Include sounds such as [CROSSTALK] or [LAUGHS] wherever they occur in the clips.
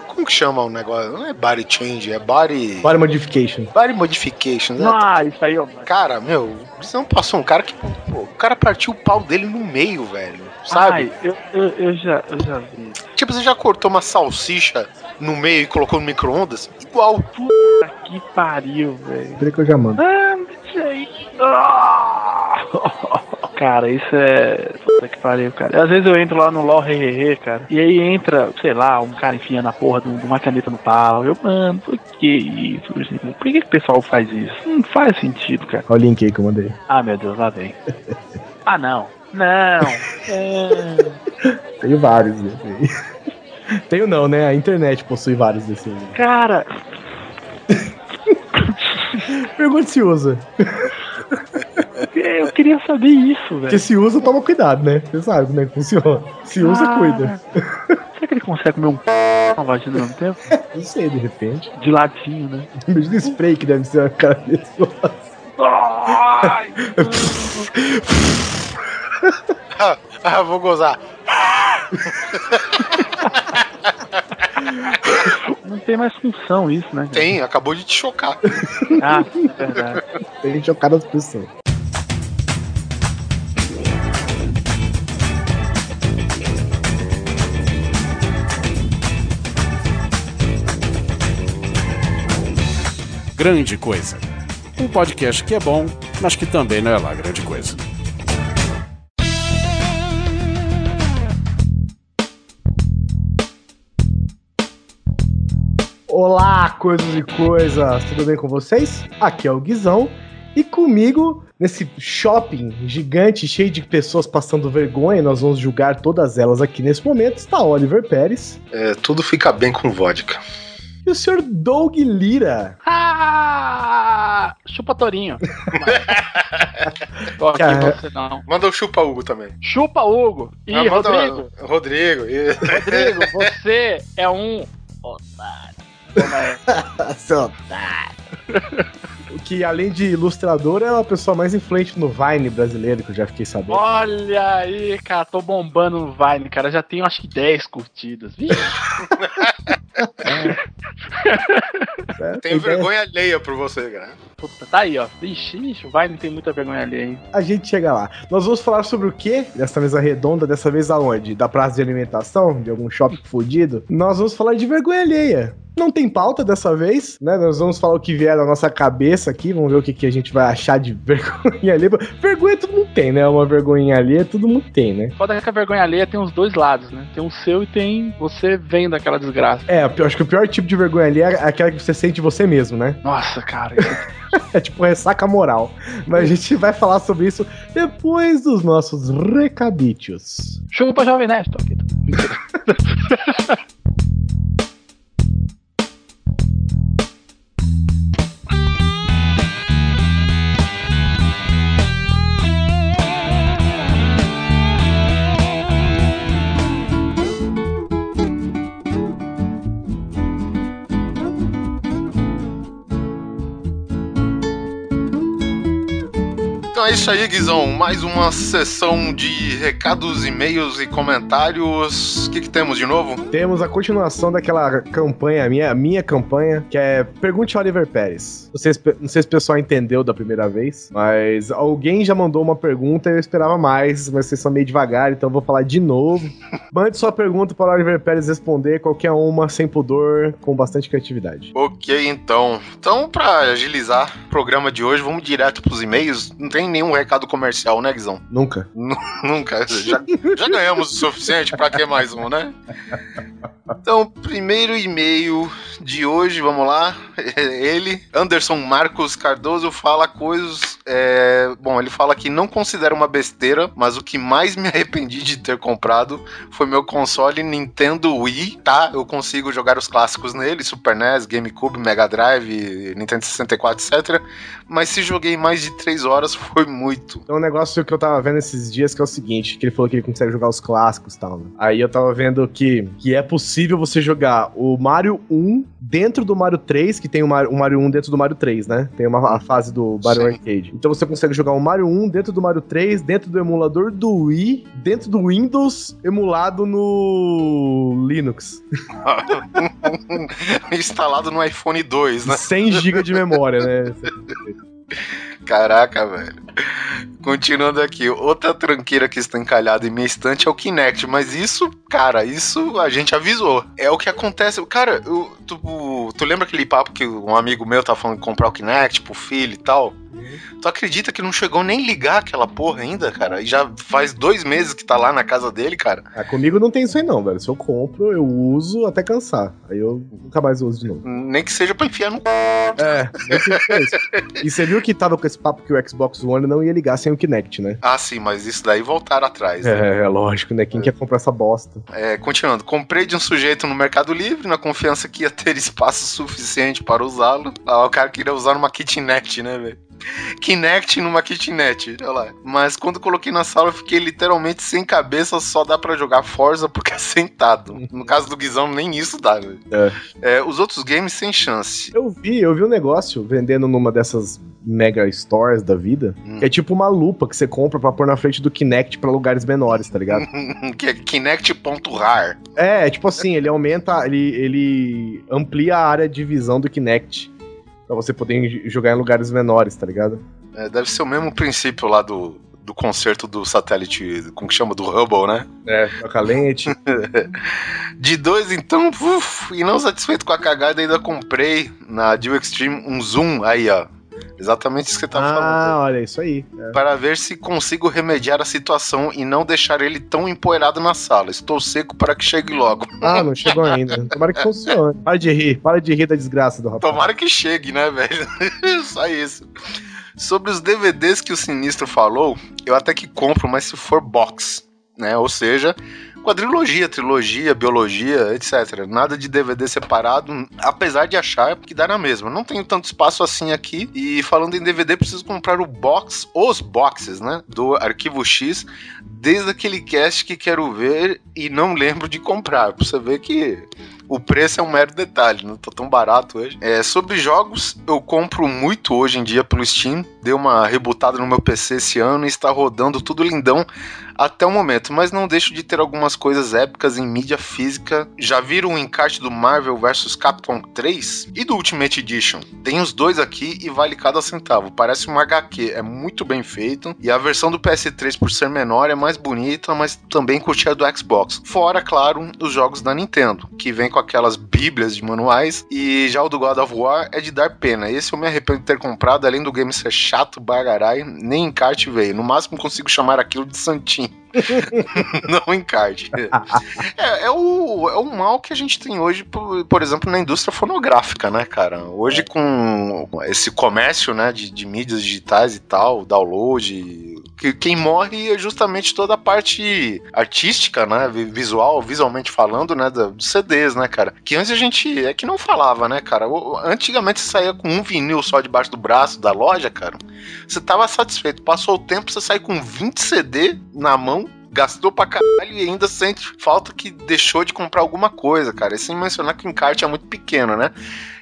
Como, que chama o negócio? Não é body change, é body. Body modification. Body modification, né? Ah, isso aí, ó. Cara, meu, você não passou um cara que. Pô, o cara partiu o pau dele no meio, velho. Sabe? Ai, eu, eu, eu já, eu já vi. Tipo, você já cortou uma salsicha no meio e colocou no micro-ondas? Igual. Puta que pariu, velho. Peraí que eu já mando. Ah, isso aí. Ah! [LAUGHS] Cara, isso é. Puta que pariu, cara. Às vezes eu entro lá no LOL cara. E aí entra, sei lá, um cara enfiando a porra de um- uma caneta no pau. Eu, mano, por que isso? Por que, que o pessoal faz isso? Não faz sentido, cara. Olha o link aí que eu mandei. Ah, meu Deus, lá vem. Ah, não. Não. É... [LAUGHS] Tenho vários aí. Tenho não, né? A internet possui vários desse aí. Cara, [LAUGHS] Pergunta se usa. [LAUGHS] eu queria saber isso, Porque velho. se usa, toma cuidado, né? Você sabe como é que funciona. Se usa, Ah. cuida. Será que ele consegue comer um p na vagina ao mesmo tempo? [LAUGHS] Não sei, de repente. De ladinho, né? Imagina o spray que deve ser a cara desse. Ai, Ah, [LAUGHS] ah, vou gozar. não tem mais função isso, né? Tem, acabou de te chocar. Ah, é verdade. Tem gente chocada as pessoas. Grande Coisa. Um podcast que é bom, mas que também não é lá grande coisa. Olá, coisas e coisas, tudo bem com vocês? Aqui é o Guizão e comigo, nesse shopping gigante cheio de pessoas passando vergonha, nós vamos julgar todas elas aqui nesse momento, está Oliver Pérez É, tudo fica bem com vodka. E o senhor Doug Lira. Ah, chupa Torinho. Tô aqui Cara. você não. Manda o chupa Hugo também. Chupa Hugo. E Ah, manda- Rodrigo. Rodrigo. e- Rodrigo, [LAUGHS] você é um otário. [LAUGHS] Como é? O que, além de ilustrador, é a pessoa mais influente no Vine brasileiro, que eu já fiquei sabendo. Olha aí, cara, tô bombando no Vine, cara. Já tenho acho que 10 curtidas. [LAUGHS] Né? [LAUGHS] Tem ideia- vergonha alheia por você, cara. Puta, tá aí, ó. Ixi, ixi, o Vine tem muita vergonha ali, hein? A gente chega lá. Nós vamos falar sobre o quê? Dessa mesa redonda, dessa vez aonde? Da praça de alimentação? De algum shopping fudido? Nós vamos falar de vergonha alheia. Não tem pauta dessa vez, né? Nós vamos falar o que vier na nossa cabeça aqui, vamos ver o que, que a gente vai achar de [LAUGHS] vergonha alheia. Vergonha todo mundo tem, né? Uma vergonha alheia todo mundo tem, né? Foda que a vergonha alheia tem os dois lados, né? Tem o seu e tem você vendo aquela desgraça. É, eu acho que o pior tipo de vergonha alheia é aquela que você sente você mesmo, né? Nossa, cara. [LAUGHS] É tipo ressaca moral. Mas a gente vai falar sobre isso depois dos nossos recaditos. Chupa, Jovem Nerd. Tô aqui, tô- [LAUGHS] Então é isso aí, Guizão. Mais uma sessão de recados, e-mails e comentários. O que, que temos de novo? Temos a continuação daquela campanha, minha, minha campanha, que é Pergunte ao Oliver Pérez. Não sei, se, não sei se o pessoal entendeu da primeira vez, mas alguém já mandou uma pergunta e eu esperava mais, mas vocês são meio devagar, então eu vou falar de novo. [LAUGHS] Mande sua pergunta para o Oliver Pérez responder, qualquer uma, sem pudor, com bastante criatividade. Ok, então. Então, pra agilizar o programa de hoje, vamos direto pros e-mails. Não tem nenhum recado comercial, né, Guizão? Nunca. [LAUGHS] Nunca. Já, já ganhamos o suficiente pra que mais um, né? Então, primeiro e-mail de hoje, vamos lá. Ele, Anderson Marcos Cardoso, fala coisas. é, bom, ele fala que não considera uma besteira, mas o que mais me arrependi de ter comprado foi meu console Nintendo Wii, tá? Eu consigo jogar os clássicos nele, Super NES, GameCube, Mega Drive, Nintendo 64, etc. Mas se joguei mais de 3 horas, foi muito. Então, um negócio que eu tava vendo esses dias que é o seguinte: que ele falou que ele consegue jogar os clássicos e tal. né? Aí eu tava vendo que, que é possível você jogar o Mario 1 dentro do Mario 3, que tem o Mario, o Mario 1 dentro do Mario 3, né? Tem uma a fase do Mario Sim. Arcade. Então você consegue jogar o Mario 1 dentro do Mario 3, dentro do emulador do Wii, dentro do Windows, emulado no Linux. [LAUGHS] Instalado no iPhone 2, né? 100 GB de memória, né? [LAUGHS] Caraca, velho. Continuando aqui, outra tranqueira que está encalhada em minha estante é o Kinect, mas isso, cara, isso a gente avisou. É o que acontece. Cara, eu- tu, tu lembra aquele papo que um amigo meu tá falando de comprar o Kinect pro filho e tal? Tu acredita que não chegou nem ligar aquela porra ainda, cara? E já faz dois meses que tá lá na casa dele, cara. Ah, comigo não tem isso aí não, velho. Se eu compro, eu uso até cansar. Aí eu nunca mais uso de novo. Nem que seja pra enfiar no. É, o que é isso. E você viu que tava com esse papo que o Xbox One não ia ligar sem o Kinect, né? Ah, sim, mas isso daí voltaram atrás. né? É, é lógico, né? Quem quer comprar essa bosta? É, continuando, comprei de um sujeito no Mercado Livre, na confiança que ia ter [LAUGHS] espaço suficiente para usá-lo. Ah, o cara queria usar numa kitnet, né, velho? Kinect numa kitnet, olha lá. Mas quando coloquei na sala, eu fiquei literalmente sem cabeça, só dá pra jogar Forza porque é sentado. No caso do Guizão, nem isso dá, velho. É, os outros games sem chance. Eu vi, eu vi um negócio vendendo numa dessas mega stores da vida, Hum. que é tipo uma lupa que você compra pra pôr na frente do Kinect pra lugares menores, tá ligado? [LAUGHS] que é Kinect.rar. É, tipo assim, ele aumenta, ele, ele amplia a área de visão do Kinect. Pra você poder jogar em lugares menores, tá ligado? É, deve ser o mesmo princípio lá do, do concerto do satélite, como que chama? Do Hubble, né? É, troca lente. [LAUGHS] De dois, então, uf, e não satisfeito com a cagada, ainda comprei na Deal Extreme um zoom aí, ó. Exatamente isso que você tá ah, falando. olha, isso aí. Para ver se consigo remediar a situação e não deixar ele tão empoeirado na sala. Estou seco para que chegue logo. Ah, não chegou ainda. Tomara que funcione. Para de rir, para de rir da desgraça do rapaz. Tomara que chegue, né, velho? [LAUGHS] Só isso. Sobre os DVDs que o Sinistro falou, eu até que compro, mas se for box, né? Ou seja, quadrilogia, trilogia, biologia, etc. Nada de DVD separado, apesar de achar que dá na mesma. Não tenho tanto espaço assim aqui. E falando em DVD, preciso comprar o box, os boxes, né? Do Arquivo X, desde aquele cast que quero ver e não lembro de comprar. Pra você ver que o preço é um mero detalhe, não tô tão barato hoje. É, sobre jogos, eu compro muito hoje em dia pelo Steam. Dei uma rebutada no meu PC esse ano e está rodando tudo lindão até o momento, mas não deixo de ter algumas coisas épicas em mídia física. Já viram o encarte do Marvel vs Capcom 3 e do Ultimate Edition? Tem os dois aqui e vale cada centavo. Parece um HQ, é muito bem feito. E a versão do PS3, por ser menor, é mais bonita, mas também curti a do Xbox. Fora, claro, os jogos da Nintendo, que vem com aquelas bíblias de manuais. E já o do God of War é de dar pena. Esse eu me arrependo de ter comprado, além do game ser chato, bagarai, nem encarte veio. No máximo consigo chamar aquilo de santinho. [LAUGHS] não encarte. É, é, o, é o mal que a gente tem hoje, por, por exemplo, na indústria fonográfica, né, cara? Hoje com esse comércio, né, de, de mídias digitais e tal, download, que quem morre é justamente toda a parte artística, né, vi- visual, visualmente falando, né, dos CDs, né, cara? Que antes a gente é que não falava, né, cara? Antigamente você saía com um vinil só debaixo do braço da loja, cara. Você tava satisfeito. Passou o tempo, você sai com 20 CD na mão, gastou pra caralho e ainda sente falta que deixou de comprar alguma coisa, cara. E sem mencionar que o encarte é muito pequeno, né?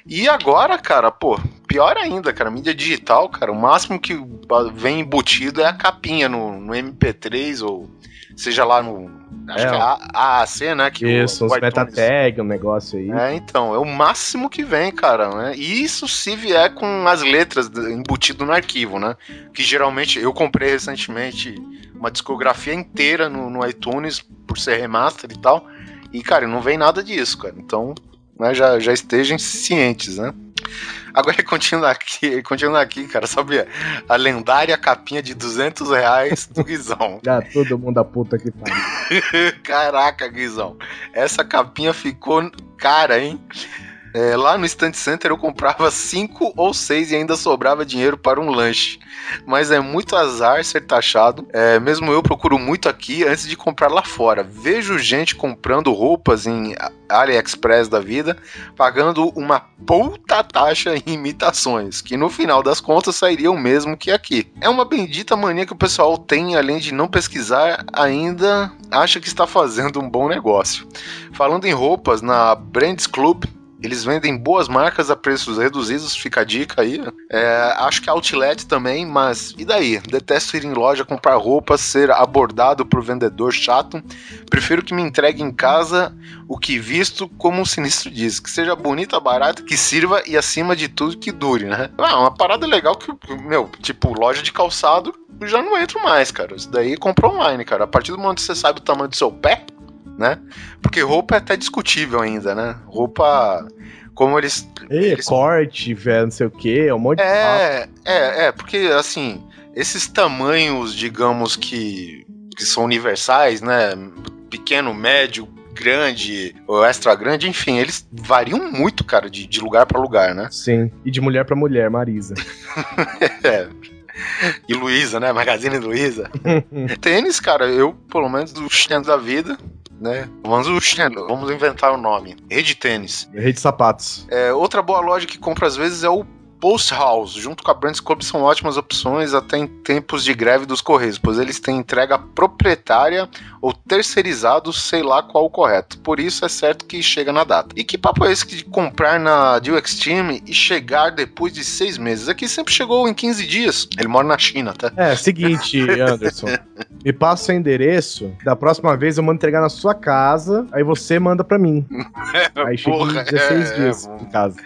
E agora, cara, pô, pior ainda, cara, mídia digital, cara, o máximo que vem embutido é a capinha no, no MP3 ou seja lá no. Acho É, que é a AAC, né? Que o- Isso, o iTunes- metatag, um negócio aí. é, então, é o máximo que vem, cara, né? E isso se vier com as letras embutido no arquivo, né? Que geralmente eu comprei recentemente uma discografia inteira no, no iTunes por ser remaster e tal. E, cara, não vem nada disso, cara. Então, né, já, já estejam cientes, né? Agora, [LAUGHS] continuando aqui, continuando aqui, cara, sabe a lendária capinha de 200 reais do Guizão? [LAUGHS] Já todo mundo a puta que pariu. Caraca, Guizão. Essa capinha ficou cara, hein? É, lá no Stand Center eu comprava [LAUGHS] cinco ou seis e ainda sobrava dinheiro para um lanche. Mas é muito azar ser taxado. É, mesmo eu procuro muito aqui antes de comprar lá fora. Vejo gente comprando roupas em AliExpress da vida, pagando uma puta taxa em imitações, que no final das contas sairia o mesmo que aqui. É uma bendita mania que o pessoal tem, além de não pesquisar, ainda acha que está fazendo um bom negócio. Falando em roupas, na Brands Club Eles vendem boas marcas a preços reduzidos, fica a dica aí. É, acho que outlet também, mas e daí? Detesto ir em loja comprar roupas, ser abordado por vendedor chato. Prefiro que me entregue em casa o que visto, como o sinistro diz, que seja bonita, barata, que sirva e acima de tudo que dure, né? Ah, uma parada legal que, meu, tipo, loja de calçado já não entro mais, cara. Isso daí compra online, cara. A partir do momento que você sabe o tamanho do seu pé, né? Porque roupa é até discutível ainda, né? Roupa. Como eles. Ei, eles... corte, velho, não sei o que, um monte de. É, é, é, porque assim, esses tamanhos, digamos que, que são universais, né? Pequeno, médio, grande, ou extra grande, enfim, eles variam muito, cara, de, de lugar para lugar, né? Sim, e de mulher para mulher, Marisa. [LAUGHS] é. [LAUGHS] E Luísa, né? Magazine Luísa. Tênis, cara, eu, pelo menos dos tempos da vida, né? Vamos, vamos inventar o nome. Rede Tênis. Rede Sapatos. É, outra boa loja que compra às vezes é o Post House, junto com a Brands Club, são ótimas opções até em tempos de greve dos Correios, pois eles têm entrega proprietária ou terceirizado, sei lá qual o correto. Por isso é certo que chega na data. E que papo é esse de comprar na Deal Extreme e chegar depois de seis meses? Aqui sempre chegou em 15 dias. Ele mora na China, tá? É, seguinte, [LAUGHS] Anderson. Me passa o seu endereço, da próxima vez eu mando entregar na sua casa, aí você manda pra mim. [LAUGHS] aí chega em 16 é, dias é, em casa.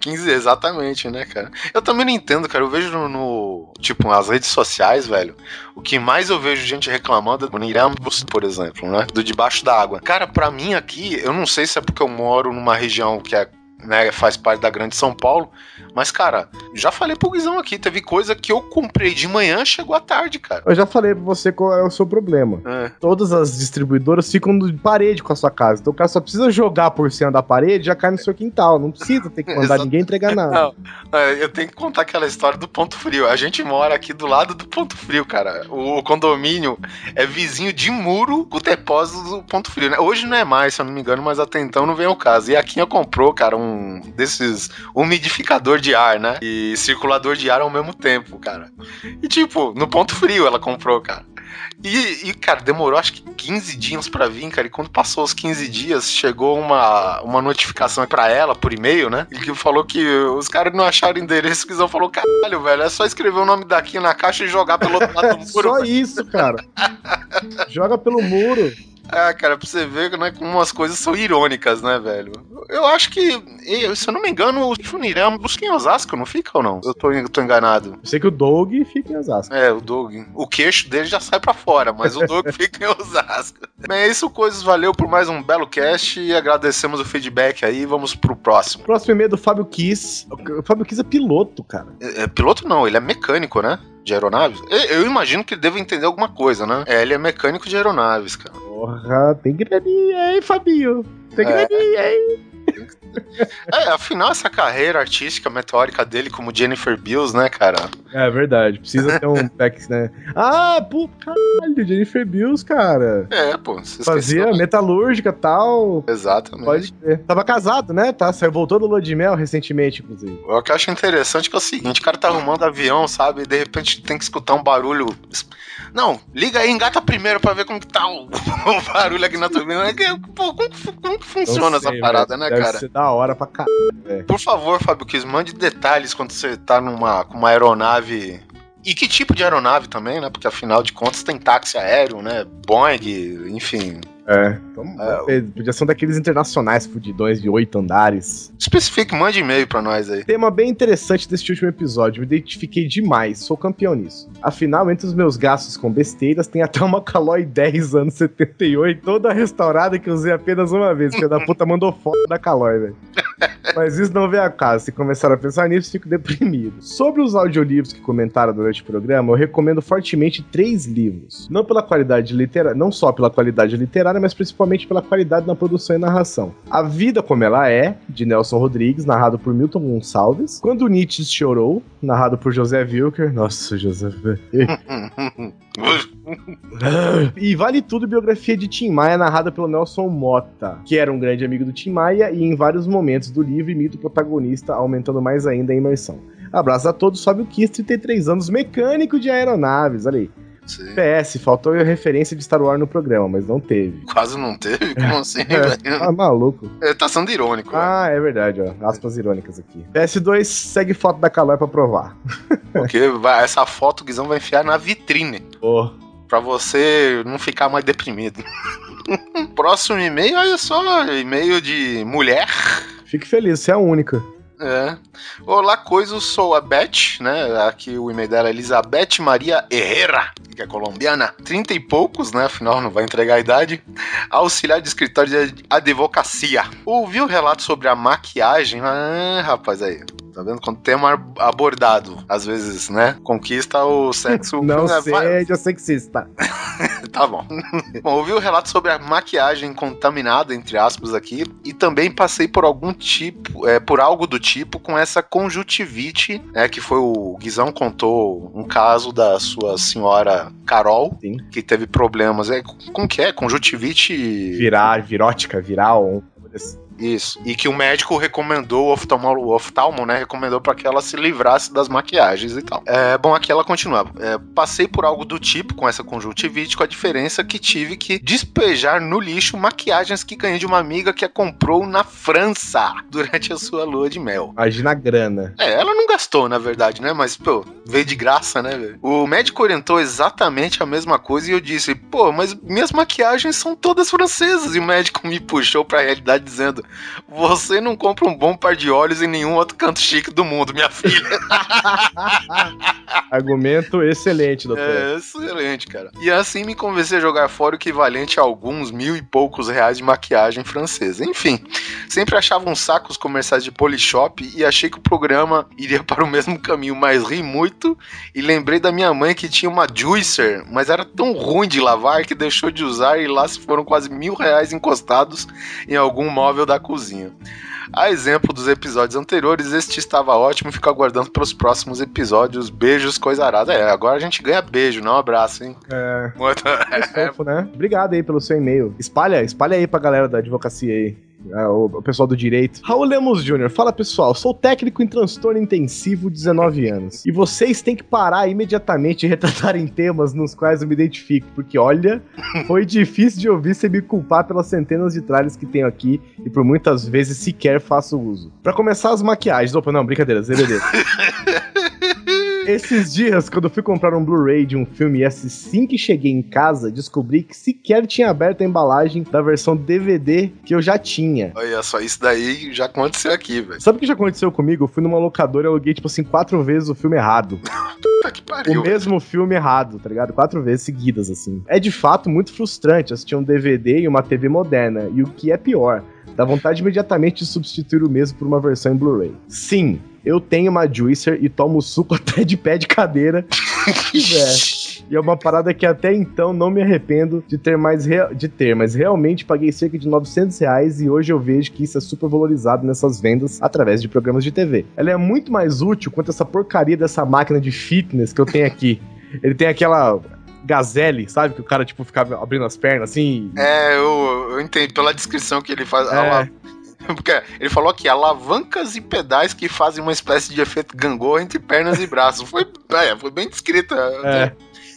15, exatamente, né, cara? Eu também não entendo, cara. Eu vejo no, no, Tipo, nas redes sociais, velho. O que mais eu vejo gente reclamando é do Nirambus, por exemplo, né? Do debaixo da água. Cara, pra mim aqui, eu não sei se é porque eu moro numa região que é né, faz parte da grande São Paulo. Mas, cara, já falei pro Guizão aqui, teve coisa que eu comprei de manhã, chegou à tarde, cara. Eu já falei pra você qual é o seu problema. É. Todas as distribuidoras ficam de parede com a sua casa. Então o cara só precisa jogar por cima da parede já cai no seu quintal. Não precisa ter que mandar [LAUGHS] ninguém entregar nada. Não, é, eu tenho que contar aquela história do ponto frio. A gente mora aqui do lado do ponto frio, cara. O condomínio é vizinho de muro com o depósito do ponto frio, né? Hoje não é mais, se eu não me engano, mas até então não vem o caso. E aqui eu comprou, cara, um desses umidificador de ar, né? E circulador de ar ao mesmo tempo, cara. E tipo, no ponto frio ela comprou, cara. E, e, cara, demorou acho que 15 dias para vir, cara. E quando passou os 15 dias, chegou uma, uma notificação para ela por e-mail, né? E que falou que os caras não acharam endereço. Que eles falou: caralho, velho, é só escrever o nome daqui na caixa e jogar pelo outro lado do [LAUGHS] muro. só isso, cara. Joga pelo muro. Ah, cara, pra você ver né, como as coisas são irônicas, né, velho? Eu acho que, se eu não me engano, o Funirama busca em Osasco, não fica ou não? Eu tô, eu tô enganado. Eu sei que o Doug fica em Osasco. É, o Doug. O queixo dele já sai pra fora, mas o Doug [LAUGHS] fica em Osasco. Bem, é isso, coisas. Valeu por mais um belo cast e agradecemos o feedback aí. Vamos pro próximo. Próximo e-mail do Fábio Kiss. O Fábio Kiss é piloto, cara. É, é piloto não, ele é mecânico, né? De aeronaves? Eu imagino que ele deve entender alguma coisa, né? É, ele é mecânico de aeronaves, cara. Porra, tem graninha, hein, Fabinho? Tem é. graninha, hein? É, afinal, essa carreira artística meteórica dele como Jennifer Bills, né, cara? É verdade, precisa ter um [LAUGHS] pack, né? Ah, pô, caralho, Jennifer Bills, cara. É, pô. Fazia esqueceu, metalúrgica e tal. Exatamente. Pode ter. Tava casado, né? Tá, saiu, voltou do Lua de Mel recentemente, inclusive. O que eu acho interessante é, é o seguinte, o cara tá arrumando avião, sabe? E de repente tem que escutar um barulho não, liga aí, engata primeiro pra ver como que tá o, [LAUGHS] o barulho aqui na turbina. Pô, como, como que funciona sei, essa parada, né, deve cara? Ser da hora pra caralho, Por favor, Fábio Kiss, mande detalhes quando você tá numa com uma aeronave e que tipo de aeronave também, né? Porque afinal de contas tem táxi aéreo, né? Boeing, enfim. É, então, é, podia ser um daqueles internacionais fudidões de oito andares. Especifique, mande e-mail pra nós aí. Tema bem interessante deste último episódio, me identifiquei demais, sou campeão nisso. Afinal, entre os meus gastos com besteiras, tem até uma Caloi 10 anos 78, toda restaurada que eu usei apenas uma vez, porque da puta mandou foto da Caloi, velho. Mas isso não vem a caso, se começar a pensar nisso, fico deprimido. Sobre os audiolivros que comentaram durante o programa, eu recomendo fortemente três livros. Não pela qualidade literária, não só pela qualidade literária, mas principalmente pela qualidade na produção e narração. A Vida Como Ela É, de Nelson Rodrigues, narrado por Milton Gonçalves. Quando Nietzsche Chorou, narrado por José Wilker. Nossa, José [LAUGHS] e Vale Tudo, biografia de Tim Maia, narrada pelo Nelson Mota, que era um grande amigo do Tim Maia e em vários momentos do livro imita o protagonista, aumentando mais ainda a imersão. Abraço a todos, Fábio Kiss, 33 anos, mecânico de aeronaves, olha aí. Sim. PS, faltou a referência de Star Wars no programa, mas não teve. Quase não teve? Como [LAUGHS] assim, É. Ah, maluco. Ele tá sendo irônico. velho. Ah, é verdade, ó. Aspas irônicas aqui. PS2, segue foto da Calói pra provar. [LAUGHS] Porque vai- essa foto o Guizão vai enfiar na vitrine. Pô. Pra você não ficar mais deprimido. [LAUGHS] Próximo e-mail, olha só, e-mail de mulher. Fique feliz, você é a única. É. Olá, coisa, sou a Beth, né? Aqui o e-mail dela é Elizabeth Maria Herrera, que é colombiana. Trinta e poucos, né? Afinal, não vai entregar a idade. Auxiliar de escritório de advocacia. Ouviu o relato sobre a maquiagem? Ah, rapaz, aí. Tá vendo? Quando tema abordado, às vezes, né? Conquista o sexo. [LAUGHS] Não É, vai- seja sexista. [LAUGHS] Tá bom. bom, ouvi o relato sobre a maquiagem contaminada, entre aspas, aqui, e também passei por algum tipo, é, por algo do tipo com essa conjuntivite, né, que foi o Guizão contou um caso da sua senhora Carol, Sim. que teve problemas, é, como que é? Conjuntivite... Virar, virótica, viral. Isso. E que o médico recomendou, o oftalmo, o oftalmo né, recomendou para que ela se livrasse das maquiagens e tal. É, bom, aqui ela continua. É, passei por algo do tipo com essa conjuntivite, com a diferença que tive que despejar no lixo maquiagens que ganhei de uma amiga que a comprou na França [LAUGHS] durante a sua lua de mel. Imagina a grana. É, ela não gastou, na verdade, né? Mas, pô, veio de graça, né, velho? O médico orientou exatamente a mesma coisa e eu disse, pô, mas minhas maquiagens são todas francesas. E o médico me puxou pra realidade dizendo, você não compra um bom par de olhos em nenhum outro canto chique do mundo, minha filha. [LAUGHS] Argumento excelente, doutor. É, excelente, cara. E assim me convenci a jogar fora o equivalente a alguns mil e poucos reais de maquiagem francesa. Enfim, sempre achava um saco os comerciais de Polishop e achei que o programa iria para o mesmo caminho, mas ri muito e lembrei da minha mãe que tinha uma juicer, mas era tão ruim de lavar que deixou de usar e lá se foram quase mil reais encostados em algum móvel da cozinha. A exemplo dos episódios anteriores, este estava ótimo fico aguardando pelos próximos episódios. Beijos, coisa arada. É, agora a gente ganha beijo, não abraço, hein? É. [LAUGHS] Muito- É fofo, né? Obrigado aí pelo seu e-mail. Espalha, espalha aí pra galera da advocacia aí. É, o, pessoal do direito. Raul Lemos Jr., fala pessoal, sou técnico em transtorno intensivo, 19 anos. E vocês têm que parar imediatamente de retratarem temas nos quais eu me identifico, porque olha, foi difícil de ouvir você me culpar pelas centenas de tralhas que tenho aqui e por muitas vezes sequer faço uso. Pra começar, as maquiagens. Opa, não, brincadeira, ZBD. [LAUGHS] Esses dias, quando eu fui comprar um Blu-ray de um filme e assim que cheguei em casa, descobri que sequer tinha aberto a embalagem da versão DVD que eu já tinha. Olha só, isso daí já aconteceu aqui, velho. Sabe o que já aconteceu comigo? Eu fui numa locadora e aluguei, tipo assim, quatro vezes o filme errado. [LAUGHS] Puta que O pariu. mesmo filme errado, tá ligado? Quatro vezes seguidas, assim. É de fato muito frustrante assistir um DVD e uma TV moderna. E o que é pior, dá vontade imediatamente de substituir o mesmo por uma versão em Blu-ray. Sim, eu tenho uma juicer e tomo suco [LAUGHS] até de pé de cadeira. [LAUGHS] é. E é uma parada que até então não me arrependo de ter mais rea- de ter, mas realmente paguei cerca de 900 reais e hoje eu vejo que isso é super valorizado nessas vendas através de programas de TV. Ela é muito mais útil quanto essa porcaria dessa máquina de fitness que eu tenho aqui. Ele tem aquela gazelle, sabe? Que o cara, tipo, ficava abrindo as pernas assim. É, eu, eu entendo pela descrição que ele faz. É. ala- [LAUGHS] Porque ele falou aqui, alavancas e pedais que fazem uma espécie de efeito gangorra entre pernas e braços. Foi, [LAUGHS] é, foi bem descrita. É.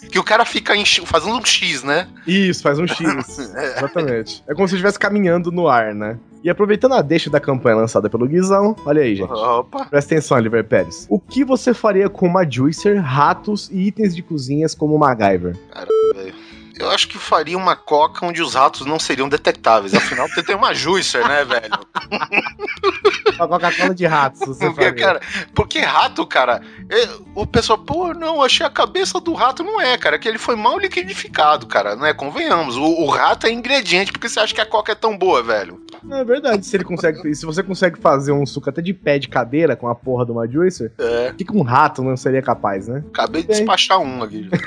Que o cara fica fazendo um X, né? Isso, faz um X. [LAUGHS] Exatamente. É como se estivesse caminhando no ar, né? E aproveitando a deixa da campanha lançada pelo Guizão, olha aí, gente. Opa. Presta atenção, Oliver Pérez. O que você faria com uma juicer, ratos e itens de cozinhas como o MacGyver? Eu acho que faria uma coca onde os ratos não seriam detectáveis. Afinal, você tem uma juicer, né, velho? [LAUGHS] Uma Coca-Cola de ratos, você Porque, faria. cara, porque rato, cara, é, o pessoal, pô, não, achei a cabeça do rato. Não é, cara, que ele foi mal liquidificado, cara, né? Convenhamos. O, o rato é ingrediente, porque você acha que a coca é tão boa, velho? Não, é verdade, se ele consegue. [LAUGHS] Se você consegue fazer um suco até de pé de cadeira com a porra de uma juicer, É, o que um rato não seria capaz, né? acabei de despachar um aqui. [LAUGHS]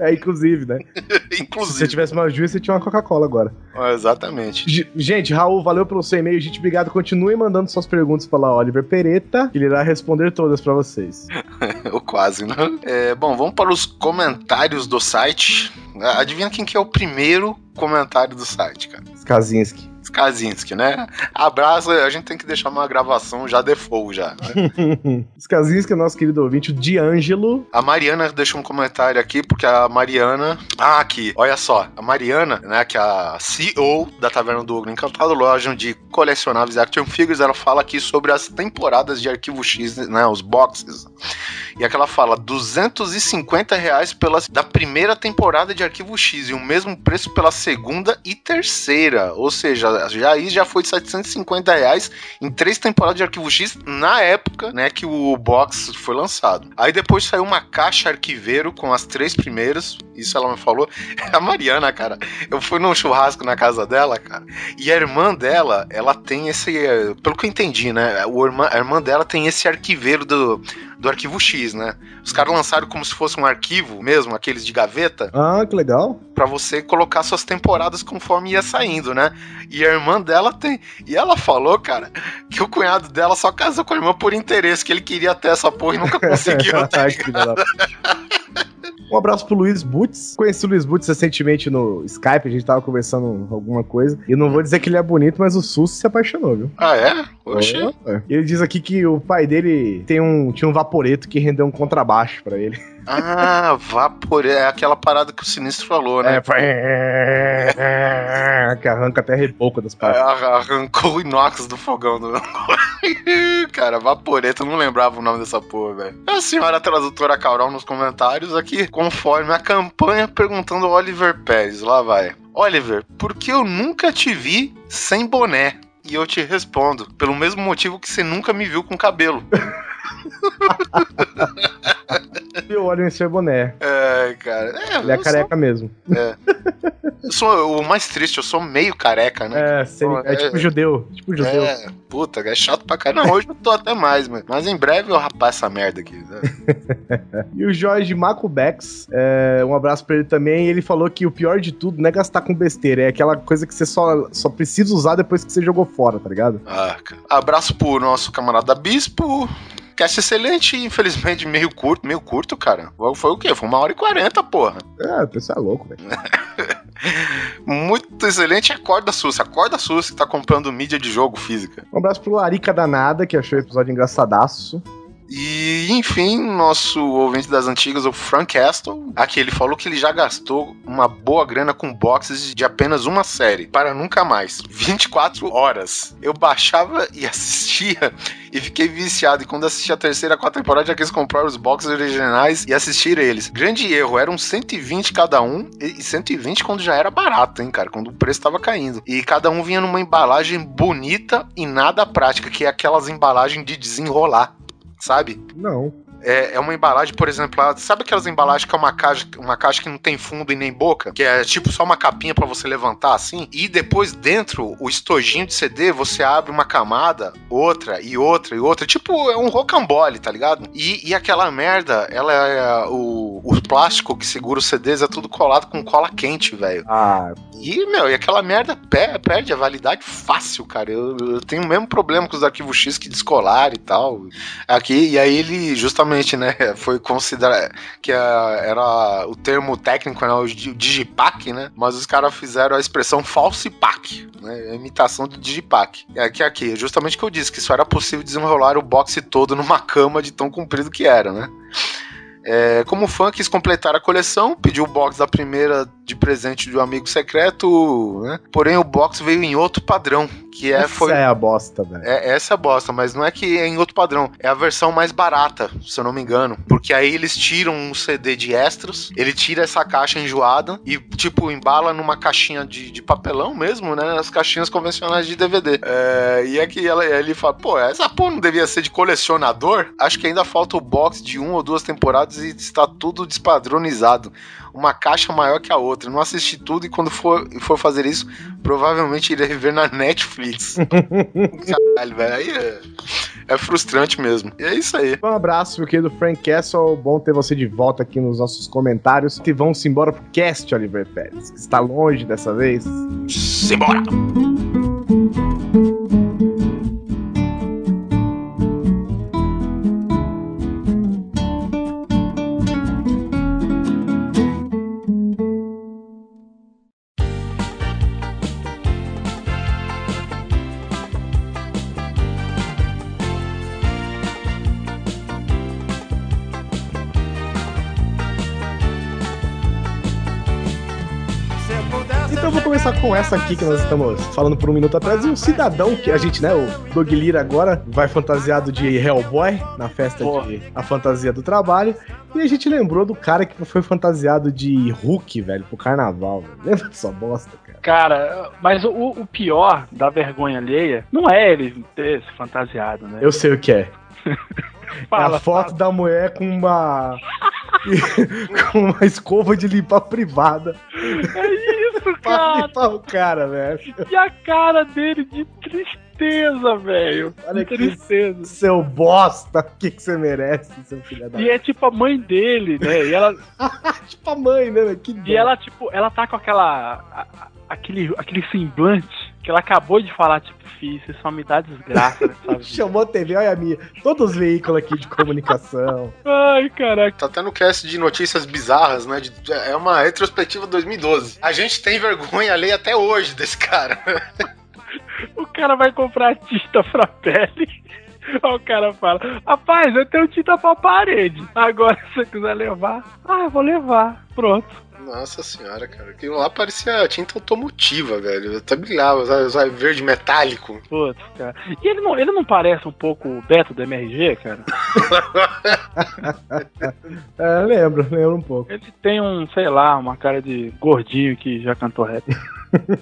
É, inclusive, né? [LAUGHS] Se você Inclusive. tivesse uma juicer, você tinha uma Coca-Cola agora. É, exatamente. G- Gente, Raul, valeu pelo seu e-mail. Gente, obrigado. Continue mandando suas perguntas para Oliver Pereta, que ele irá responder todas pra vocês. [LAUGHS] Ou quase, né? É, bom, vamos para os comentários do site. Adivinha quem que é o primeiro comentário do site, cara? Skazinski. Skazinski, né? Abraço, a gente tem que deixar uma gravação já default já. Né? [LAUGHS] Skazinski é nosso querido ouvinte, o D'Angelo. A Mariana deixou um comentário aqui, porque a Mariana. Ah, aqui, olha só. A Mariana, né, que é a CEO da Taverna do Ogro Encantado, loja de colecionáveis action figures, ela fala aqui sobre as temporadas de Arquivo X, né, os boxes. E aqui ela fala 250 reais pela, da primeira temporada de Arquivo X e o mesmo preço pela segunda e terceira. Ou seja, já aí já foi 750 reais em três temporadas de Arquivo X na época, né, que o box foi lançado. Aí depois saiu uma caixa arquiveiro com as três primeiras. Isso ela me falou. [LAUGHS] A Mariana, cara, eu fui num churrasco na casa dela, cara, e a irmã dela, ela tem esse, pelo que eu entendi, né, o irmã, a irmã dela tem esse arquiveiro do do arquivo X, né? Os caras lançaram como se fosse um arquivo mesmo, aqueles de gaveta. Ah, que legal. Pra você colocar suas temporadas conforme ia saindo, né? E a irmã dela tem. E ela falou, cara, que o cunhado dela só casou com a irmã por interesse, que ele queria ter essa porra e nunca conseguiu. [LAUGHS] tá Um abraço pro Luiz Butz. Conheci o Luiz Butz recentemente no Skype, a gente tava conversando alguma coisa. E não vou dizer que ele é bonito, mas o Sus se apaixonou, viu? Ah, é? Oxê. É. Ele diz aqui que o pai dele tem um, tinha um vaporeto que rendeu um contrabaixo para ele. Ah, vapor, é aquela parada que o Sinistro falou, né? É, [LAUGHS] que arranca até a reboca das paradas. É, arrancou o inox do fogão. Do... [LAUGHS] Cara, vaporeto, eu não lembrava o nome dessa porra, velho. A senhora tradutora Carol nos comentários aqui, conforme a campanha, perguntando ao Oliver Pérez. Lá vai. Oliver, por que eu nunca te vi sem boné? E eu te respondo, pelo mesmo motivo que você nunca me viu com cabelo. [LAUGHS] Eu olho em seu boné. É, cara. É, Ele é careca sou... mesmo. É. Eu sou o mais triste, eu sou meio careca, né? É, é, é tipo judeu. Tipo judeu. É, puta, é chato pra caramba. Não, hoje eu tô até mais, mas, mas em breve eu rapar essa merda aqui. Né? [LAUGHS] e o Jorge Macubex, é, um abraço pra ele também. Ele falou que o pior de tudo não é gastar com besteira, é aquela coisa que você só, só precisa usar depois que você jogou fora, tá ligado? Ah, cara. Abraço pro nosso camarada Bispo. Cast excelente, infelizmente meio curto, meio curto, cara. Foi o quê? Foi uma hora e quarenta, porra. É, o pessoal é louco, velho. [LAUGHS] Muito excelente. Acorda Sus, acorda Sus que tá comprando mídia de jogo física. Um abraço pro Larica Danada, que achou o episódio engraçadaço. E, enfim, nosso ouvinte das antigas, o Frank Aston, aqui ele falou que ele já gastou uma boa grana com boxes de apenas uma série, para nunca mais. 24 horas. Eu baixava e [LAUGHS] assistia e fiquei viciado. E quando assisti a terceira, quarta temporada, já quis comprar os boxes originais e assistir eles. Grande erro, eram 120 cada um, e 120 quando já era barato, hein, cara, quando o preço tava caindo. E cada um vinha numa embalagem bonita e nada prática, que é aquelas embalagens de desenrolar sabe? Não. É, é uma embalagem, por exemplo, sabe aquelas embalagens que é uma caixa, uma caixa que não tem fundo e nem boca? Que é tipo só uma capinha para você levantar assim? E depois dentro, o estojinho de CD, você abre uma camada, outra e outra e outra. Tipo, é um rocambole, tá ligado? E, e aquela merda, ela é. O, o plástico que segura os CDs é tudo colado com cola quente, velho. Ah. E, meu, e aquela merda perde a validade fácil, cara. Eu, eu tenho o mesmo problema com os arquivos X que descolar e tal. Aqui, e aí ele justamente né, [LAUGHS] foi considerado que era o termo técnico, né, o digipack, né, mas os caras fizeram a expressão falsipack, né, a imitação do digipack. É aqui, aqui, justamente o que eu disse, que só era possível desenrolar o boxe todo numa [LAUGHS] cama de tão comprido que era, né. É, como fã, quis completar a coleção, pediu o box da primeira de presente de um amigo secreto, né? Porém, o box veio em outro padrão, que é... Essa foi, é a bosta, velho. É, essa é a bosta, mas não é que é em outro padrão. É a versão mais barata, se eu não me engano. Porque aí eles tiram um CD de extras, ele tira essa caixa enjoada e, tipo, embala numa caixinha de, de papelão mesmo, né? As caixinhas convencionais de DVD. É, e é que ela, ele fala, pô, essa porra não devia ser de colecionador? Acho que ainda falta o box de uma ou duas temporadas e está tudo despadronizado. Uma caixa maior que a outra. Não assisti tudo e quando for, for fazer isso, provavelmente irei ver na Netflix. [LAUGHS] Caralho, velho. Aí é, é, frustrante mesmo. E é isso aí. Um abraço, meu querido Frank Castle. Bom ter você de volta aqui nos nossos comentários. E vamos embora pro cast, Oliver Pérez, está longe dessa vez. Simbora! Com essa aqui que nós estamos falando por um minuto atrás. E um cidadão que a gente, né, o Dog Lira agora vai fantasiado de Hellboy na festa Porra. de A Fantasia do Trabalho. E a gente lembrou do cara que foi fantasiado de Hulk, velho, pro carnaval. Velho. Lembra dessa bosta, cara? Cara, mas o, o pior da vergonha alheia não é ele ter se fantasiado, né? Eu sei o que é. [LAUGHS] é Fala, a foto da mulher com uma. [LAUGHS] com uma escova de limpar privada É isso, pra cara. o cara, velho. E a cara dele de tristeza, velho. Olha que tristeza. Seu bosta, o que, que você merece, seu filho da. E é tipo a mãe dele, né? E ela, [LAUGHS] tipo a mãe, né? velho? Que dó. e ela tipo, ela tá com aquela. a- aquele, aquele semblante que ela acabou de falar, tipo, filho, você só me dá desgraça nessa [LAUGHS] vida. Chamou a TV, olha a minha. Todos os veículos aqui de comunicação. Ai, caraca. Tá até no cast de notícias bizarras, né? de- é uma retrospectiva 2012. A gente tem vergonha alheia até hoje desse cara. [LAUGHS] O cara vai comprar tinta pra pele. Aí o cara fala, rapaz, eu tenho tinta pra parede. Agora, se você quiser levar, ah, eu vou levar. Pronto. Nossa senhora, cara. Aquilo lá parecia tinta automotiva, velho. Até brilhava, sabe, sabe, verde metálico. Putz, cara. E ele não, ele não parece um pouco o Beto do MRG, cara? [LAUGHS] É, lembro, lembro um pouco. Ele tem um, sei lá, uma cara de gordinho que já cantou rap.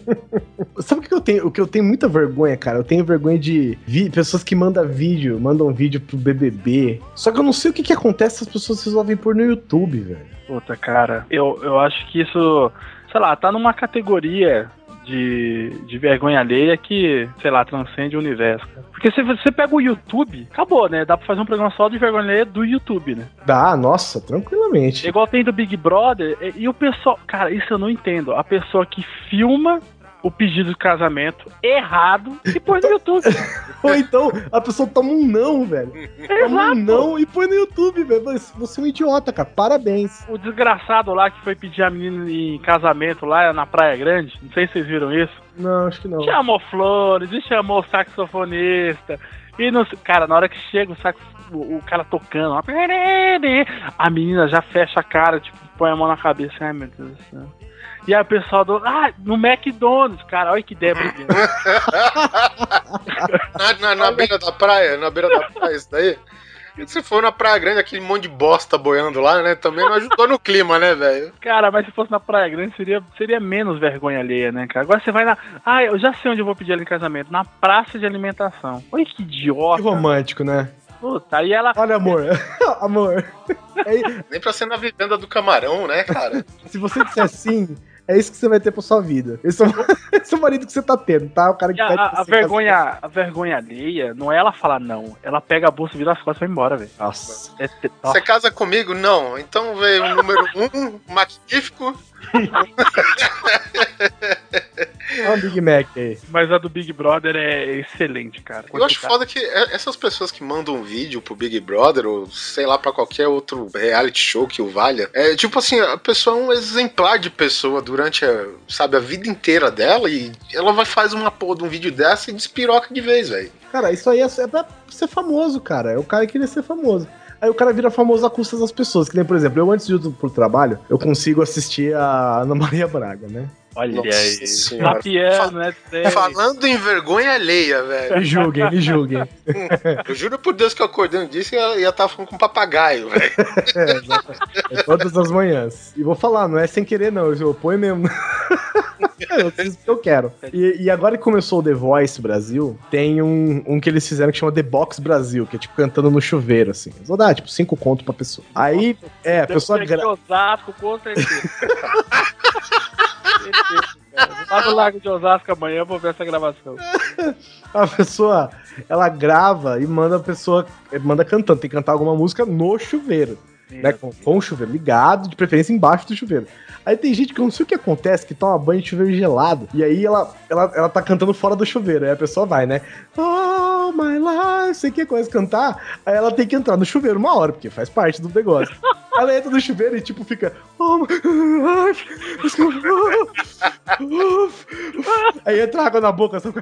[LAUGHS] Sabe o que eu tenho? O que eu tenho muita vergonha, cara? Eu tenho vergonha de vi- pessoas que mandam vídeo, mandam vídeo pro BBB. Só que eu não sei o que, que acontece se as pessoas resolvem pôr no YouTube, velho. Puta, cara, eu, eu acho que isso, sei lá, tá numa categoria de, de vergonha alheia que, sei lá, transcende o universo. Cara. Porque se você pega o YouTube, acabou, né? Dá pra fazer um programa só de vergonha alheia do YouTube, né? Dá, nossa, tranquilamente. Igual tem do Big Brother, e, e o pessoal, cara, isso eu não entendo. A pessoa que filma o pedido de casamento errado e põe no YouTube. [LAUGHS] Ou então a pessoa toma um não, velho. Toma um Exato. não e põe no YouTube, velho. Você é um idiota, cara. Parabéns. O desgraçado lá que foi pedir a menina em casamento lá na Praia Grande, não sei se vocês viram isso. Não, acho que não. Chamou flores, e chamou o saxofonista. E no, cara, na hora que chega o, sax, o, o cara tocando, a menina já fecha a cara, tipo, põe a mão na cabeça. Ai, meu Deus do céu. E aí o pessoal do. Ah, no McDonald's, cara, olha que ideia brilhante. Na, na- na beira da praia, na beira da praia, isso daí. E se for na Praia Grande, aquele monte de bosta boiando lá, né? Também não ajudou no clima, né, velho? Cara, mas se fosse na Praia Grande seria, seria menos vergonha alheia, né, cara? Agora você vai na. Ah, eu já sei onde eu vou pedir ela em casamento. Na praça de alimentação. Olha que idiota. Que romântico, né? Puta, aí ela. Olha, amor. [LAUGHS] amor. É- Nem pra ser na vivenda do camarão, né, cara? se você disser sim, é isso que você vai ter pra sua vida. Esse é o, [LAUGHS] esse é o marido que você tá tendo, tá? O cara que E a, pede a- a vergonha, a vergonha alheia não é ela falar não. Ela pega a bolsa, vira as costas e vai embora, velho. casar. Nossa. É, é- Você casa comigo? Não. Então veio o número um, [LAUGHS] magnífico. Olha o Big Mac aí. Mas a do Big Brother é excelente, cara. Eu acho foda que é- essas pessoas que mandam um vídeo pro Big Brother, ou sei lá, pra qualquer outro reality show que o valha, é tipo assim, a pessoa é um exemplar de pessoa durante a, sabe, a vida inteira dela e ela vai fazer uma porra de um vídeo dessa e despiroca de vez, velho. Cara, isso aí é, é pra ser famoso, cara. É o cara que queria ser famoso. Aí o cara vira famoso a custa das pessoas. Que nem, por exemplo, eu antes de ir pro trabalho, eu consigo assistir a Ana Maria Braga, né? Olha Nossa aí. senhora. Tá piano, né? Falando em vergonha alheia, velho. Me [LAUGHS] julguem, me julguem. Eu juro por Deus que eu acordando disso e ia estar falando com um papagaio, velho. [LAUGHS] É, exatamente. É todas as manhãs. E vou falar, não é sem querer, não. Eu ponho mesmo. [LAUGHS] [LAUGHS] eu fiz o que eu quero. E, e agora que começou o The Voice Brasil, tem um, um que eles fizeram que chama The Box Brasil, que é tipo cantando no chuveiro, assim. Eles vão dar, tipo, cinco conto pra pessoa. Aí, é, a pessoa. Gra- Osasco. [LAUGHS] Vou lá no Lago de Osasco amanhã, vou ver essa gravação. [LAUGHS] A pessoa, ela grava e manda a pessoa, manda cantando, tem que cantar alguma música no chuveiro, né? Com, com o chuveiro ligado, de preferência embaixo do chuveiro. Aí tem gente que eu não sei o que acontece, que toma banho de chuveiro gelado, e aí ela, ela, ela tá cantando fora do chuveiro, aí a pessoa vai, né? Oh, my life, sei que coisa cantar, aí ela tem que entrar no chuveiro uma hora, porque faz parte do negócio. [LAUGHS] ela entra no chuveiro e tipo fica oh, Aí entra água na boca, só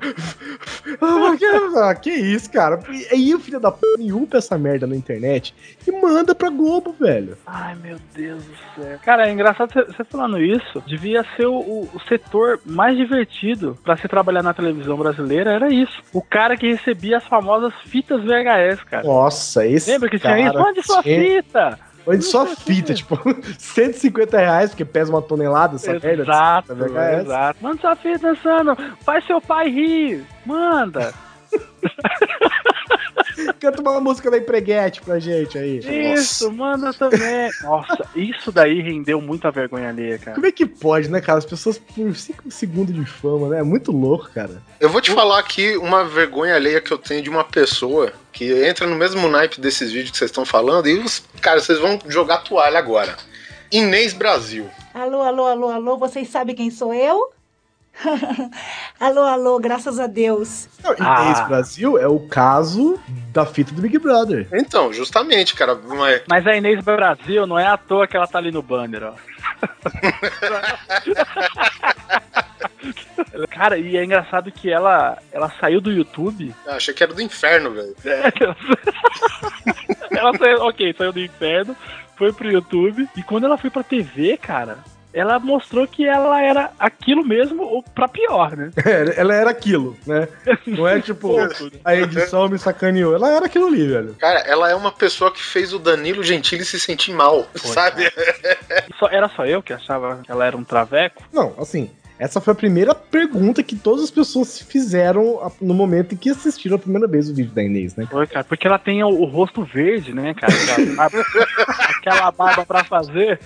ah, que isso, cara? E aí o filho da p upa essa merda na internet e manda pra Globo, velho. Ai, meu Deus do céu. Cara, é engraçado você falando isso. Devia ser o, o, setor mais divertido pra se trabalhar na televisão brasileira, era isso. O cara que recebia as famosas fitas VHS, cara. Nossa, esse Lembra que tinha isso? Onde sua fita? Onde só fita, tipo, [LAUGHS] 150 reais, porque pesa uma tonelada essa merda. Exato, exato. Manda sua fita dançando, faz seu pai rir, manda. [LAUGHS] Canta uma música da Empreguete pra gente aí. Isso, Nossa. manda também. [LAUGHS] Nossa, isso daí rendeu muita vergonha alheia, cara. Como é que pode, né, cara? As pessoas por 5 segundos de fama, né? É muito louco, cara. Eu vou te falar aqui uma vergonha alheia que eu tenho de uma pessoa que entra no mesmo naipe desses vídeos que vocês estão falando e os. Cara, vocês vão jogar toalha agora. Inês Brasil. Alô, alô, alô, alô, vocês sabem quem sou eu? [LAUGHS] alô, alô, graças a Deus. Não, Inês ah. Brasil é o caso da fita do Big Brother. Então, justamente, cara. Mas, mas a Inês Brasil não é à toa que ela tá ali no banner, ó. [LAUGHS] Cara, e é engraçado que ela, ela saiu do YouTube. Ah, achei que era do inferno, velho. É. [LAUGHS] ela saiu, ok, saiu do inferno, foi pro YouTube. E quando ela foi pra TV, cara, ela mostrou que ela era aquilo mesmo, ou pra pior, né? [LAUGHS] É, ela era aquilo, né? Não é tipo, [LAUGHS] a edição me sacaneou. Ela era aquilo ali, velho. Cara, ela é uma pessoa que fez o Danilo Gentili se sentir mal, Foi, sabe? Só, era só eu que achava que ela era um traveco? Não, assim, essa foi a primeira pergunta que todas as pessoas fizeram no momento em que assistiram a primeira vez o vídeo da Inês, né? Foi, cara, porque ela tem o, o rosto verde, né, cara? Aquela barba [LAUGHS] pra fazer.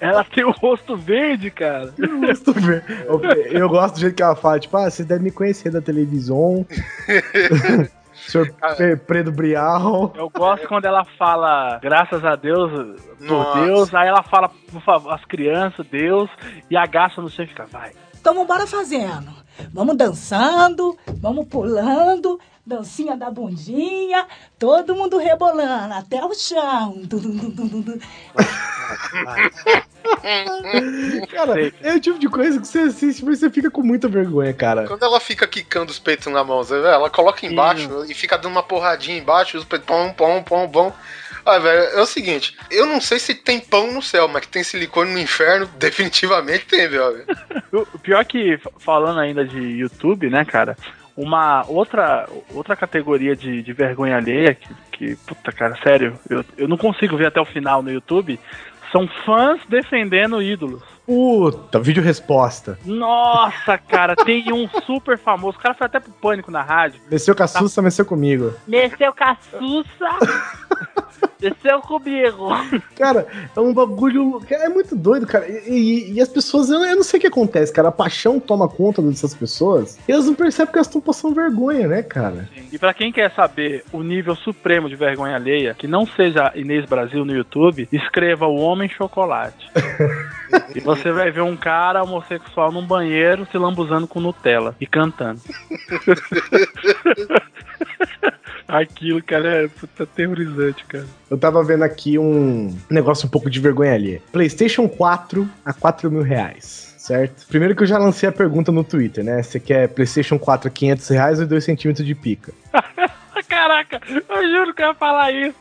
Ela tem o rosto verde, cara. O rosto verde. Eu, eu, gosto do jeito que ela fala, tipo, ah, você deve me conhecer da televisão. [LAUGHS] Senhor Pedro Brial. Eu gosto quando ela fala, graças a Deus, por Nossa. Deus, aí ela fala, por favor, as crianças, Deus, e agacha no chão e fica, vai. Então vambora fazendo. Vamos dançando, vamos pulando, dancinha da bundinha, todo mundo rebolando até o chão. [LAUGHS] cara, é o tipo de coisa que você assiste, mas você fica com muita vergonha, cara. Quando ela fica quicando os peitos na mão, ela coloca embaixo Sim. e fica dando uma porradinha embaixo, os peitos pão, pão, pão, pão. Ah, velho, é o seguinte, eu não sei se tem pão no céu, mas que tem silicone no inferno, [LAUGHS] definitivamente tem, velho. o pior que, falando ainda de YouTube, né, cara, uma outra, outra categoria de, de vergonha alheia, que, que, puta, cara, sério, eu, eu não consigo ver até o final no YouTube, são fãs defendendo ídolos. Puta, vídeo resposta. Nossa, cara, tem um super famoso. O cara foi até pro pânico na rádio. Mexeu com a Sussa, tá. mexeu comigo. Mexeu com a Sussa. [LAUGHS] Desceu comigo. Cara, é um bagulho. É muito doido, cara. E, e, e as pessoas, eu, eu, não sei o que acontece, cara. A paixão toma conta dessas pessoas e elas não percebem que elas estão passando vergonha, né, cara? Sim. E para quem quer saber o nível supremo de vergonha alheia, que não seja Inês Brasil no YouTube, escreva o Homem Chocolate. [LAUGHS] e você vai ver um cara homossexual num banheiro se lambuzando com Nutella e cantando. [LAUGHS] Aquilo, cara, é puta aterrorizante, cara. Eu tava vendo aqui um negócio um pouco de vergonha ali. PlayStation 4 a 4 mil reais certo? Primeiro que eu já lancei a pergunta no Twitter, né? Você quer PlayStation 4 a 500 reais ou 2 centímetros de pica? [LAUGHS] Caraca, eu juro que eu ia falar isso.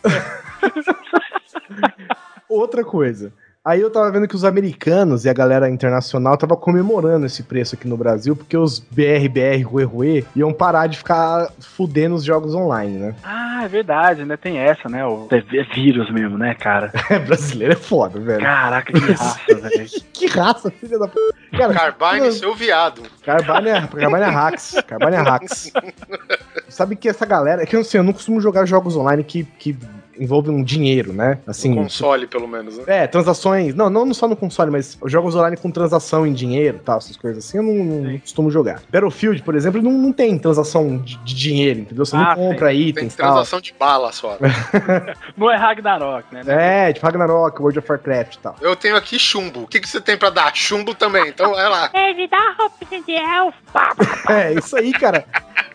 [LAUGHS] Outra coisa. Aí eu tava vendo que os americanos e a galera internacional tava comemorando esse preço aqui no Brasil, porque os BRBR Rue Rue iam parar de ficar fudendo os jogos online, né? Ah, é verdade, né? Tem essa, né? O... É vírus mesmo, né, cara? [LAUGHS] É, brasileiro é foda, velho. Caraca, que raça, [LAUGHS] velho. que raça, filha da p. Cara, Carbine, seu viado. Carbine é, Carbine é hacks. Carbine é hacks. [LAUGHS] Sabe que essa galera. É que eu não sei, eu não costumo jogar jogos online que, que envolve um dinheiro, né? Assim, no console, pelo menos, né? É, transações. Não, não só no console, mas jogos online com transação em dinheiro tal, essas coisas assim, eu não, não costumo jogar. Battlefield, por exemplo, não, não tem transação de, de dinheiro, entendeu? Você ah, não compra tem, itens. Tem transação tal. de bala só. [LAUGHS] não é Ragnarok, né? É, tipo Ragnarok, World of Warcraft e tal. Eu tenho aqui chumbo. O que, que você tem pra dar? Chumbo também, então vai lá. Ele dá roupinha de elfo. [LAUGHS] É, isso aí, cara.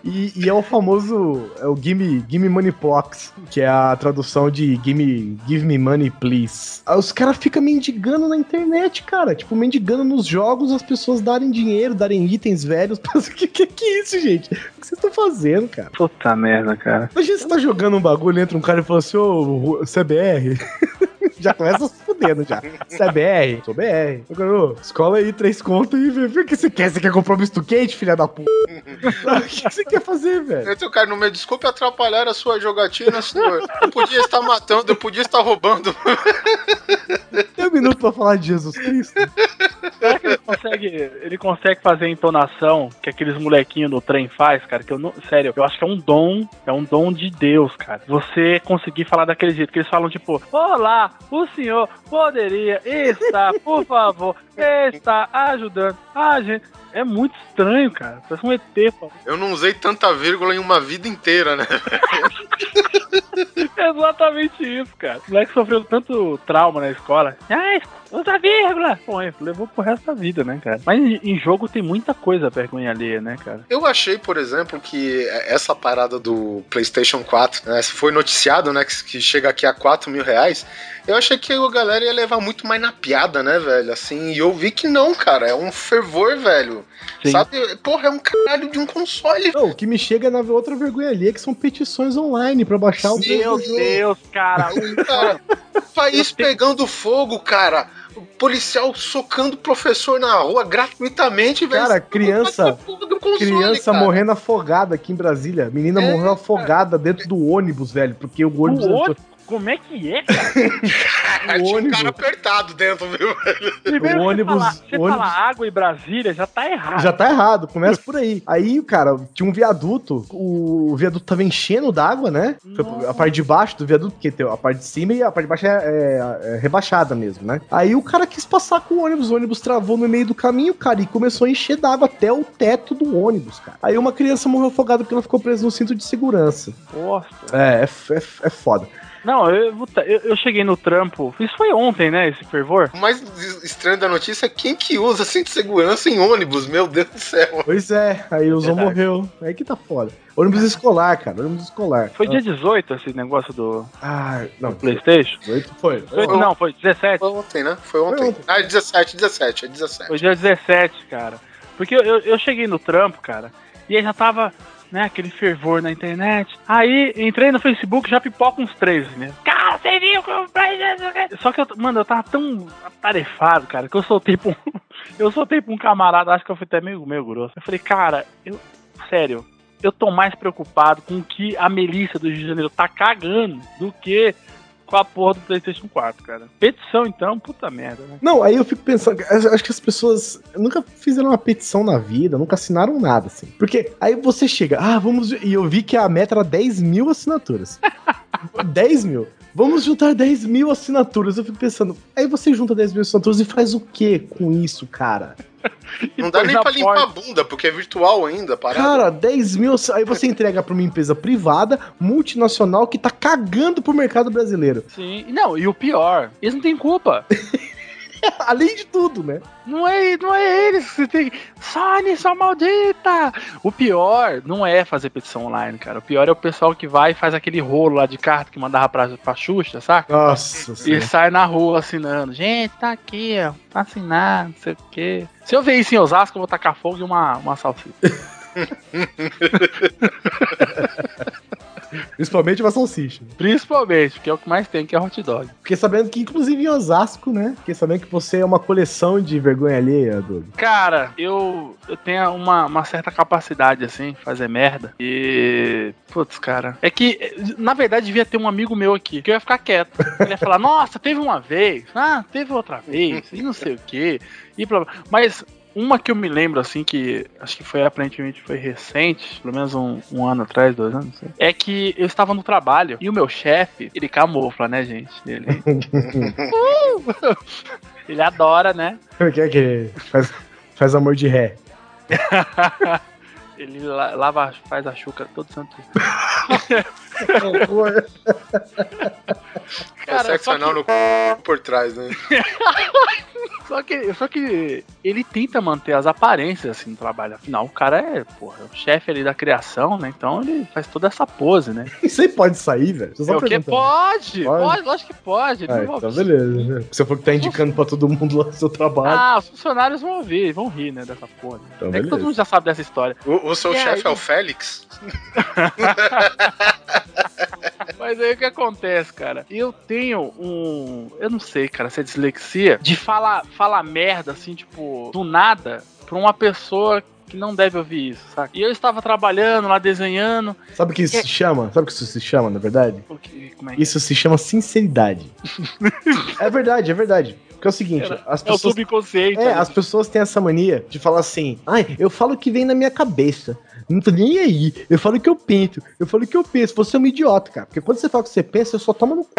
E, e é o famoso. É o Gimme, Gimme Money Plox, que é a tradução de Gimme, Give Me Money Please. Aí os caras ficam mendigando na internet, cara. Tipo, mendigando nos jogos as pessoas darem dinheiro, darem itens velhos. [LAUGHS] que, que, que é isso, gente? O que vocês estão fazendo, cara? Puta merda, cara. Imagina você tá jogando um bagulho, entra um cara e fala assim, ô, CBR. [LAUGHS] já começa se fudendo já. Você é BR? Sou BR. Agora, escola aí, três contas e vê, vê o que você quer. Você quer comprar um misto quente, filha da puta? o que você quer fazer, velho? Então, cara, no meio, desculpe atrapalhar a sua jogatina, senhor. Eu podia estar matando, eu podia estar roubando. Tem um minuto pra falar de Jesus Cristo. Será que ele consegue, ele consegue fazer a entonação que aqueles molequinhos no trem faz, cara? Que eu não. Sério, eu acho que é um dom, é um dom de Deus, cara. Você conseguir falar daquele jeito, que eles falam, tipo, olá, o senhor poderia estar, por favor, estar ajudando a gente. É muito estranho, cara. Parece um ET, pô. Eu não usei tanta vírgula em uma vida inteira, né? [LAUGHS] Exatamente isso, cara. O moleque sofreu tanto trauma na escola. Ai, usa vírgula! Pô, levou pro resto da vida, né, cara? Mas em jogo tem muita coisa vergonha alheia, né, cara? Eu achei, por exemplo, que essa parada do PlayStation 4, né, foi noticiado, né, que chega aqui a 4 mil reais. Eu achei que a galera ia levar muito mais na piada, né, velho? Assim, e eu vi que não, cara. É um fervor, velho. Sim. Sabe? Porra, é um caralho de um console. Não, o que me chega na outra vergonha ali é que são petições online pra baixar o Meu Deus, cara. cara país pegando fogo, cara policial socando professor na rua gratuitamente, velho. Cara, criança. Console, criança cara. morrendo afogada aqui em Brasília. Menina é, morreu afogada cara. dentro do ônibus, velho. Porque o ônibus. O como é que é, cara? [LAUGHS] o ônibus... um cara apertado dentro, viu? Primeiro, o ônibus, você, falar, você ônibus... fala água e Brasília, já tá errado. Já tá errado, começa por aí. Aí, cara, tinha um viaduto, o viaduto tava enchendo d'água, né? Nossa. A parte de baixo do viaduto, porque tem a parte de cima e a parte de baixo é, é, é, rebaixada mesmo, né? Aí o cara quis passar com o ônibus, o ônibus travou no meio do caminho, cara, e começou a encher d'água até o teto do ônibus, cara. Aí uma criança morreu afogada porque ela ficou presa no cinto de segurança. Nossa. É, é, é, é foda. Não, eu, eu, eu, cheguei no trampo. Isso foi ontem, né? Esse fervor. O mais estranho da notícia é quem que usa cinto de segurança em ônibus, meu Deus do céu. Pois é, aí usou morreu. Aí que tá foda. Ônibus escolar, cara, ônibus escolar. Foi dia 18 esse negócio do. Ah, não. Do PlayStation? 18 foi. foi. Não, foi 17. Foi ontem, né? Foi ontem. Foi ontem. Ah, 17, 17, é 17. Foi dia 17, cara. Porque eu, eu, eu cheguei no trampo, cara, e aí já tava né? Aquele fervor na internet. Aí entrei no Facebook, já pipoca uns três, né? Cara, você viu que eu Só que, eu, mano, eu tava tão atarefado, cara, que eu soltei pra um. [LAUGHS] eu soltei pra um camarada, acho que eu fui até meio, meio grosso. Eu falei, cara, eu. Sério, eu tô mais preocupado com que a Melissa do Rio de Janeiro tá cagando do que com a porra do PlayStation 4, cara. Petição, então, puta merda, né? Não, aí eu fico pensando, acho que as pessoas nunca fizeram uma petição na vida, nunca assinaram nada, assim. Porque aí você chega, ah, vamos. E eu vi que a meta era 10 mil assinaturas. [LAUGHS] 10 mil. Vamos juntar 10 mil assinaturas. Eu fico pensando, aí você junta 10 mil assinaturas e faz o que com isso, cara? Não dá nem pra porta. limpar a bunda, porque é virtual ainda, parada. Cara, 10 mil, aí você entrega pra uma empresa privada, multinacional, que tá cagando pro mercado brasileiro. Sim, não, e o pior, eles não têm culpa. [LAUGHS] [LAUGHS] Além de tudo, né? Não é, não é eles que você tem. Sony, sua maldita! O pior não é fazer petição online, cara. O pior é o pessoal que vai e faz aquele rolo lá de carta que mandava pra, pra Xuxa, saca? Nossa. E senhora. sai na rua assinando. Gente, tá aqui, ó. Tá assinado, não sei o quê. Se eu ver isso em Osasco, eu vou tacar fogo e uma, uma salsicha. [LAUGHS] Principalmente uma salsicha. Principalmente, porque é o que mais tem, que é hot dog. Fiquei sabendo que, inclusive, em Osasco, né? Fiquei sabendo que você é uma coleção de vergonha alheia, Doug. Cara, eu, eu tenho uma, uma certa capacidade, assim, fazer merda. E. Putz, cara. É que, na verdade, devia ter um amigo meu aqui, que eu ia ficar quieto. Ele ia falar, [LAUGHS] nossa, teve uma vez, ah, teve outra vez, e não sei o quê. E blá, blá. Mas uma que eu me lembro, assim, que acho que foi aparentemente foi recente, pelo menos um, um ano atrás, dois anos, sei, é que eu estava no trabalho e o meu chefe, ele camufla, né, gente? Ele. [LAUGHS] [LAUGHS] ele adora, né? Que é que faz, faz amor de ré? [LAUGHS] ele lava, faz a chuca todo santo. Cara, é sexo anal que... no por trás, né? [LAUGHS] Só que, só que ele tenta manter as aparências assim no trabalho. Afinal, o cara é, porra, o chefe ali da criação, né? Então ele faz toda essa pose, né? [LAUGHS] Isso aí pode sair, velho? É o que pode, Pode? pode, lógico que pode. Ah, então beleza. Você for que tá indicando pra todo mundo lá no seu trabalho. Ah, os funcionários vão ouvir, vão rir, né, dessa porra. Então, é que todo beleza. mundo já sabe dessa história. O, o seu chefe aí? é o Félix? [LAUGHS] [LAUGHS] Mas aí o que acontece, cara? Eu tenho um. Eu não sei, cara, se é dislexia de falar, falar merda, assim, tipo, do nada, pra uma pessoa que não deve ouvir isso, saca? E eu estava trabalhando lá, desenhando. Sabe o que isso se chama? Sabe o que isso se chama, na verdade? que- é que Isso se chama sinceridade. [LAUGHS] é verdade, é verdade. Porque é o seguinte, as é o pessoas. subconsciente. É, né? as pessoas têm essa mania de falar assim, ai, eu falo o que vem na minha cabeça. Não tô nem aí. Eu falo o que eu penso. Eu falo o que eu penso. Você é um idiota, cara. Porque quando você fala o que você pensa, você só toma no cu.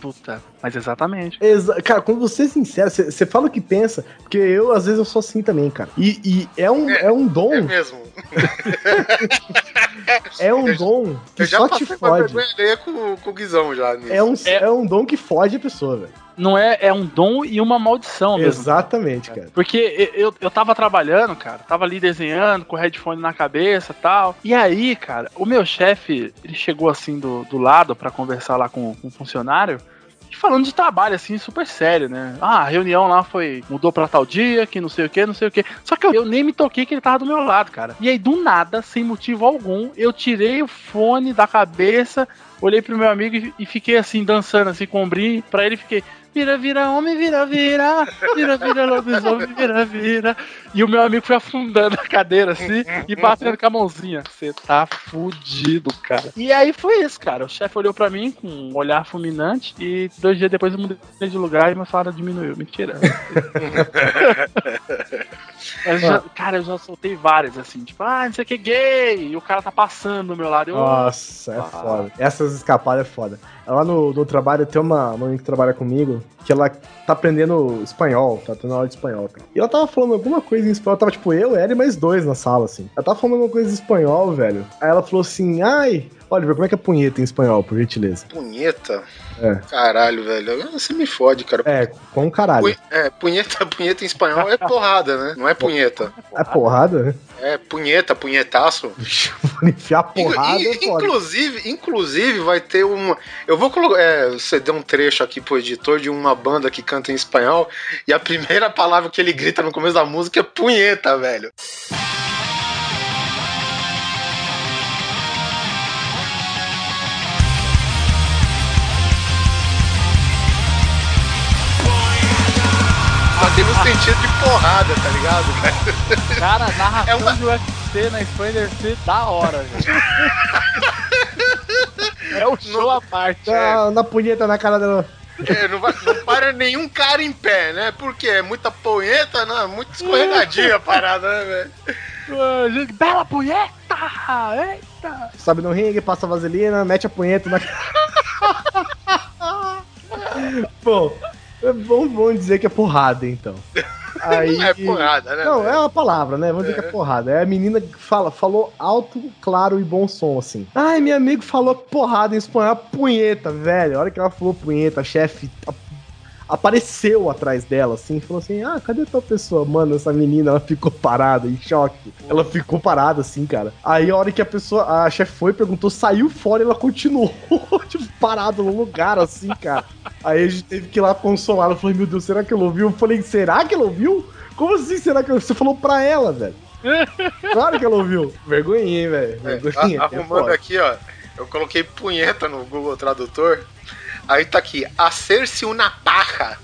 Puta, mas exatamente. Exa- Cara, quando você é sincero, você, você fala o que pensa. Porque eu, às vezes, eu sou assim também, cara. E, e é, um, é. um dom. É mesmo. [LAUGHS] É um dom que Eu já só te fode. com, com o Guizão já nisso. É um, É- é um dom que fode a pessoa, velho. Não é, é um dom e uma maldição mesmo. Exatamente, cara. Porque eu, eu, tava trabalhando, cara, tava ali desenhando, com o headphone na cabeça e tal. E aí, cara, o meu chefe, ele chegou assim do, do lado pra conversar lá com, com o funcionário. Falando de trabalho, assim, super sério, né? Ah, a reunião lá foi. mudou pra tal dia, que não sei o que, não sei o que. Só que eu, eu nem me toquei que ele tava do meu lado, cara. E aí, do nada, sem motivo algum, eu tirei o fone da cabeça, olhei pro meu amigo e, e fiquei assim, dançando assim com o ombrinho. Pra ele fiquei. Vira, vira, homem, vira, vira. Vira, vira, lobisomem, vira, vira. E o meu amigo foi afundando a cadeira assim e batendo com a mãozinha. Você tá fudido, cara. E aí foi isso, cara. O chefe olhou pra mim com um olhar fulminante e dois dias depois eu mudei de lugar e meu salário diminuiu. Mentira. [LAUGHS] Eu já- cara, eu já soltei várias assim, tipo, ah, não sei o que, gay. E o cara tá passando do meu lado. Eu, Nossa, é Ah. foda. Essas escapadas é foda. Lá no, no trabalho tem uma menina que trabalha comigo que ela tá aprendendo espanhol, tá tendo aula de espanhol, cara. E ela tava falando alguma coisa em espanhol, tava tipo eu, ela e mais dois na sala, assim. Ela tava falando alguma coisa em espanhol, velho. Aí ela falou assim, ai, Oliver, como é que é punheta em espanhol, por gentileza? Punheta? É. Caralho, velho. Você me fode, cara. É, com caralho. Pu- É, punheta, [LAUGHS] punheta em espanhol é porrada, né? Não é punheta. É porrada? É punheta, punhetaço. Vou enfiar porrada, In- é foda. inclusive, inclusive vai ter uma. Eu vou colocar. É, você deu um trecho aqui pro editor de uma banda que canta em espanhol. E a primeira palavra que ele grita no começo da música é punheta, velho. Tem no sentido de porrada, tá ligado? Cara, a narração É uma- de UFC na deve ser da hora, velho. é um [LAUGHS] show à parte. Tá na punheta na cara dela. É, não, vai- não para nenhum cara em pé, né? Porque é muita punheta, né? Muito escorregadia a parada, né, velho? Ah, Bela punheta! Eita! Sobe no ringue, passa vaselina, mete a punheta na é [LAUGHS] bom, vamos dizer que é porrada, então. [LAUGHS] Aí... É porrada, né? Não, velho? é uma palavra, né? Vamos dizer que é porrada. É a menina que fala, falou alto, claro e bom som, assim. Ai, meu amigo falou porrada em espanhol, punheta, velho. A hora que ela falou punheta, chefe apareceu atrás dela, assim, falou assim: Ah, cadê tal pessoa? Mano, essa menina, ela ficou parada, em choque. Ela ficou parada, assim, cara. Aí a hora que a pessoa, a chefe foi, perguntou, saiu fora e ela continuou, [LAUGHS] tipo, parada no lugar, assim, cara. Aí a gente teve que ir lá consolar. Eu falei, meu Deus, será que ela ouviu? Eu falei, será que ela ouviu? Como assim será que ela Você falou pra ela, velho. Claro que ela ouviu. Vergonhinha, hein, velho. É, Vergonhinha. a- é arrumando foda. aqui, ó. Eu coloquei punheta no Google Tradutor. Aí tá aqui, hacer-se uma paja.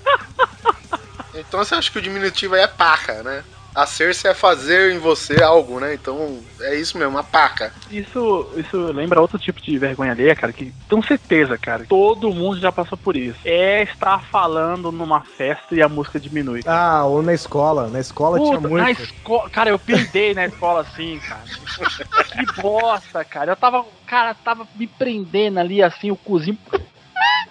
Então você acha que o diminutivo aí é paja, né? Hacer-se é fazer em você algo, né? Então é isso mesmo, uma paca. Isso, isso lembra outro tipo de vergonha alheia, cara, que tenho certeza, cara, todo mundo já passou por isso. É estar falando numa festa e a música diminui. Ah, ou na escola. Na escola tinha Puta, muito. na escola, cara, eu peidei na escola assim, cara. Que bosta, cara. Eu tava, cara, tava me prendendo ali assim, o cozinho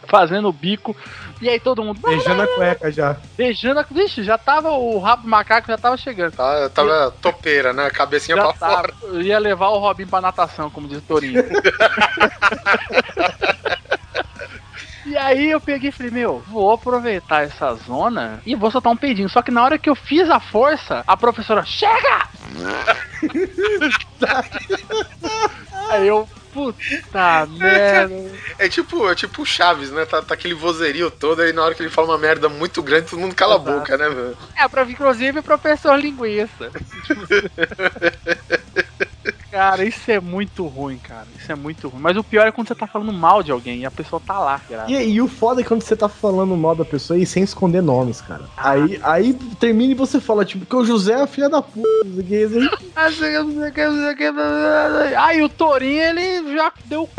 fazendo o bico. E aí todo mundo Beijando a cueca já. beijando a. Vixe, já tava o rabo do macaco, já tava chegando. Tá, tava topeira, né? Cabecinha Já pra tava. fora. Eu ia levar o Robin pra natação, como diz o Torinho. [LAUGHS] e aí eu peguei e falei, meu, vou aproveitar essa zona e vou soltar um peidinho. Só que na hora que eu fiz a força, a professora, chega! [LAUGHS] aí eu, puta [LAUGHS] merda. É tipo, é tipo o Chaves, né? Tá, tá aquele vozerio todo aí na hora que ele fala uma merda muito grande, todo mundo cala a boca, né, velho? É, pra, inclusive professor linguista. [LAUGHS] Cara, isso é muito ruim, cara. Isso é muito ruim. Mas o pior é quando você tá falando mal de alguém e a pessoa tá lá, cara. E, e o foda é quando você tá falando mal da pessoa e sem esconder nomes, cara. Aí, aí termina e você fala, tipo, que o José é a filha da puta. que, assim. Ai, o Torinho, ele já deu. [LAUGHS]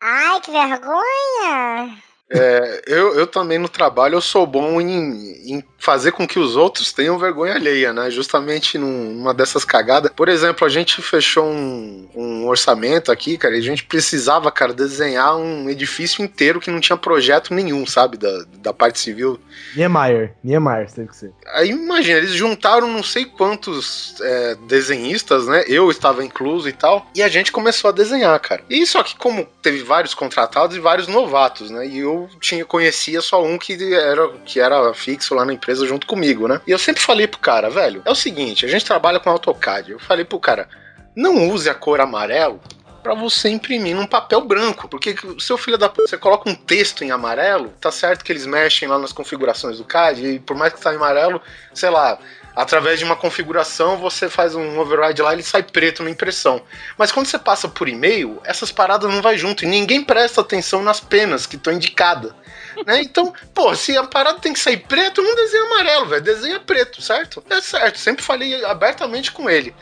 Ai, que vergonha! É, eu, eu também no trabalho eu sou bom em, em fazer com que os outros tenham vergonha alheia, né? Justamente num- numa dessas cagadas. Por exemplo, a gente fechou um, um orçamento aqui, cara, e a gente precisava, cara, desenhar um edifício inteiro que não tinha projeto nenhum, sabe? Da, da parte civil. Niemeyer. Niemeyer, teve que ser. Aí imagina, eles juntaram não sei quantos é, desenhistas, né? Eu estava incluso e tal. E a gente começou a desenhar, cara. E só que como teve vários contratados e vários novatos, né? E eu tinha conhecia só um que era que era fixo lá na empresa junto comigo, né? E eu sempre falei pro cara, velho, é o seguinte, a gente trabalha com AutoCAD. Eu falei pro cara, não use a cor amarelo pra você imprimir num papel branco, porque o seu filho da puta, você coloca um texto em amarelo, tá certo que eles mexem lá nas configurações do CAD e por mais que tá em amarelo, sei lá, através de uma configuração você faz um override lá ele sai preto na impressão. Mas quando você passa por e-mail, essas paradas não vai junto e ninguém presta atenção nas penas que estão indicadas. Né? Então, pô, se a parada tem que sair preto, não desenha amarelo, velho. Desenha preto, certo? É certo, sempre falei abertamente com ele.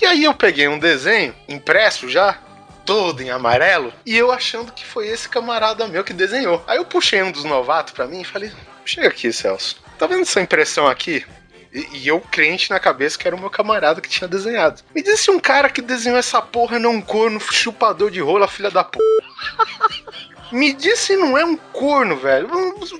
E aí eu peguei um desenho impresso já, todo em amarelo, e eu achando que foi esse camarada meu que desenhou. Aí eu puxei um dos novatos pra mim e falei: Chega aqui, Celso. Tá vendo essa impressão aqui? E, e eu crente na cabeça que era o meu camarada que tinha desenhado. Me disse um cara que desenhou essa porra não um corno chupador de rola, filha da p. [LAUGHS] Me disse não é um corno, velho.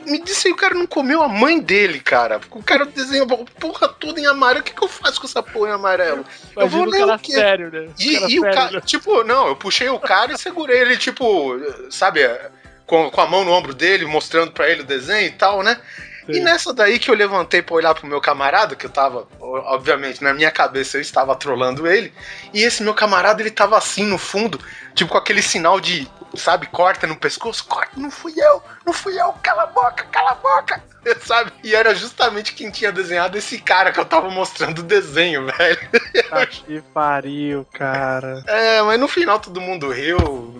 Me disse aí o cara não comeu a mãe dele, cara. O cara desenhou a porra toda em amarelo. O que, que eu faço com essa porra em amarelo? eu Imagina vou o ler o quê? sério, né? O E, cara e o sério, cara, né? tipo, não, eu puxei o cara e segurei ele, tipo, sabe, com, com a mão no ombro dele, mostrando pra ele o desenho e tal, né? E nessa daí que eu levantei pra olhar pro meu camarada, que eu tava, obviamente, na minha cabeça eu estava trolando ele, e esse meu camarada ele tava assim no fundo, tipo com aquele sinal de, sabe, corta no pescoço, corta, não fui eu, não fui eu, cala a boca, cala a boca, [LAUGHS] sabe? E era justamente quem tinha desenhado esse cara que eu tava mostrando o desenho, velho. Tá que pariu, cara. É, mas no final todo mundo riu.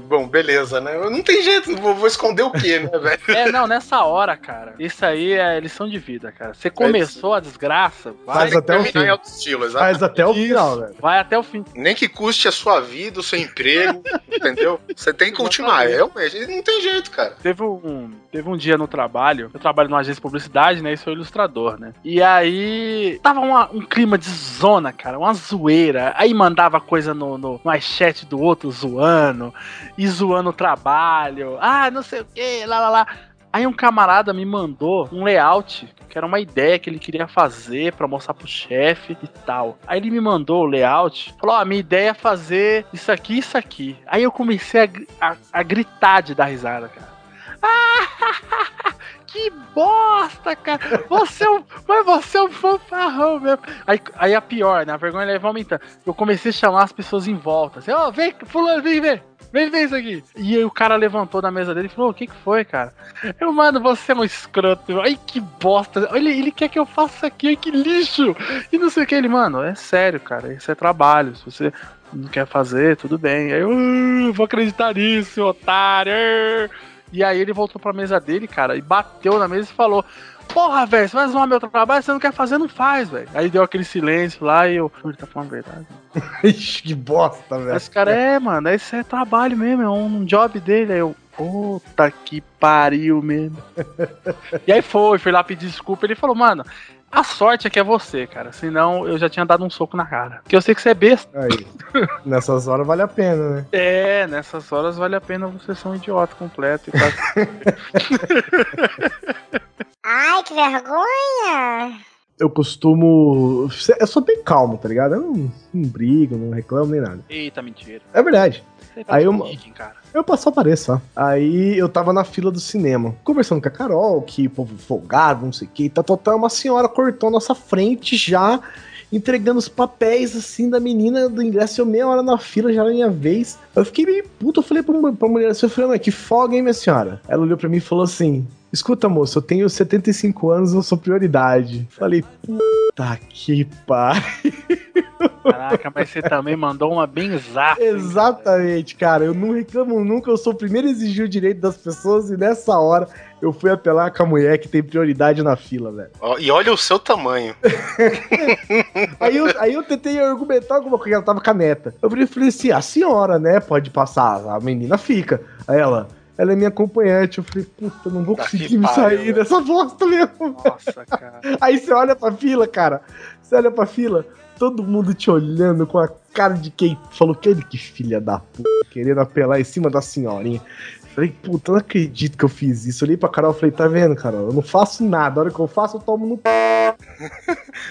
Bom, beleza, né? Não tem jeito, vou, vou esconder o quê, né, [LAUGHS] velho? É, não, nessa hora, cara. Isso aí é lição de vida, cara. Você começou a desgraça, vai, Faz até o Terminar fim. em alto estilo, exato. Faz até o final, velho. vai até o fim. Nem que custe a sua vida, o seu emprego, [LAUGHS] entendeu? Você tem que continuar, realmente. Não tem jeito, cara. Teve um, teve um dia no trabalho, eu trabalho numa agência publicidade, né? E sou ilustrador, né? E aí tava uma- um clima de zona, cara, uma zoeira. Aí mandava coisa no, no, no chat do outro zoando, e zoando o trabalho. Ah, não sei o que, lá lá lá. Aí um camarada me mandou um layout, que era uma ideia que ele queria fazer pra mostrar pro chefe e tal. Aí ele me mandou o layout, falou: Ó, a minha ideia é fazer isso aqui isso aqui. Aí eu comecei a, a, a gritar de dar risada, cara. [LAUGHS] Ah, que bosta, cara! Você é um, mas você é um fanfarrão mesmo. Aí, aí a pior, né? A vergonha leva aumentando. Eu comecei a chamar as pessoas em volta. Assim, ó, vem, fulano, vem ver. Vem ver isso aqui. E aí o cara levantou da mesa dele e falou: O que que foi, cara? Eu, mano, você é um escroto. Ai, que bosta. Ele, ele quer que eu faça aqui, que lixo. E não sei o que. Ele, mano, é sério, cara. Isso é trabalho. Se você não quer fazer, tudo bem. Aí eu, "Ah, vou acreditar nisso, otário. E aí ele voltou pra mesa dele, cara, e bateu na mesa e falou: Porra, velho, você vai zoar meu trabalho, você não quer fazer, não faz, velho. Aí deu aquele silêncio lá e eu. Ele tá falando a verdade. [LAUGHS] Ixi, que bosta, velho. Esse cara, é, mano, esse é trabalho mesmo, é um job dele. Aí eu, puta que pariu mesmo. [LAUGHS] e aí foi, fui lá pedir desculpa. Ele falou, mano, a sorte é que é você, cara. Senão eu já tinha dado um soco na cara. Porque eu sei que você é besta. Aí. [LAUGHS] Nessas horas vale a pena, né? É, nessas horas vale a pena você ser um idiota completo e tal. [LAUGHS] Ai, que vergonha! Eu costumo. Eu sou bem calmo, tá ligado? Eu não, não brigo, não reclamo nem nada. Eita, mentira. É verdade. Você tá Aí eu- cara. Eu passo apareço, ó. Aí eu tava na fila do cinema, conversando com a Carol, que povo folgado, não sei o que, tá total. Uma senhora cortou nossa frente já, entregando os papéis assim da menina do ingresso. Eu meia hora na fila, já era minha vez. Eu fiquei meio puto, eu falei pra, pra mulher assim, eu falei, "Mãe, que folga, hein, minha senhora? Ela olhou pra mim e falou assim. Escuta, moço, eu tenho 75 anos, eu sou prioridade. Falei, puta que pariu. Caraca, mas você também mandou uma benzada. Exatamente, cara. Eu não reclamo nunca, eu sou o primeiro a exigir o direito das pessoas e nessa hora eu fui apelar com a mulher que tem prioridade na fila, velho. E olha o seu tamanho. [LAUGHS] Aí eu, aí eu tentei argumentar alguma coisa, ela tava com a neta. Eu falei falei assim: a senhora, né, pode passar, a menina fica. Aí ela. Ela é minha acompanhante. Eu falei, puta, não vou Tá conseguir me pariu, sair velho. dessa bosta mesmo. Nossa, cara. [LAUGHS] Aí você olha pra fila, cara. Você olha pra fila, todo mundo te olhando com a cara de quem falou que ele que filha da puta, querendo apelar em cima da senhorinha. Falei, puta, eu não acredito que eu fiz isso. Olhei pra Carol e falei, tá vendo, Carol? Eu não faço nada. A hora que eu faço, eu tomo no.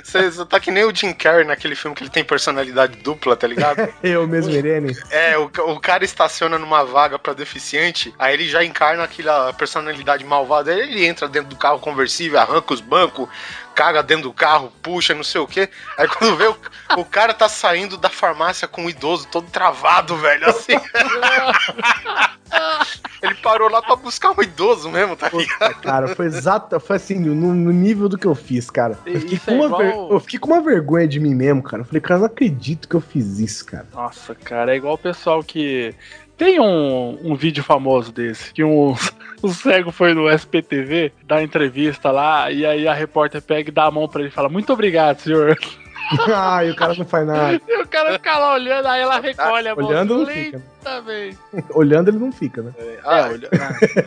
Você, [LAUGHS] você tá que nem o Jim Carrey naquele filme que ele tem personalidade dupla, tá ligado? [LAUGHS] Eu mesmo, Irene. É, o, o cara estaciona numa vaga pra deficiente, aí ele já encarna aquela personalidade malvada, aí ele entra dentro do carro conversível, arranca os bancos, caga dentro do carro, puxa, não sei o quê. Aí quando vê, o, o cara tá saindo da farmácia com o idoso todo travado, velho, assim. [LAUGHS] ele parou lá pra buscar um idoso mesmo, tá ligado? Cara, foi exato, foi assim, no, no nível do que eu fiz, cara. Eu fiquei, Isso com é uma igual- ver- eu fiquei com uma vergonha de mim mesmo, cara. Eu falei, cara, eu não acredito que eu fiz isso, cara. Nossa, cara, é igual o pessoal que. Tem um, um vídeo famoso desse, que um, [LAUGHS] um cego foi no SPTV dar entrevista lá, e aí a repórter pega e dá a mão pra ele e fala: Muito obrigado, senhor. Ai, [LAUGHS] o cara não faz nada. E o cara fica lá olhando, aí ela recolhe a mão. Olhando não velho. [LAUGHS] Olhando ele não fica, né? Ah, É, olha-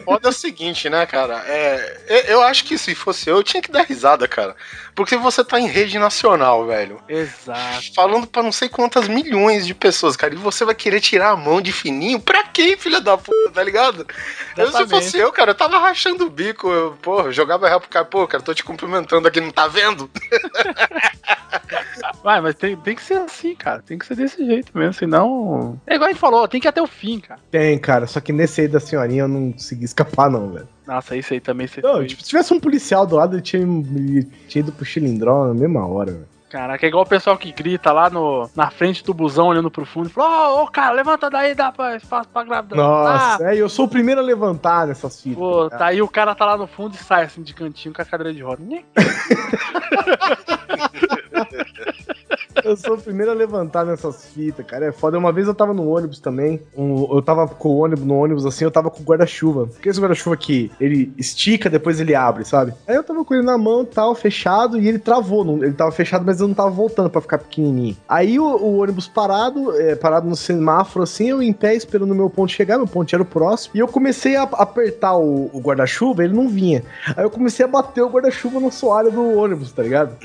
Foda é o seguinte, né, cara? É, eu- acho que se fosse eu, eu tinha que dar risada, cara. Porque você tá em rede nacional, velho. Exato. Falando pra não sei quantas milhões de pessoas, cara. E você vai querer tirar a mão de fininho? Pra quem, filha da puta, tá ligado? Eu, se fosse eu, cara, eu tava rachando o bico. Eu, porra, eu jogava real pro cara, pô, cara, tô te cumprimentando aqui, não tá vendo? [LAUGHS] Vai, mas tem, tem que ser assim, cara. Tem que ser desse jeito mesmo, senão. É igual a gente falou, tem que ir até o fim, cara. Tem, cara. Só que nesse aí da senhorinha eu não consegui escapar, não, velho. Nossa, isso aí também você Não, tipo, se tivesse um policial do lado, ele tinha, ele tinha ido pro Chilindró na mesma hora, velho. Caraca, é igual o pessoal que grita lá no, na frente do busão, olhando pro fundo e fala: Ô, ô, cara, levanta daí, dá pra espaço pra grávida. Nossa, Ah, é, eu sou o primeiro a levantar nessas fitas. pô, cara. tá aí o cara tá lá no fundo e sai assim de cantinho com a cadeira de roda. [LAUGHS] [LAUGHS] Eu sou o primeiro a levantar nessas fitas, cara. É foda. Uma vez eu tava no ônibus também. um- eu tava com o ônibus no ônibus assim, eu tava com o guarda-chuva. Porque esse guarda-chuva aqui, ele estica, depois ele abre, sabe? Aí eu tava com ele na mão tal, fechado, e ele travou. não- ele tava fechado, mas eu não tava voltando pra ficar pequenininho. Aí o, o ônibus parado, é, parado no semáforo assim, eu em pé esperando o meu ponto chegar, meu ponto era o próximo. E eu comecei a apertar o, o guarda-chuva, ele não vinha. Aí eu comecei a bater o guarda-chuva no soalho do ônibus, tá ligado?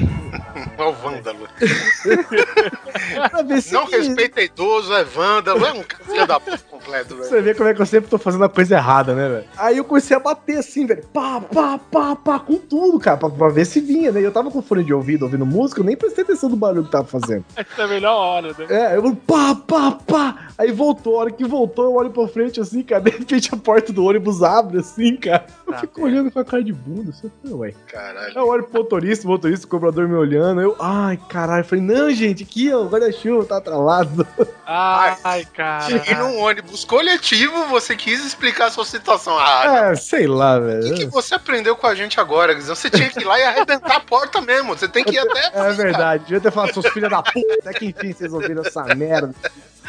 Ó, [LAUGHS] o vândalo. [LAUGHS] [LAUGHS] Pra ver se Não respeita idoso, é vândalo, é um filho da puta completo, velho. Você vê como é que eu sempre tô fazendo a coisa errada, né, velho? Aí eu comecei a bater assim, velho. Pá, pá, pá, pá, com tudo, cara, pra, pra ver se vinha, né? Eu tava com fone de ouvido, ouvindo música, eu nem prestei atenção no barulho que tava fazendo. [LAUGHS] Essa é a melhor hora, né? É, eu pá, pá, pá. Aí voltou, a hora que voltou, eu olho pra frente assim, cara. De repente a porta do ônibus abre assim, cara. Eu Ah, fico olhando com a cara de bunda, assim, ué. Caralho. Eu olho pro motorista, o motorista, o cobrador me olhando. Eu, ai, caralho. Eu falei, não, gente, aqui, ó, o guarda-chuva tá travado. Ai, cara. E num ônibus coletivo, você quis explicar a sua situação. Ah, É, sei lá, o que, que velho. você aprendeu com a gente agora, Guizão? Você tinha que ir lá e arrebentar a porta mesmo. Você tem que ir até. É verdade, devia ter falado, seus filhos da puta, até que enfim vocês ouviram essa merda.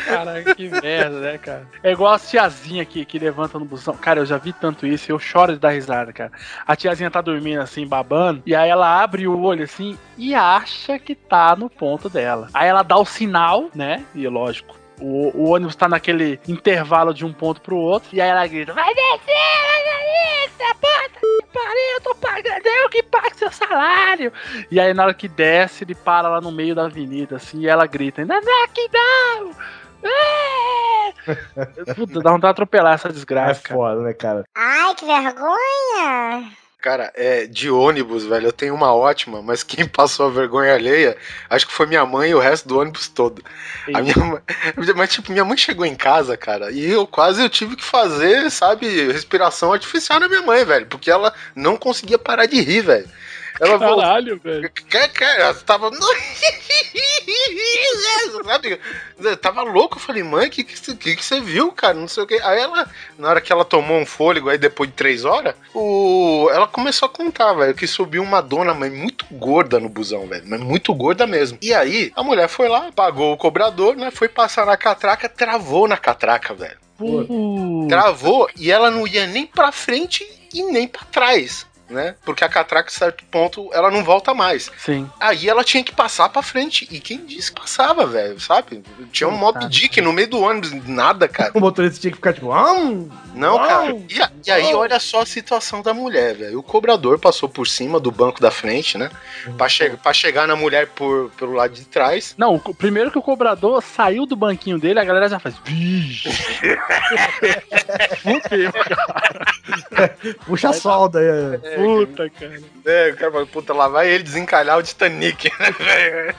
Caraca, que merda, né, cara? É igual as tiazinha que, que levanta no busão. Cara, eu já vi tanto isso eu choro de dar risada, cara. A tiazinha tá dormindo assim, babando, e aí ela abre o olho assim e acha que tá no ponto dela. Aí ela dá o sinal, né? E lógico. O, o ônibus tá naquele intervalo de um ponto pro outro. E aí ela grita: Vai descer, descer, puta que pariu, eu tô pagando, eu que pago seu salário. E aí na hora que desce, ele para lá no meio da avenida, assim, e ela grita: Não, não, que não! É! Puta, dá vontade de atropelar essa É desgraça, cara. foda, né, cara? Ai, que vergonha! Cara, é, de ônibus, velho, eu tenho uma ótima, mas quem [LAUGHS] passou a vergonha alheia, acho que foi minha mãe e o resto do ônibus todo. A minha mãe, [LAUGHS] mas, tipo, minha mãe chegou em casa, cara, e eu quase eu tive que fazer, sabe, respiração artificial na minha mãe, velho, porque ela não conseguia parar de rir, velho. Ela Caralho, velho. Cara, cara, ela tava. [LAUGHS] Sabe? Tava louco. Eu falei, mãe, o que, que, você- viu, cara? Não sei o que. Aí ela, na hora que ela tomou um fôlego, aí depois de três horas, o... ela começou a contar, velho, que subiu uma dona, mas muito gorda no busão, velho. Mas muito gorda mesmo. E aí, a mulher foi lá, pagou o cobrador, né? Foi passar na catraca, travou na catraca, velho. Putz. Travou e ela não ia nem pra frente e nem pra trás. Né? Porque a catraca, a certo ponto, ela não volta mais. Sim. Aí ela tinha que passar pra frente. E quem disse que passava, velho? Sabe? Tinha um Mob Dick no meio do ônibus, nada, cara. [LAUGHS] O motorista tinha que ficar tipo, ah, Não, Uau! cara. E, a- e aí, olha só a situação da mulher, velho. O cobrador passou por cima do banco da frente, né? Pra, che pra chegar na mulher por, pelo lado de trás. Não, o- primeiro que o cobrador saiu do banquinho dele, a galera já faz. Vixe. [LAUGHS] Fudeu, cara. [LAUGHS] puxa a solda aí. Puta, cara. É, o cara fala, puta, lá vai ele desencalhar o Titanic, né, [LAUGHS] velho?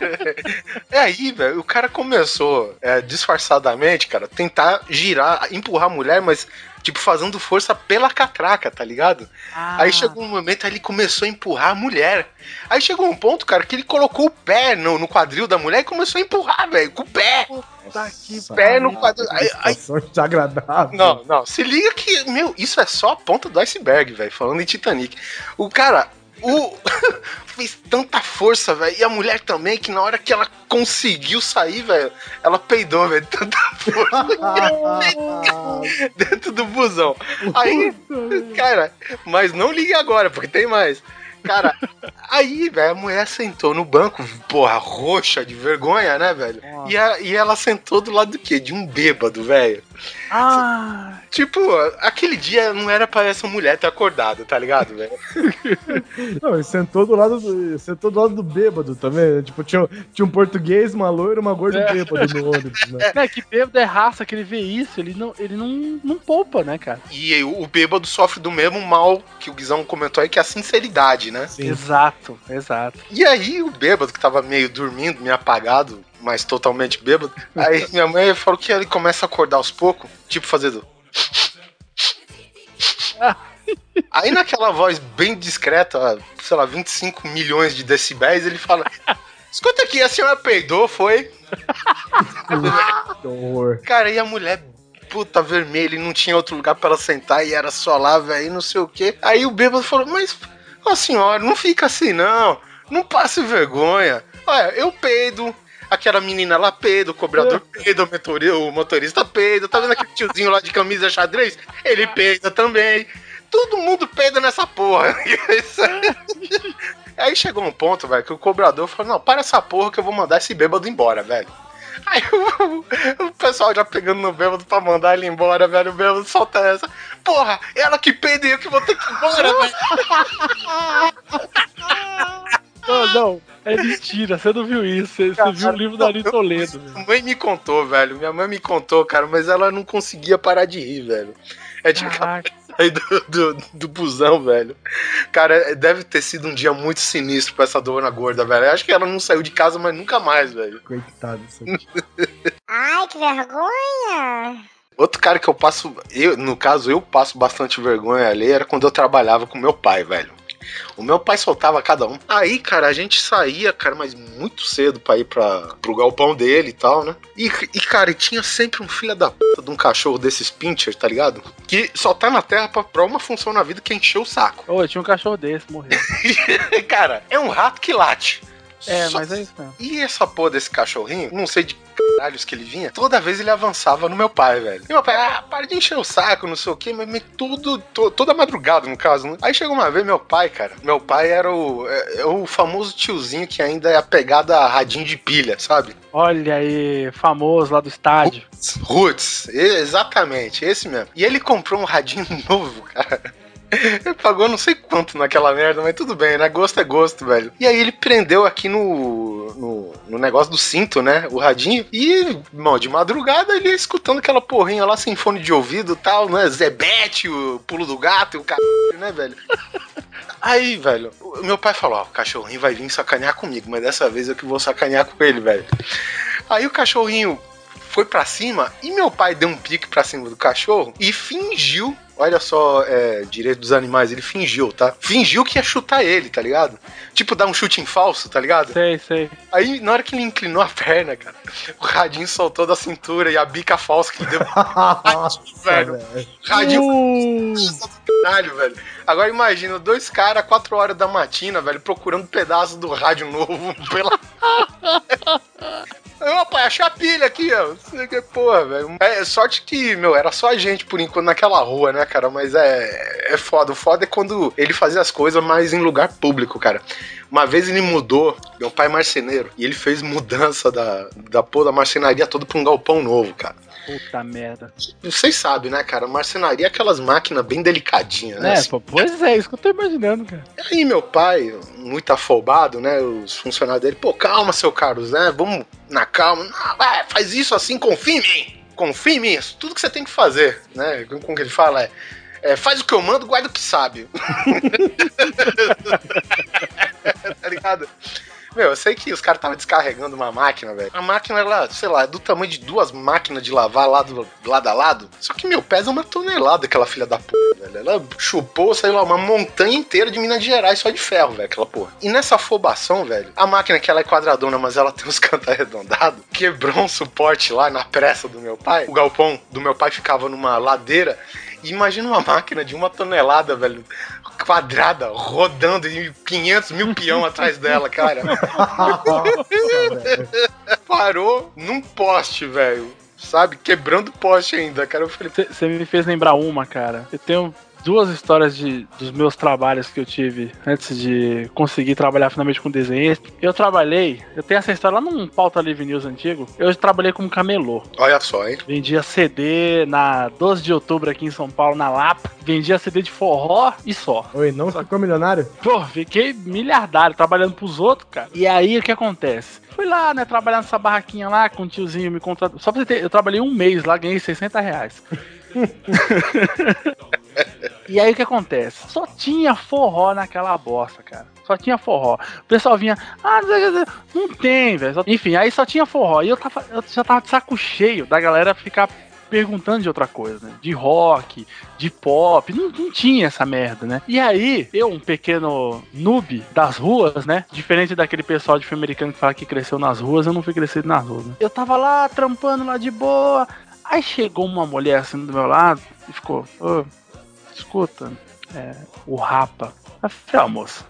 É aí, velho, o cara começou, é, disfarçadamente, cara, tentar girar, empurrar a mulher, mas, tipo, fazendo força pela catraca, tá ligado? Aí chegou um momento, aí ele começou a empurrar a mulher. Aí chegou um ponto, cara, que ele colocou o pé no, no quadril da mulher e começou a empurrar, velho, com o pé. Tá aqui, Pé no quadril. Aí, aí- desagradável. não, não, se liga que, meu, isso é só a ponta do iceberg, velho, falando em Titanic. O cara, o [LAUGHS] fez tanta força, velho, e a mulher também, que na hora que ela conseguiu sair, velho, ela peidou, velho, tanta força [LAUGHS] dentro do busão. Aí, cara, mas não ligue agora, porque tem mais. Cara, aí, velho, a mulher sentou no banco, porra, roxa de vergonha, né, velho? E, a- e ela sentou do lado do quê? De um bêbado, velho. Ah, Tipo, aquele dia não era pra essa mulher ter acordado, tá ligado, velho? [LAUGHS] Não, ele sentou do lado do, sentou do lado do bêbado também. né? Tipo, tinha, tinha um português, uma loira e uma gorda É. bêbado no ônibus, né? né, [LAUGHS] que bêbado é raça, que ele vê isso, ele não, ele não, não poupa, né, cara? E o, o bêbado sofre do mesmo mal que o Guizão comentou aí, que é a sinceridade, né? Sim. Exato, exato. E aí, o bêbado, que tava meio dormindo, meio apagado, mas totalmente bêbado, aí [LAUGHS] minha mãe falou que ele começa a acordar aos poucos, tipo fazendo. Aí naquela voz bem discreta, sei lá, 25 milhões de decibéis, ele fala: Escuta aqui, a senhora peidou, foi? [LAUGHS] Cara, e a mulher, puta vermelha, e não tinha outro lugar pra ela sentar, e era só lá, velho, não sei o quê. Aí o bêbado falou: Mas, ó senhora, não fica assim não, não passe vergonha. Olha, eu peido. Aquela menina lá peida, o cobrador [LAUGHS] peida, o motori- o motorista peida. Tá vendo aquele tiozinho lá de camisa xadrez? Ele peida também. Todo mundo peida nessa porra. [LAUGHS] Aí chegou um ponto, velho, que o cobrador falou: Não, para essa porra que eu vou mandar esse bêbado embora, velho. Aí o, o pessoal já pegando no bêbado pra mandar ele embora, velho. O bêbado solta essa. Porra, ela que peida e eu que vou ter que ir embora, velho. [LAUGHS] Não, não, é mentira, você não viu isso, você, você viu o livro da Ari Toledo. velho. Minha mãe me contou, velho. Minha mãe me contou, cara, mas ela não conseguia parar de rir, velho. É de sair do, do, do busão, velho. Cara, deve ter sido um dia muito sinistro pra essa dona gorda, velho. Eu acho que ela não saiu de casa, mas nunca mais, velho. Coitado disso aqui. [LAUGHS] Ai, que vergonha. Outro cara que eu passo, eu, no caso, eu passo bastante vergonha ali era quando eu trabalhava com meu pai, velho. O meu pai soltava cada um. Aí, cara, a gente saía, cara, mas muito cedo pra ir pra, pro galpão dele e tal, né? E, e, cara, e tinha sempre um filho da puta de um cachorro desses pincher, tá ligado? Que só tá na terra pra, pra uma função na vida que é encher o saco. Ô, tinha um cachorro desse, morreu. [LAUGHS] cara, é um rato que late. É, Só- mas é isso mesmo. E essa porra desse cachorrinho, não sei de caralhos que ele vinha, toda vez ele avançava no meu pai, velho. E meu pai, ah, para de encher o saco, não sei o quê, mas, mas tudo, to- toda madrugada, no caso, né? Aí chegou uma vez, meu pai, cara, meu pai era o, é, é o famoso tiozinho que ainda é apegado a radinho de pilha, sabe? Olha aí, famoso lá do estádio. Roots, exatamente, esse mesmo. E ele comprou um radinho [LAUGHS] novo, cara. [LAUGHS] Pagou não sei quanto naquela merda, mas tudo bem, né? Gosto é gosto, velho. E aí ele prendeu aqui no, no, no negócio do cinto, né? O radinho. E, irmão, de madrugada ele ia escutando aquela porrinha lá sem fone de ouvido tal, né? Zebete, o pulo do gato e o caralho, né, velho? [LAUGHS] Aí, velho, meu pai falou: Ó, o cachorrinho vai vir sacanear comigo, mas dessa vez eu que vou sacanear com ele, velho. Aí o cachorrinho foi pra cima e meu pai deu um pique pra cima do cachorro e fingiu. Olha só, é, direito dos animais, ele fingiu, tá? Fingiu que ia chutar ele, tá ligado? Tipo, dar um chute em falso, tá ligado? Sei, sei. Aí, na hora que ele inclinou a perna, cara, o radinho soltou da cintura e a bica falsa que ele deu. [LAUGHS] velho. Radinho caralho, velho. Agora imagina, dois caras, quatro horas da matina, velho, procurando pedaço do rádio novo pela. [LAUGHS] Ô, pai, achei a pilha aqui, ó. Porra, velho. É sorte que, meu, era só a gente por enquanto naquela rua, né, cara? Mas é, é foda. O foda é quando ele fazia as coisas, mas em lugar público, cara. Uma vez ele mudou, meu pai é marceneiro, e ele fez mudança da, da porra da marcenaria toda pra um galpão novo, cara. Puta merda. Vocês sabem, né, cara? Marcenaria é aquelas máquinas bem delicadinhas, né? É, pô, pois é, isso que eu tô imaginando, cara. E aí, meu pai, muito afobado, né? Os funcionários dele, pô, calma, seu Carlos, né? Vamos na calma. Não, vai, faz isso assim, confia em mim. Confia em mim, isso tudo que você tem que fazer, né? Como que ele fala é. é, faz o que eu mando, guarda o que sabe. [LAUGHS] tá ligado? Meu, eu sei que os caras estavam descarregando uma máquina, velho. A máquina, ela, sei lá, é do tamanho de duas máquinas de lavar lado, lado a lado. Só que, meu, pesa uma tonelada aquela filha da porra, velho. Ela chupou, sei lá, uma montanha inteira de Minas Gerais só de ferro, velho, aquela porra. E nessa afobação, velho, a máquina que ela é quadradona, mas ela tem os cantos arredondados, quebrou um suporte lá na pressa do meu pai. O galpão do meu pai ficava numa ladeira. Imagina uma máquina de uma tonelada, velho, quadrada, rodando e 500 mil peão atrás dela, cara. [LAUGHS] Parou num poste, velho. Sabe? Quebrando poste ainda, cara. Eu falei, Você me fez lembrar uma, cara. Eu tenho duas histórias de, dos meus trabalhos que eu tive antes de conseguir trabalhar finalmente com desenho. Eu trabalhei, eu tenho essa história lá num pauta Live News antigo. Eu trabalhei como camelô. olha só, hein? Vendia CD na 12 de outubro aqui em São Paulo, na Lapa. Vendia CD de forró e só. Oi, não ficou milionário? Pô, fiquei miliardário trabalhando pros outros, cara. E aí o que acontece? Fui lá, né, trabalhar nessa barraquinha lá com o tiozinho me contratou. Só pra você ter, eu trabalhei um mês lá, ganhei 60 reais. [LAUGHS] e aí o que acontece? Só tinha forró naquela bosta, cara. Só tinha forró. O pessoal vinha, ah, não tem, velho. Enfim, aí só tinha forró. E eu, tava, eu já tava de saco cheio da galera ficar perguntando de outra coisa, né? De rock, de pop, não, não tinha essa merda, né? E aí, eu, um pequeno noob das ruas, né? Diferente daquele pessoal de filme americano que fala que cresceu nas ruas, eu não fui crescido nas ruas. Né? Eu tava lá, trampando lá de boa. Aí chegou uma mulher assim do meu lado e ficou, ô, escuta, é, o Rapa. Eu falei, ó, moça,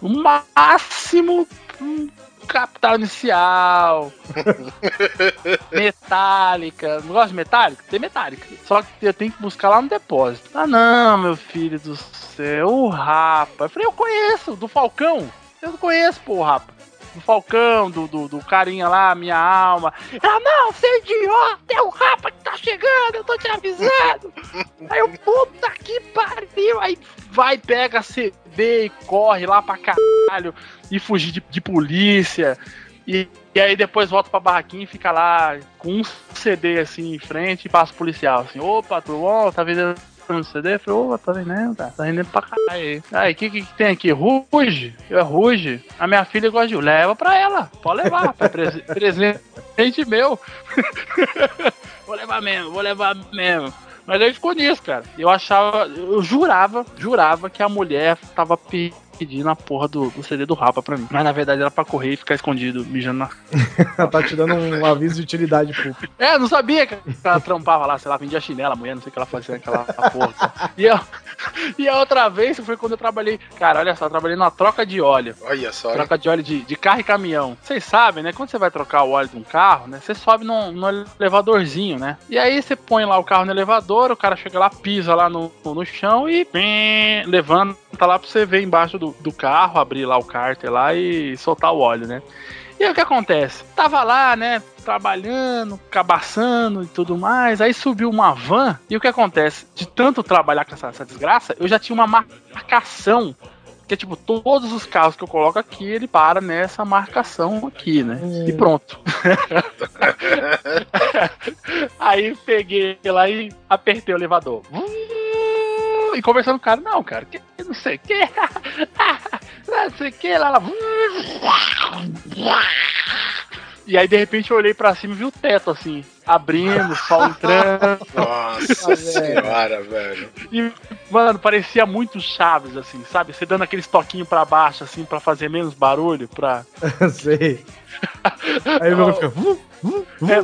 o máximo um capital inicial, [LAUGHS] metálica. Não gosta de metálica? Tem metálica. Só que eu tenho que buscar lá no depósito. Ah, não, meu filho do céu, o Rapa. Eu falei, eu conheço, do Falcão. Eu não conheço, pô, o Rapa. Do Falcão, do, do, do carinha lá, minha alma. Ela, não, você é idiota, é o Rapa que tá chegando, eu tô te avisando. [LAUGHS] Aí eu, puta que pariu. Aí vai, pega CD e corre lá pra caralho e fugir de, de polícia. E, e aí depois volta pra barraquinha e fica lá com um CD assim em frente e passa o policial assim, opa, tudo bom? Tá vendendo um CD? Eu falei, opa, tá vendendo, cara. Tá vendendo pra caralho aí. O que, que que tem aqui? Ruge? Eu é Ruge. A minha filha gosta de leva pra ela. Pode levar. Prese- [LAUGHS] presente meu. [LAUGHS] vou levar mesmo, vou levar mesmo. Mas aí ficou nisso, cara. Eu achava, eu jurava, jurava que a mulher tava pedindo a porra do, do CD do Rapa pra mim. Mas na verdade era pra correr e ficar escondido, mijando na. Ela [LAUGHS] tá te dando um aviso de utilidade pública. É, eu não sabia que ela trampava lá, sei lá, vendia chinela, a mulher, não sei o que ela fazia naquela porra. E, eu, [LAUGHS] e a outra vez foi quando eu trabalhei. Cara, olha só, eu trabalhei numa troca de óleo. Olha só, hein? Troca de óleo de, de carro e caminhão. Vocês sabem, né? Quando você vai trocar o óleo de um carro, né? Você sobe num, num elevadorzinho, né? E aí você põe lá o carro no elevador, o cara chega lá, pisa lá no, no chão e pim, levanta lá pra você ver embaixo do, do carro, abrir lá o cárter lá e soltar o óleo, né? E aí o que acontece? Tava lá, né? Trabalhando, cabaçando e tudo mais. Aí subiu uma van. E o que acontece? De tanto trabalhar com essa, essa desgraça, eu já tinha uma marcação que é tipo, todos os carros que eu coloco aqui, ele para nessa marcação aqui, né? E pronto. [LAUGHS] Aí peguei lá e apertei o elevador. E conversando com o cara, não, cara, que, não sei o que. Não sei o que, [LAUGHS] lá, lá. E aí, de repente, eu olhei pra cima e vi o teto, assim, abrindo, sol entrando. [LAUGHS] Nossa senhora, velho. E, mano, parecia muito Chaves, assim, sabe? Você dando aqueles toquinhos pra baixo, assim, pra fazer menos barulho, pra... [LAUGHS] Sei. Aí o meu fica. É.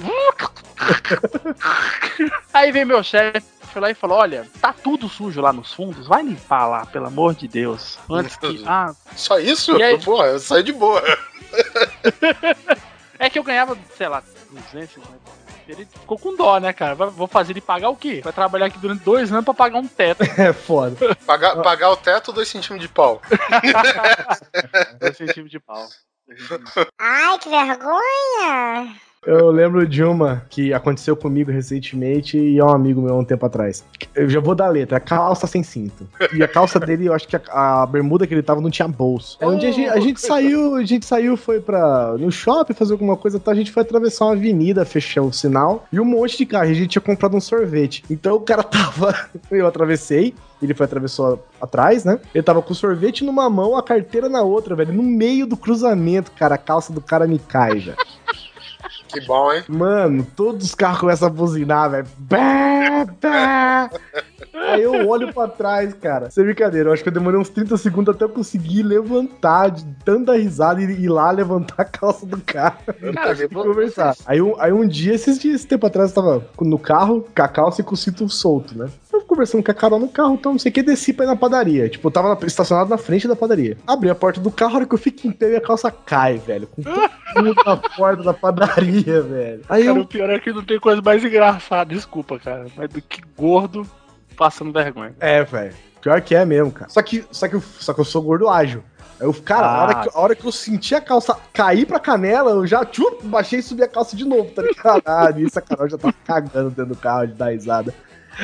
Aí vem meu chefe foi lá e falou: Olha, tá tudo sujo lá nos fundos, vai limpar lá, pelo amor de Deus. Antes que. Ah, Só isso? E aí? Porra, eu saí de boa. [LAUGHS] é que eu ganhava, sei lá, 250. Ele ficou com dó, né, cara? Vou fazer ele pagar o quê? Vai trabalhar aqui durante dois anos pra pagar um teto. [LAUGHS] É foda. Pagar, pagar o teto, dois centímetros de pau. [LAUGHS] dois centímetros de pau. Ai, que vergonha! Eu lembro de uma que aconteceu comigo recentemente e é um amigo meu há um tempo atrás. Eu já vou dar a letra, é calça sem cinto. E a calça dele, eu acho que a, a bermuda que ele tava não tinha bolso. Aí um dia a gente, a gente saiu, a gente saiu, foi pra, no shopping fazer alguma coisa, tá? a gente foi atravessar uma avenida, fechou o sinal e um monte de carro. A gente tinha comprado um sorvete. Então o cara [LAUGHS] tava, eu atravessei, ele foi atravessou atrás, né? Ele tava com o sorvete numa mão, a carteira na outra, velho. No meio do cruzamento, cara, a calça do cara me cai, já. Que bom, hein? Mano, todos os carros começam a buzinar, velho. [LAUGHS] Aí eu olho pra trás, cara. Sem brincadeira, eu acho que eu demorei uns 30 segundos até eu conseguir levantar de tanta risada e ir lá levantar a calça do carro. Cara, e conversar. Aí, um- aí um dia, esses dias, esse tempo atrás, eu tava no carro, com a calça e com o cinto solto, né? Eu conversando com a Carol no carro, então não sei o que, desci pra ir na padaria. Tipo, eu tava na- estacionado na frente da padaria. Abri a porta do carro, a hora que eu fico em pé, minha calça cai, velho. Com todo mundo na porta da padaria, [LAUGHS] velho. Aí Cara, eu o pior é que não tem coisa mais engraçada, desculpa, cara. Mas do que gordo passando vergonha. É, velho. Pior que é mesmo, cara. Só que, só que, eu, só que eu sou gordo ágil. Aí eu, cara, a, hora Ah. que, a hora que eu senti a calça cair pra canela, eu já tchup, baixei e subi a calça de novo, tá ligado? Ah, nisso a Carol já tava cagando dentro do carro de dar risada.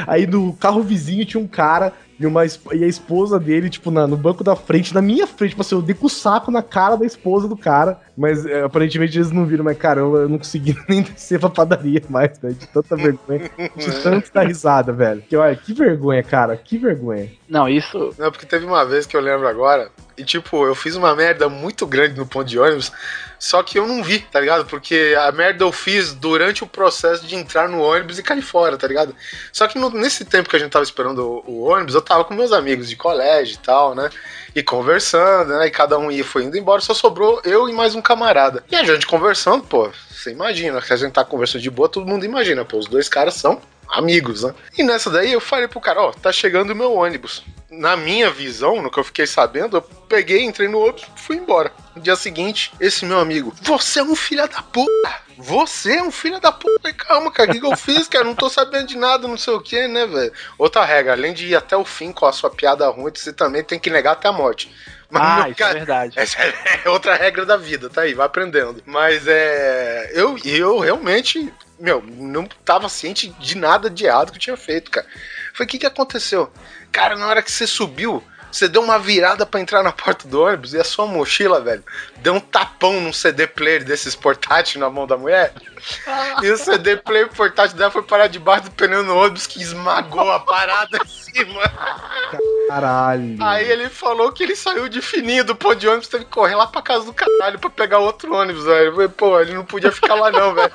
Aí no carro vizinho tinha um cara e, uma, e a esposa dele, tipo, na- no banco da frente, na minha frente. Tipo assim, eu dei com o saco na cara da esposa do cara. Mas é, aparentemente eles não viram, mas caramba, eu não consegui [LAUGHS] nem descer pra padaria mais, velho. De tanta vergonha. De tanto dar risada, velho. Que, olha, que vergonha, cara. Que vergonha. Não, isso. Não, porque teve uma vez que eu lembro agora, e tipo, eu fiz uma merda muito grande no ponto de ônibus, só que eu não vi, tá ligado? Porque a merda eu fiz durante o processo de entrar no ônibus e cair fora, tá ligado? Só que no- nesse tempo que a gente tava esperando o, o ônibus, eu tava com meus amigos de colégio e tal, né? E conversando, né? E cada um ia, foi indo embora, só sobrou eu e mais um camarada. E a gente conversando, pô, você imagina, que a gente tá conversando de boa, todo mundo imagina, pô, os dois caras são amigos, né? E nessa daí eu falei pro cara, ó, tá chegando o meu ônibus. Na minha visão, no que eu fiquei sabendo, eu peguei, entrei no ônibus e fui embora. No dia seguinte, esse meu amigo, você é um filho da puta! Você é um filho da puta! Calma, cara, o que, que eu fiz, cara? Não tô sabendo de nada, não sei o que, né, velho? Outra regra, além de ir até o fim com a sua piada ruim, você também tem que negar até a morte. Mas, Ah, meu isso é cara, verdade. [LAUGHS] essa é outra regra da vida, tá aí, vai aprendendo. Mas é. Eu, eu realmente, meu, não tava ciente de nada de errado que eu tinha feito, cara. Foi o que, que aconteceu? Cara, na hora que você subiu, você deu uma virada pra entrar na porta do ônibus e a sua mochila, velho, deu um tapão num CD player desses portátil na mão da mulher. E o CD player portátil dela foi parar debaixo do pneu no ônibus que esmagou a parada em cima. Caralho. Aí ele falou que ele saiu de fininho do ponto de ônibus, teve que correr lá pra casa do caralho pra pegar outro ônibus, velho. Pô, ele não podia ficar lá não, velho.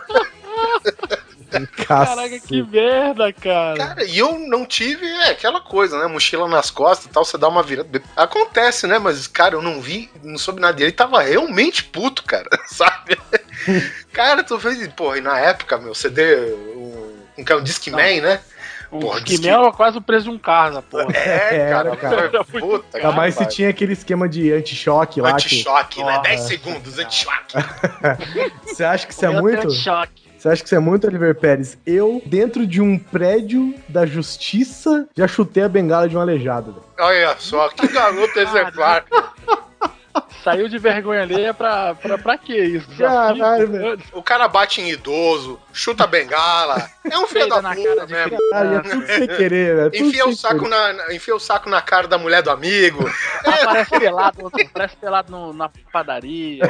[LAUGHS] Caraca, que merda, cara. Cara, e eu não tive, é, aquela coisa, né? Mochila nas costas e tal, você dá uma virada. Acontece, né? Mas, cara, eu não vi, não soube nada dele. Ele tava realmente puto, cara, [LAUGHS] sabe? cara, tu fez, porra, e na época, meu, CD, um, um, um Discman, né? Um Porra, que era quase o preço de um carro, essa porra. É, Era, cara, cara. foi puta. Ainda mais se tinha aquele esquema de anti-choque lá. que- Anti-choque, né? Porra. 10 segundos, anti-choque. [LAUGHS] Você acha que isso é muito? Deus, choque. Você acha que isso é muito, Oliver Pérez? Eu, dentro de um prédio da justiça, já chutei a bengala de um aleijado. Olha só, que garoto exemplar. [LAUGHS] Saiu de vergonha alheia pra, pra, pra quê isso? Caralho. O cara bate em idoso, chuta bengala. É um filho da puta cara de mesmo. Caralho, é tudo sem querer, velho. tudo Enfia o, saco querer. na, enfia o saco na cara da mulher do amigo. [LAUGHS] Aparece pelado, aparece pelado no- na padaria.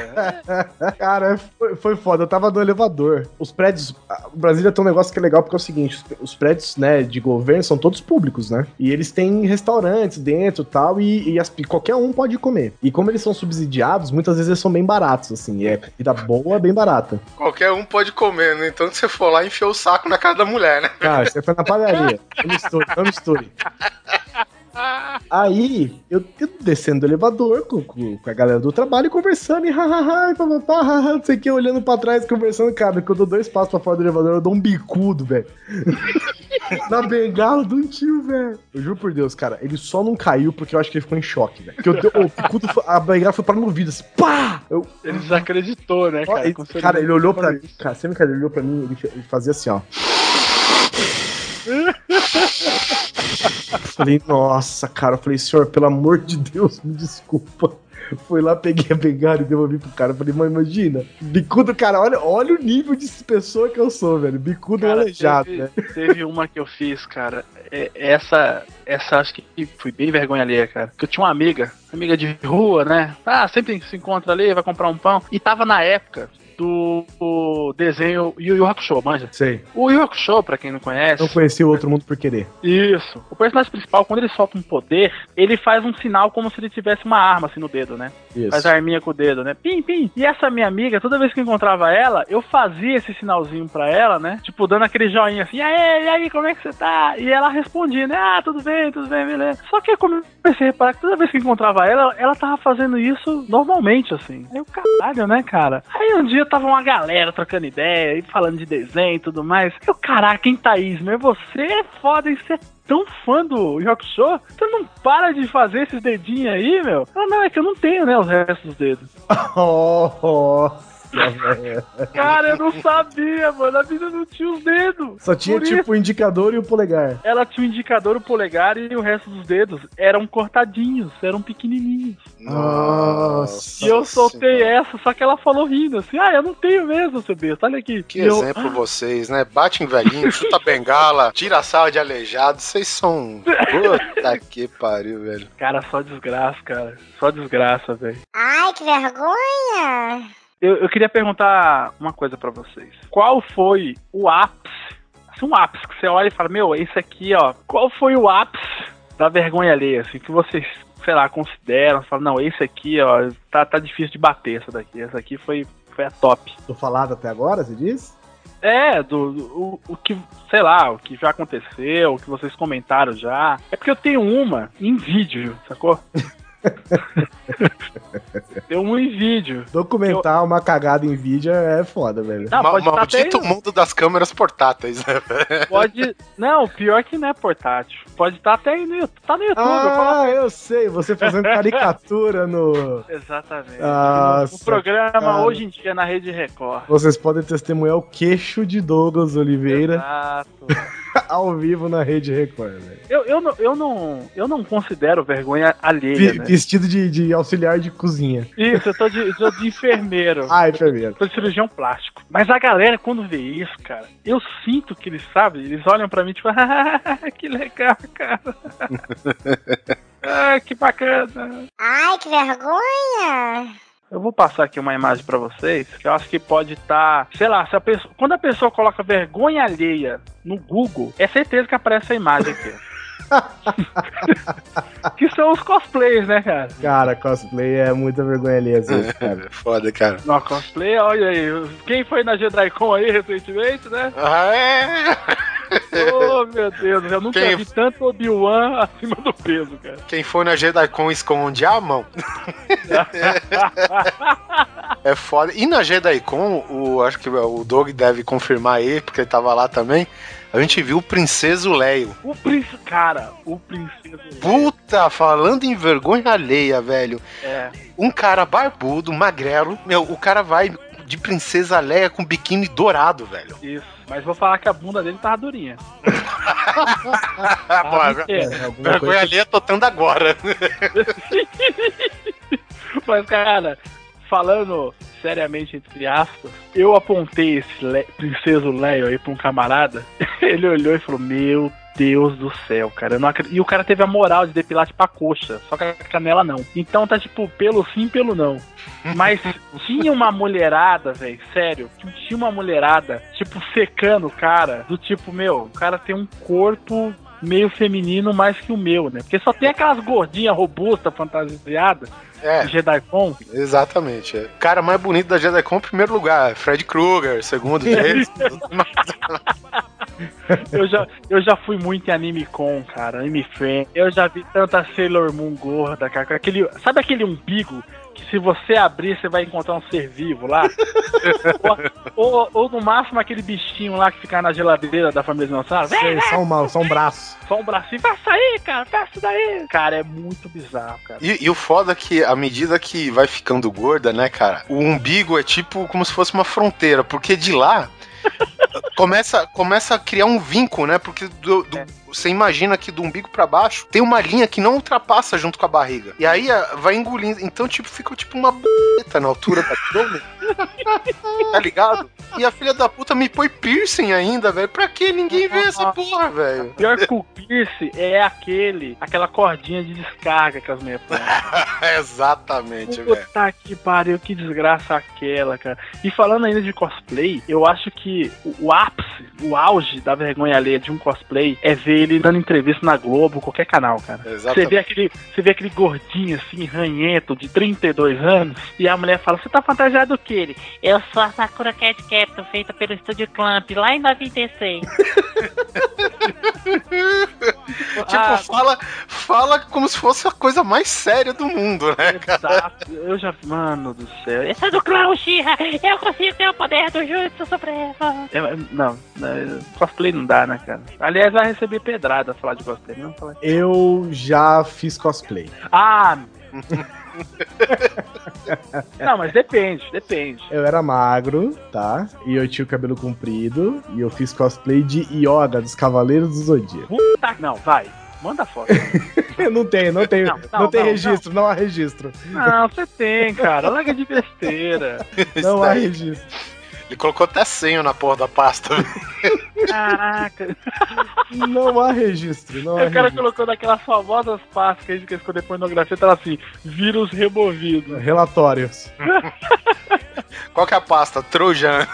[LAUGHS] Cara, foi, foi foda. Eu tava no elevador. Os prédios. O Brasília tem um negócio que é legal porque é o seguinte: os, os prédios, né, de governo são todos públicos, né? E eles têm restaurantes dentro tal, e, e as- e qualquer um pode comer. E como eles são subsidiados, muitas vezes eles são bem baratos, assim. E é comida boa, bem barata. Qualquer um pode comer, no entanto, você for lá e enfia o saco na cara da mulher, né? Cara, você foi na padaria. Não misture, não misture. Aí, eu, eu descendo do elevador com, com, com a galera do trabalho conversando, e hahaha, e papapá, haha, não sei o que, olhando pra trás, conversando, cara, que eu dou dois passos pra fora do elevador, eu dou um bicudo, velho. [LAUGHS] Na bengala de um tio, velho. Eu juro por Deus, cara, ele só não caiu porque eu acho que ele ficou em choque, velho. Porque eu o bicudo, foi- a bengala foi para no ouvido, assim, pá! Eu, Ele desacreditou, né, cara? ele- cara, ele olhou pra mim. Cara, sempre que ele olhou pra mim, ele, ele fazia assim, ó. [LAUGHS] falei, nossa, cara. Eu falei, senhor, pelo amor de Deus, me desculpa. Fui lá, peguei a bengala e devolvi pro cara. Falei, mãe, imagina. Bicudo, cara, olha, olha o nível de pessoa que eu sou, velho. Bicudo Cara, aleijado, teve, né? teve uma que eu fiz, cara. É- essa, essa acho que fui bem vergonha alheia, cara. Que eu tinha uma amiga, amiga de rua, né? Ah, sempre se encontra ali, vai comprar um pão. E tava na época do, desenho Yu Yu Hakusho, manja? Sei. O Yu Hakusho, pra quem não conhece, Não conheci o outro mundo por querer. isso. O personagem principal, quando ele solta um poder, ele faz um sinal como se ele tivesse uma arma assim no dedo, né? Isso. Faz a arminha com o dedo, né? Pim, pim. E essa minha amiga, toda vez que eu encontrava ela, eu fazia esse sinalzinho pra ela, né? Tipo, dando aquele joinha assim, e aí, e aí, como é que você tá? E ela respondia, né? Ah, tudo bem, tudo bem, beleza. Só que eu comecei a reparar que toda vez que eu encontrava ela, ela tava fazendo isso normalmente, assim. Aí eu, caralho, né, cara? Aí um dia tava uma galera trocando ideia e falando de desenho e tudo mais. Eu, caraca, hein, Thaís, mas você é foda, hein? Você é tão fã do Rock Show, você não para de fazer esses dedinhos aí, meu? Ela, não, é que eu não tenho, né, os restos dos dedos. Nossa, [LAUGHS] velho. [LAUGHS] Cara, eu não sabia, mano. A vida não tinha os dedos. Só tinha Por tipo o indicador e o polegar. ela tinha o indicador, o polegar e o resto dos dedos eram cortadinhos, eram pequenininhos. Nossa. E eu soltei essa, só que ela falou rindo assim: Ah, eu não tenho mesmo, seu besta, olha aqui. Que E eu, exemplo vocês, né? Bate em velhinho, [LAUGHS] chuta bengala, tira a sala de aleijado. Vocês são. [LAUGHS] Puta que pariu, velho. Cara, só desgraça, cara. Só desgraça, velho. Ai, que vergonha! Eu, eu queria perguntar uma coisa pra vocês. Qual foi o ápice? Assim, um ápice que você olha e fala, meu, esse aqui, ó. Qual foi o ápice da vergonha alheia, assim, que vocês, sei lá, consideram? Falam, não, esse aqui, ó, tá, tá difícil de bater essa daqui. Essa aqui foi, foi a top. Tô falado até agora, você diz? É, do, do- o, o que, sei lá, o que já aconteceu, o que vocês comentaram já. É porque eu tenho uma em vídeo, sacou? [LAUGHS] Tem um em vídeo. Documentar uma cagada em vídeo é foda, velho. Não, Ma- pode tá até Maldito mundo das câmeras portáteis, né? Pode. Não, pior que não é portátil. Pode estar até aí no YouTube. Tá no YouTube. eu falo- Ah, eu sei, você fazendo [LAUGHS] caricatura no. Exatamente. Nossa, o programa cara. hoje em dia na Rede Record. Vocês podem testemunhar o queixo de Douglas Oliveira Exato. [LAUGHS] ao vivo na Rede Record, velho. Eu, eu, não, eu, não, eu não considero vergonha alheia, Vi- né? Vestido de, de auxiliar de cozinha. Isso, eu tô de, eu tô de enfermeiro. Ah, enfermeiro. Sou de cirurgião plástico. Mas a galera, quando vê isso, cara, eu sinto que eles, sabe, eles olham pra mim tipo, [LAUGHS] ah, que legal, cara. [LAUGHS] ah, que bacana. Ai, que vergonha! Eu vou passar aqui uma imagem pra vocês que eu acho que pode estar, sei lá, se a pessoa, quando a pessoa coloca vergonha alheia no Google, é certeza que aparece a imagem aqui. [LAUGHS] que são os cosplays, né, cara? Cara, cosplay é muita vergonha ali, às vezes, [LAUGHS] cara. Foda, cara. No cosplay, olha aí. Quem foi na JediCon aí recentemente, né? Ah, é? Oh, meu Deus, eu nunca Quem- vi tanto Obi-Wan acima do peso, cara. Quem for na JediCon esconde a mão. [LAUGHS] É foda. E na JediCon, o, acho que o Doug deve confirmar aí, porque ele tava lá também. A gente viu o Princeso Leio. o príncipe, cara, o princesa. Puta, falando em vergonha alheia, velho. É. Um cara barbudo, magrelo. Meu, o cara vai de Princesa Leia com biquíni dourado, velho. Isso. Mas vou falar que a bunda dele tava durinha. [LAUGHS] Bom, É. Vergonha coisa alheia tocando agora. Mas [LAUGHS] Mas, cara, falando seriamente, entre aspas, eu apontei esse Le princeso Leio aí pra um camarada. [LAUGHS] Ele olhou e falou: Meu Deus do céu, cara. E o cara teve a moral de depilar tipo a coxa, só que a canela não. Então tá tipo pelo sim, pelo não. Mas [LAUGHS] tinha uma mulherada, velho, sério. Tinha uma mulherada, tipo, secando o cara. Do tipo, meu, o cara tem um corpo meio feminino mais que o meu, né? Porque só tem aquelas gordinhas robustas, fantasiadas. É, JediCon. exatamente. É. Cara mais bonito da JediCon, em primeiro lugar, Fred Krueger, segundo [LAUGHS] deles. [LAUGHS] eu, já, eu já fui muito em Anime Con, cara, Anime Fan. Eu já vi tanta Sailor Moon gorda, cara. Aquele, sabe aquele umbigo que se você abrir, você vai encontrar um ser vivo lá? [LAUGHS] ou, ou, ou no máximo aquele bichinho lá que fica na geladeira da família dinossauro. Sei, só, uma, só um braço. só um bracinho, passa aí, cara, passa daí. Cara, é muito bizarro, cara. E, e o foda é que, à medida que vai ficando gorda, né, cara, o umbigo é tipo como se fosse uma fronteira, porque de lá [LAUGHS] começa, começa a criar um vinco, né? Porque do- do- você imagina que do umbigo pra baixo tem uma linha que não ultrapassa junto com a barriga. E aí vai engolindo. Então, tipo, fica tipo uma b****, na altura da abdômen. [LAUGHS] tá ligado? E a filha da puta me põe piercing ainda, velho. Pra que ninguém vê essa porra, velho? Pior que o piercing é aquele, aquela cordinha de descarga que as mulheres. [LAUGHS] Exatamente, velho. Puta que pariu, que desgraça aquela, cara. E falando ainda de cosplay, eu acho que o, o ápice, o auge da vergonha alheia de um cosplay é ver ele dando entrevista na Globo, qualquer canal, cara. Você vê aquele, você vê aquele gordinho assim, ranhento, de 32 anos, e a mulher fala: Você tá fantasiado do que? Ele, Eu sou a Sakura Cat Captain, feita pelo Estúdio Clamp, lá em 96. [LAUGHS] Tipo, "Ah, fala, se fosse a coisa mais séria do mundo, né? exato. Eu já, mano do céu. Eu sou do clã Uchiha, eu consigo ter o poder do Jutsu Supremo. É, não, né, cosplay não dá, né, cara? Aliás, vai receber pedrada falar de cosplay, não falar. Eu já fiz cosplay. Ah! [LAUGHS] não, mas depende, depende. Eu era magro, tá? E eu tinha o cabelo comprido. E eu fiz cosplay de Yoga dos Cavaleiros do Zodíaco. Puta, não, vai. Manda foto. [LAUGHS] não tem, não tem. Não, Não, não, tem não, registro, não. há registro. Não, você tem, cara. Larga de besteira. [LAUGHS] Não há registro. Ele colocou até senho na porra da pasta. Caraca. Não há registro. Não há O cara registro. colocou daquelas famosas pastas que a gente quer esconder pornografia, tá lá assim, vírus removido. Relatórios. [LAUGHS] Qual que é a pasta? Trojan.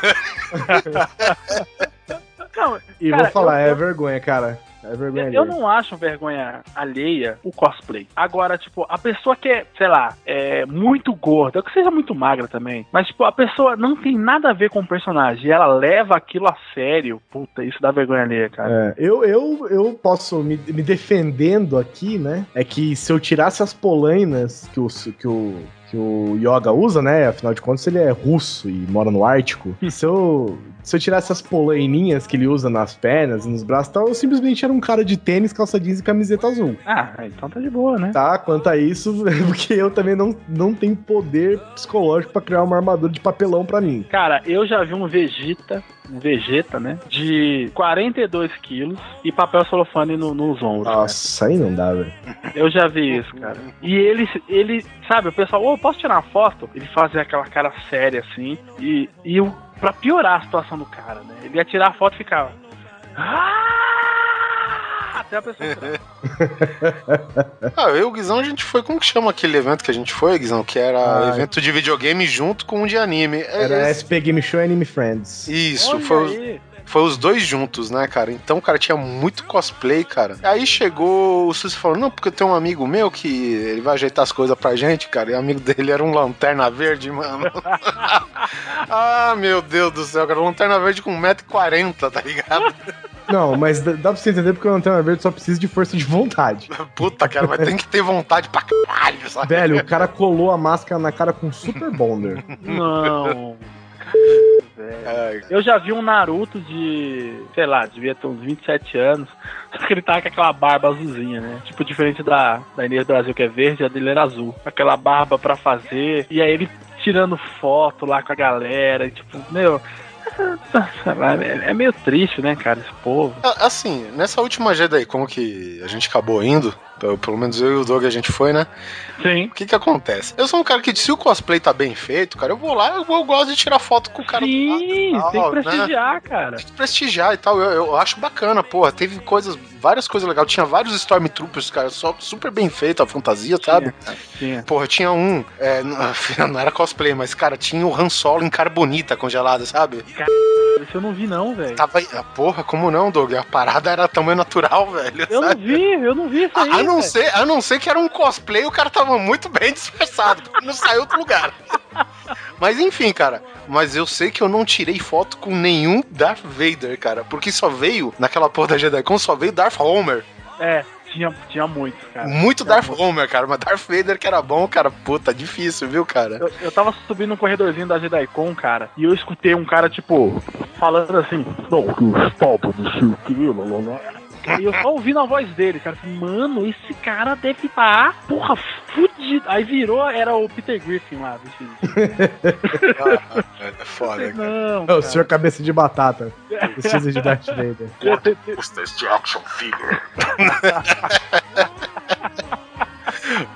Não, E Cara, vou falar, eu- é vergonha, cara. É vergonha. Eu, eu não acho vergonha alheia o cosplay. Agora, tipo, a pessoa que é, sei lá, é muito gorda, que seja muito magra também, mas, tipo, a pessoa não tem nada a ver com o personagem, e ela leva aquilo a sério. Puta, isso dá vergonha alheia, cara. É, eu, eu, eu posso me, me defendendo aqui, né? É que se eu tirasse as polainas que o, que o, que o Yoga usa, né? Afinal de contas, ele é russo e mora no Ártico. [LAUGHS] Se eu, se eu tirasse as polaininhas que ele usa nas pernas e nos braços e tal, eu simplesmente era um cara de tênis, calça jeans e camiseta azul. Ah, então tá de boa, né? Tá? Quanto a isso, [LAUGHS] porque eu também não, não tenho poder psicológico pra criar uma armadura de papelão pra mim. Cara, eu já vi um Vegeta, um Vegeta, né? De 42 quilos e papel celofane no- nos ombros. cara. Nossa, aí não dá, velho. Eu já vi isso, cara. E ele, ele sabe, o pessoal, ô, posso tirar uma foto? Ele fazia aquela cara séria assim. E, e o, pra piorar a situação do cara, né? Ele ia tirar a foto e ficava. "Ah!" Até a pessoa. [LAUGHS] Ah, eu e o Guizão, a gente foi. Como que chama aquele evento que a gente foi, Guizão? Que era Ah. evento de videogame junto com um de anime. É- Era é- SP Game Show e Anime Friends. Isso, Olha foi, aí. Foi os dois juntos, né, cara? Então, cara, tinha muito cosplay, cara. Aí chegou o e falou: Não, porque eu tenho um amigo meu que ele vai ajeitar as coisas pra gente, cara. E o amigo dele era um lanterna verde, mano. [LAUGHS] ah, meu Deus do céu, cara. Lanterna verde com 1,40m, tá ligado? Não, mas dá, dá pra você entender porque o Lanterna Verde só precisa de força de vontade. Puta, cara, mas tem que ter vontade pra caralho, sabe? Velho, o cara colou a máscara na cara com Super Bonder. Não. Velho. Eu já vi um Naruto de, sei lá, devia ter uns 27 anos. [LAUGHS] Só que ele tava com aquela barba azulzinha, né? Tipo, diferente da, da Inês Brasil, que é verde, a dele era azul. Aquela barba pra fazer. E aí ele tirando foto lá com a galera. E, tipo, meu. [LAUGHS] É é meio triste, né, cara, esse povo. Assim, nessa última GDICon que a gente acabou indo, Pelo, pelo menos eu e o Doug a gente foi, né? Sim. O que que acontece? Eu sou um cara que, se o cosplay tá bem feito, cara, eu vou lá, eu, eu gosto de tirar foto com o cara Sim, do lado tem tal, que né? prestigiar, cara. prestigiar e tal. Eu, eu acho bacana, porra. Teve coisas, várias coisas legais. Tinha vários Stormtroopers, cara, só super bem feito a fantasia, sabe? Tinha. Porra, tinha um. é, [LAUGHS] não, não era cosplay, mas, cara, tinha o Han Solo em carbonita congelada, sabe? Isso eu não vi, não, velho. Tava. ah, Porra, como não, Doug? A parada era tamanho natural, [LAUGHS] velho. Eu não sabe? vi, eu não vi isso aí. A, a não ser, a não ser que era um cosplay, o cara tava muito bem [LAUGHS] disfarçado, porque não saiu outro lugar. Mas enfim, cara. Mas eu sei que eu não tirei foto com nenhum Darth Vader, cara. Porque só veio, naquela porra da JediCon, só veio Darth Homer. É, tinha, tinha muito, cara. Muito Tinha Darth muito. Homer, cara. Mas Darth Vader que era bom, cara. Puta, difícil, viu, cara? Eu, eu tava subindo um corredorzinho da JediCon, cara, e eu escutei um cara, tipo, falando assim, não, que os papos, não sei o que, lá, lá, lá. E eu só ouvindo a voz dele, cara. Falei, Mano, esse cara deve estar, porra, fudido. Aí virou, era o Peter Griffin lá, vestido. Ah, é foda, cara. Não, É o cara. senhor cabeça de batata. Precisa [LAUGHS] de Darth Vader. Custa este action figure. [LAUGHS]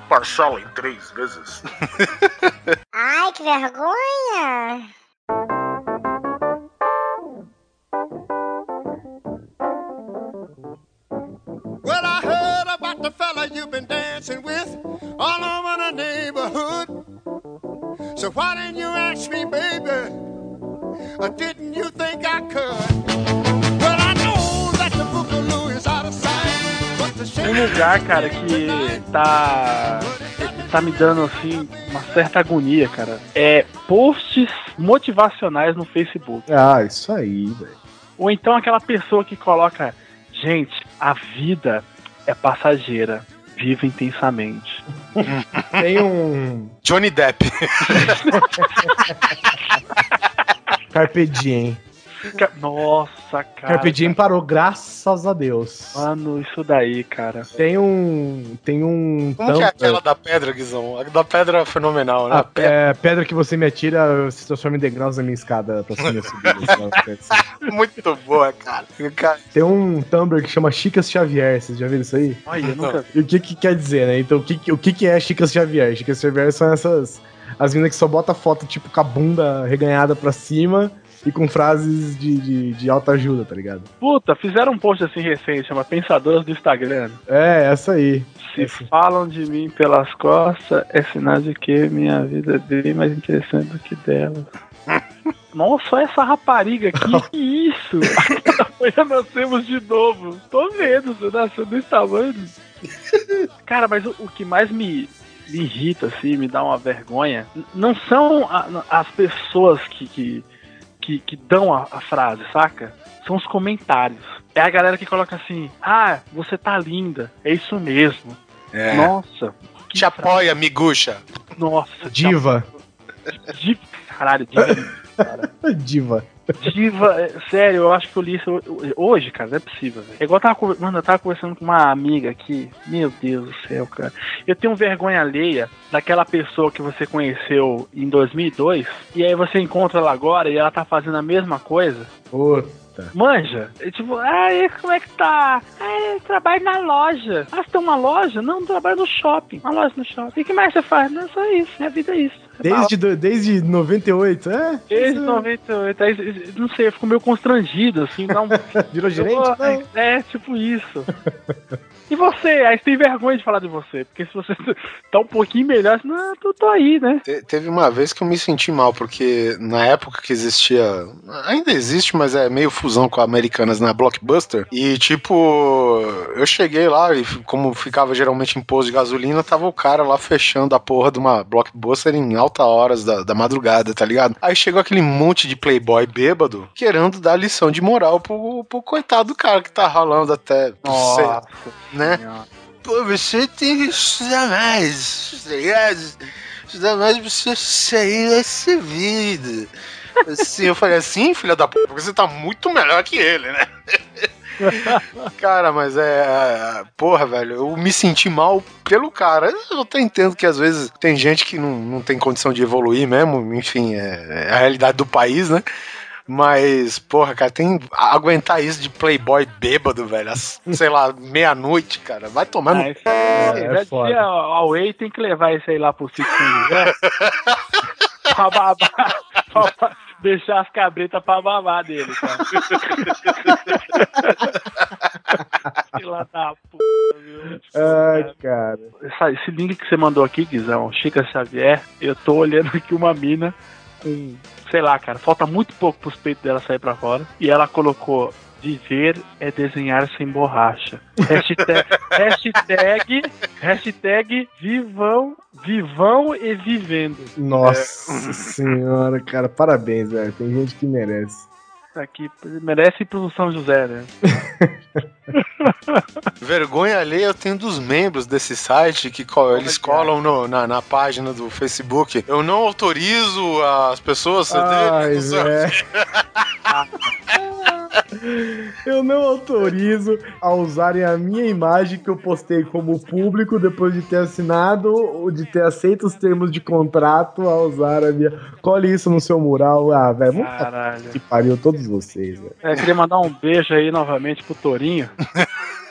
Parcela em três vezes. Ai, que vergonha! You've been dancing with all over the neighborhood. So why didn't you ask me, baby? Or didn't you think I could? Well, I know that the Boogaloo is out of sight, but the Um lugar, cara, que tá. tá me dando assim uma certa agonia, cara. É posts motivacionais no Facebook. Ah, isso aí, velho. Ou então aquela pessoa que coloca, gente, a vida é passageira. Viva intensamente. [LAUGHS] Tem um Johnny Depp. [LAUGHS] Carpe Diem. Nossa, cara. Carpe Diem parou, graças a Deus. Mano, isso daí, cara. Tem um. Tem um. Como que é aquela da pedra, Guizão? A da pedra é fenomenal, né? A pe- é, pedra que você me atira se transforma em degraus na minha escada pra cima subir. [LAUGHS] Muito boa, cara. Tem um Tumblr que chama Chicas Xavier, vocês já viram isso aí? Olha, eu nunca vi. E o que que quer dizer, né? Então, o que, o que que é Chicas Xavier? Chicas Xavier são essas... As meninas que só botam foto, tipo, com a bunda reganhada pra cima e com frases de, de, de alta ajuda, tá ligado? Puta, fizeram um post assim recente, chama Pensadoras do Instagram. É, essa aí. Se Esse. falam de mim pelas costas, é sinal de que minha vida é bem mais interessante do que dela. [LAUGHS] Nossa, essa rapariga aqui, que isso? Amanhã nós temos de novo. Tô vendo, você nasceu desse tamanho. Cara, mas o, o que mais me, me irrita, assim, me dá uma vergonha, não são a- as pessoas que, que, que, que dão a, a frase, saca? São os comentários. É a galera que coloca assim, ah, você tá linda, é isso mesmo. é. Nossa. que Te apoia, miguxa. Nossa. Diva. Diva. Caralho, diva. [LAUGHS] Diva. Diva, é, sério, eu acho que eu li isso hoje, cara, não é possível, velho. É igual eu tava, mano, eu tava conversando com uma amiga aqui, meu Deus do céu, cara. Eu tenho vergonha alheia daquela pessoa que você conheceu em 2002, e aí você encontra ela agora e ela tá fazendo a mesma coisa. Puta. Manja, é tipo, ai, como é que tá? Ai, eu trabalho na loja. Ah, você tem uma loja? Não, eu trabalho no shopping. Uma loja no shopping. E o que mais você faz? Não, só isso, minha vida é isso. Desde, do- desde 98, é? Desde 98, aí, não sei, eu fico meio constrangido, assim, dá um. [LAUGHS] Virou gerente? Eu- Não. É, tipo isso. [LAUGHS] E você? Aí você tem vergonha de falar de você, porque se você [LAUGHS] tá um pouquinho melhor, assim, não, eu tô aí, né? Te- Teve uma vez que eu me senti mal, porque na época que existia. Ainda existe, mas é meio fusão com a Americanas na Blockbuster. E tipo, eu cheguei lá e como ficava geralmente em posto de gasolina, tava o cara lá fechando a porra de uma Blockbuster em alta horas da, da madrugada, tá ligado? Aí chegou aquele monte de playboy bêbado querendo dar lição de moral pro, pro coitado do cara que tá ralando até. sei, né? Pô, você tem que estudar mais, tá ligado? Estudar mais pra você sair dessa vida. Assim, eu falei assim, filha da puta, porque você tá muito melhor que ele, né? [LAUGHS] cara, mas é. Porra, velho, eu me senti mal pelo cara. Eu até entendo que às vezes tem gente que não, não tem condição de evoluir mesmo, enfim, é, é a realidade do país, né? Mas, porra, cara, tem. Aguentar isso de Playboy bêbado, velho. às, sei lá, meia-noite, cara. Vai tomar no. Ah, É, é foda. Way tem que levar isso aí lá pro São José. [LAUGHS] pra babar. pra- deixar as cabretas pra babar dele, cara. [LAUGHS] Filha da puta, viu? Ai, cara. Esse link que você mandou aqui, Guizão, Chica Xavier, eu tô olhando aqui uma mina com, sei lá, cara, falta muito pouco pros peitos dela sair pra fora. E ela colocou: Viver é desenhar sem borracha. Hashtag, [LAUGHS] hashtag, hashtag vivão, vivão e vivendo. Nossa senhora, cara. Parabéns, velho. Tem gente que merece. Isso aqui merece ir pro São José, né? [LAUGHS] [LAUGHS] Vergonha alheia eu tenho dos membros desse site que co- eles colam no- na, na página do Facebook. Eu não autorizo as pessoas Ai. [LAUGHS] Eu não autorizo a usarem a minha imagem que eu postei como público depois de ter assinado ou de ter aceito os termos de contrato a usar a minha. Cole isso no seu mural. Ah, velho, que pariu todos vocês, velho. É, queria mandar um beijo aí novamente pro Torinho. [LAUGHS]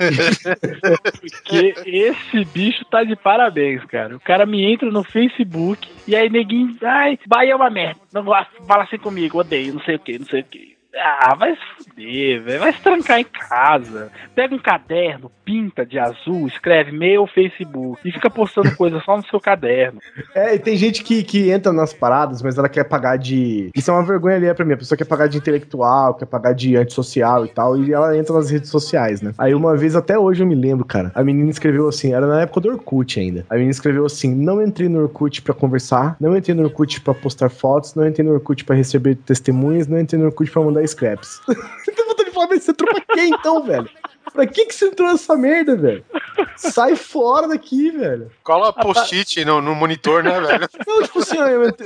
Porque esse bicho tá de parabéns, cara. O cara me entra no Facebook e aí neguinho, ai, Bahia é uma merda. Não gosto, fala assim comigo, odeio, não sei o que, não sei o que. Ah, vai se fuder, velho. Vai se trancar em casa. Pega um caderno, pinta de azul, escreve meu Facebook e fica postando coisa só no seu caderno. É, e tem gente que, que entra nas paradas, mas ela quer pagar de. Isso é uma vergonha ali pra mim. A pessoa quer pagar de intelectual, quer pagar de antissocial e tal, e ela entra nas redes sociais, né? Aí uma vez, até hoje eu me lembro, cara, a menina escreveu assim, era na época do Orkut ainda. A menina escreveu assim: não entrei no Orkut pra conversar, não entrei no Orkut pra postar fotos, não entrei no Orkut pra receber testemunhas, não entrei no Orkut pra mandar scraps. [LAUGHS] Tem vontade de falar, mas você entrou pra quê então, velho? Pra que que você entrou nessa merda, velho? Sai fora daqui, velho. Cola post-it no, no monitor, né, velho? Não, tipo assim,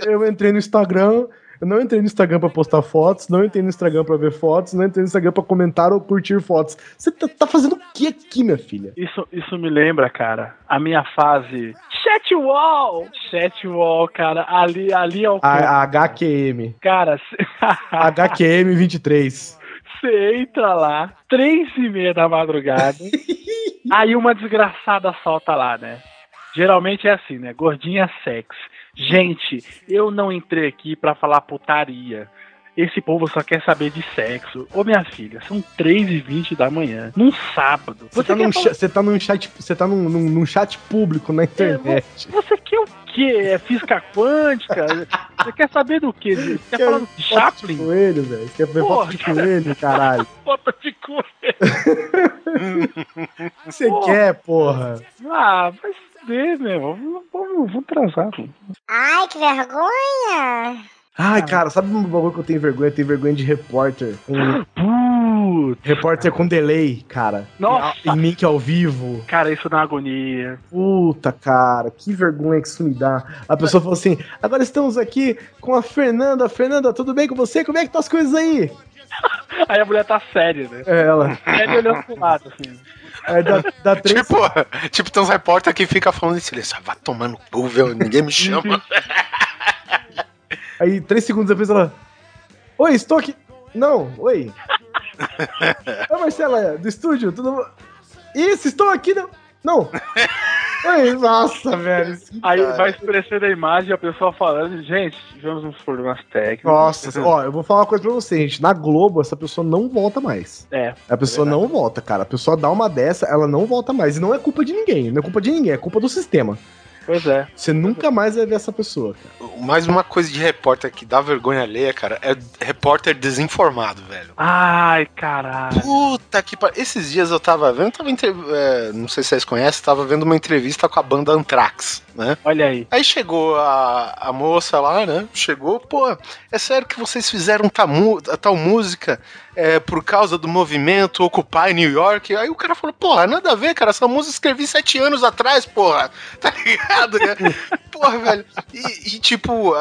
eu entrei no Instagram, eu não entrei no Instagram pra postar fotos, não entrei no Instagram pra ver fotos, não entrei no Instagram pra comentar ou curtir fotos. Você tá, tá fazendo o que aqui, minha filha? Isso, isso me lembra, cara, a minha fase chat wall. Chat wall, cara, ali, ali é o A, a HQM. cara. [LAUGHS] HQM 23. Você entra lá, três e meia da madrugada, [LAUGHS] aí uma desgraçada solta lá, né? Geralmente é assim, né? Gordinha sexy. Gente, eu não entrei aqui pra falar putaria. Esse povo só quer saber de sexo. Ô minha filha, são 3 e 20 da manhã, num sábado. Você tá, quer num, falar- você tá num chat, você tá num, num- num chat público na internet. Você quer o quê? É física quântica? Você quer saber do quê? Você quer falar do Foto de Chaplin? coelho, velho. Você quer ver Porra, foto de coelho, caralho. [LAUGHS] Foto de coelho. [LAUGHS] O que você Porra. quer, porra? Ah, se fuder, meu. Vamos, vamos, vamos transar. pô. Ai, que vergonha! Ai, cara, sabe um bagulho que eu tenho vergonha? Eu tenho vergonha de repórter. Um [GASPS] Putz, repórter com delay, cara. Nossa. Em link ao vivo. cara, isso dá agonia. Puta, cara, que vergonha que isso me dá. A pessoa falou assim: agora estamos aqui com a Fernanda. Fernanda, tudo bem com você? Como é que estão as coisas aí? [LAUGHS] Aí a mulher tá séria, né? É ela. Séria olhando pro lado, assim. Aí dá, dá [LAUGHS] três. Tipo, tipo, tem uns repórter que fica falando em silêncio. "Ah, Vai tomar no cu, viu? Ninguém me chama. [LAUGHS] Aí três segundos depois ela. Oi, estou aqui. Não, oi. [LAUGHS] Oi, Marcela, do estúdio, tudo? Isso, estou aqui. Não. Não. [LAUGHS] Nossa, velho. Aí vai expressando a imagem a pessoa falando, gente, tivemos uns problemas técnicos. Nossa, ó, eu vou falar uma coisa pra você, gente. Na Globo, essa pessoa não volta mais. É. A pessoa não volta, cara. A pessoa dá uma dessa, ela não volta mais. E não é culpa de ninguém. Não é culpa de ninguém, é culpa do sistema. Pois é. Você nunca mais vai ver essa pessoa, cara. Mais uma coisa de repórter que dá vergonha alheia, cara, é repórter desinformado, velho. Ai, caralho. Puta que pariu. Esses dias eu tava vendo, tava entre... é, não sei se vocês conhecem, tava vendo uma entrevista com a banda Anthrax, né? Olha aí. Aí chegou a, a moça lá, né? Chegou, pô, é sério que vocês fizeram tal, mu- tal música é, por causa do movimento Occupy New York? Aí o cara falou, porra, nada a ver, cara, essa música escrevi sete anos atrás, porra, [LAUGHS] tá ligado? né? porra, velho. E, e, tipo,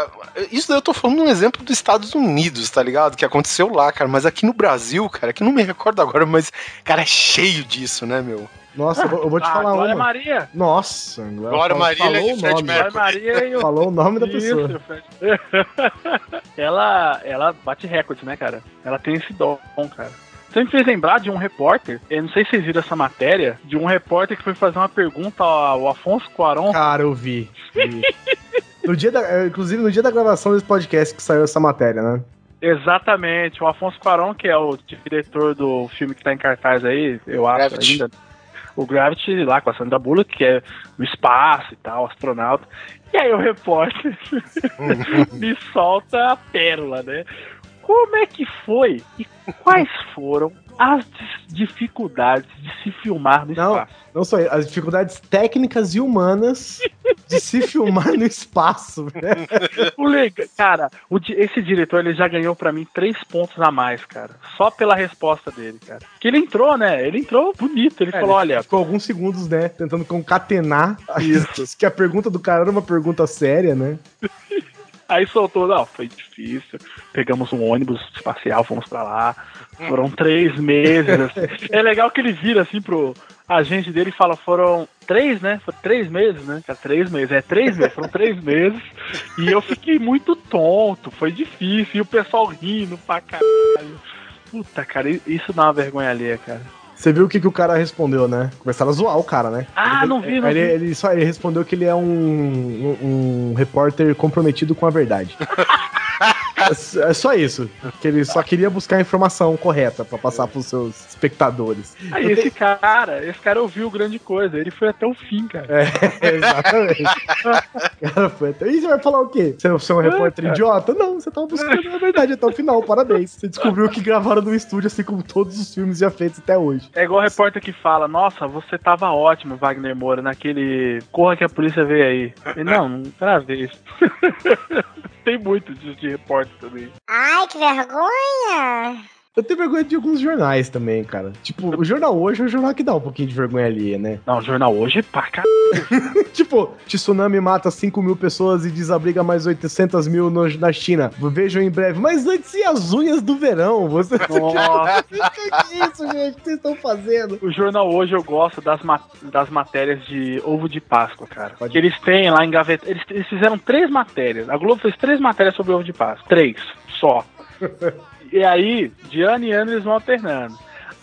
isso daí eu tô falando um exemplo dos Estados Unidos, tá ligado? Que aconteceu lá, cara, mas aqui no Brasil, cara, que não me recordo agora, mas, cara, é cheio disso, né, meu? Nossa, eu vou, eu vou te Ah, falar Glória uma. Maria. Nossa, Glória Marília falou e o nome. Glória Maria e o... Falou o nome da pessoa. Isso, [LAUGHS] ela, ela bate recordes, né, cara? Ela tem esse dom, cara. Você me fez lembrar de um repórter, eu não sei se vocês viram essa matéria, de um repórter que foi fazer uma pergunta ao Afonso Cuarón. Cara, eu vi. vi. no dia da, é, inclusive, no dia da gravação desse podcast que saiu essa matéria, né? Exatamente, o Afonso Cuarón, que é o diretor do filme que tá em cartaz aí, eu acho Gravity. ainda. O Gravity lá com a Sandra Bullock, que é no espaço e tal, astronauta. E aí o repórter [LAUGHS] me solta a pérola, né? Como é que foi e quais foram as dificuldades de se filmar no Não, espaço? não só as dificuldades técnicas e humanas de se [LAUGHS] filmar no espaço, né? O lega- cara, o esse diretor ele já ganhou pra mim três pontos a mais, cara. Só pela resposta dele, cara. Que ele entrou, né? Ele entrou bonito. Ele É, falou: olha, Ficou alguns segundos, né? Tentando concatenar Isso. [LAUGHS] que a pergunta do cara era uma pergunta séria, né? [LAUGHS] Aí soltou, não, foi difícil. Pegamos um ônibus espacial, fomos pra lá. Foram três meses. assim. É legal que ele vira assim pro agente dele e fala: foram três, né? Foram três meses, né? Cara, três meses. É três meses, foram três meses. E eu fiquei muito tonto, foi difícil. E o pessoal rindo pra caralho. Puta, cara, isso dá uma vergonha alheia, cara. Você viu o que, que o cara respondeu, né? Começaram a zoar o cara, né? Ah, Ele- não vi, não ele, vi. ele só ele respondeu que ele é um, um, um repórter comprometido com a verdade. [LAUGHS] é, é só isso. Que ele só queria buscar a informação correta pra passar pros seus espectadores. Aí esse cara, esse cara ouviu grande coisa, ele foi até o fim, cara. É, [LAUGHS] exatamente. cara, foi até... E você vai falar o quê? Você, você é um repórter idiota? Não, você tava buscando a verdade até o final, parabéns. Você descobriu que gravaram no estúdio, assim como todos os filmes já feitos até hoje. É igual o repórter que fala, nossa, você tava ótimo, Wagner Moura, naquele Corra que a polícia veio aí. E, não, não era vez. [LAUGHS] Tem muito disso de repórter também. Ai, que vergonha! Eu tenho vergonha de alguns jornais também, cara. Tipo, o Jornal Hoje é um jornal que dá um pouquinho de vergonha alheia, né? Não, o jornal hoje, pá, cara. [LAUGHS] tipo, tsunami mata 5 mil pessoas e desabriga mais 800 mil no- na China. Vejam em breve. Mas antes e as unhas do verão? Você... [LAUGHS] Nossa. que que é isso, gente? O que vocês estão fazendo? O jornal hoje eu gosto das, ma- das matérias de ovo de Páscoa, cara. Pode- Que eles têm lá em gaveta. Eles, eles fizeram três matérias. A Globo fez três matérias sobre ovo de Páscoa. Três, só. [LAUGHS] e aí, de ano em ano, eles vão alternando.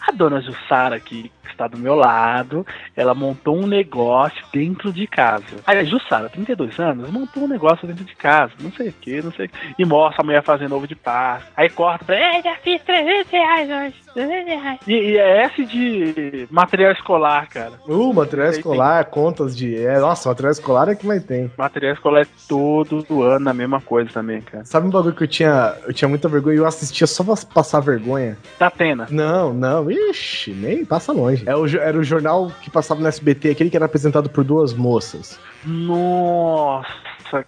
A dona Jussara, que está do meu lado, ela montou um negócio dentro de casa. Aí a Jussara, 32 anos, montou um negócio dentro de casa. Não sei o que, não sei o que. E mostra a mulher fazendo ovo de Páscoa. Aí corta pra. É, já fiz 300 reais hoje. 300 reais. E, e é esse de material escolar, cara. Uh, material Tem, escolar, contas de. É, nossa, material escolar é que mais tem. Material escolar é todo ano a mesma coisa também, cara. Sabe um bagulho que eu tinha, eu tinha muita vergonha e eu assistia só pra passar vergonha? Da Atena. Não, não, ixi, nem passa longe. É o, era o jornal que passava no SBT, aquele que era apresentado por duas moças. Nossa,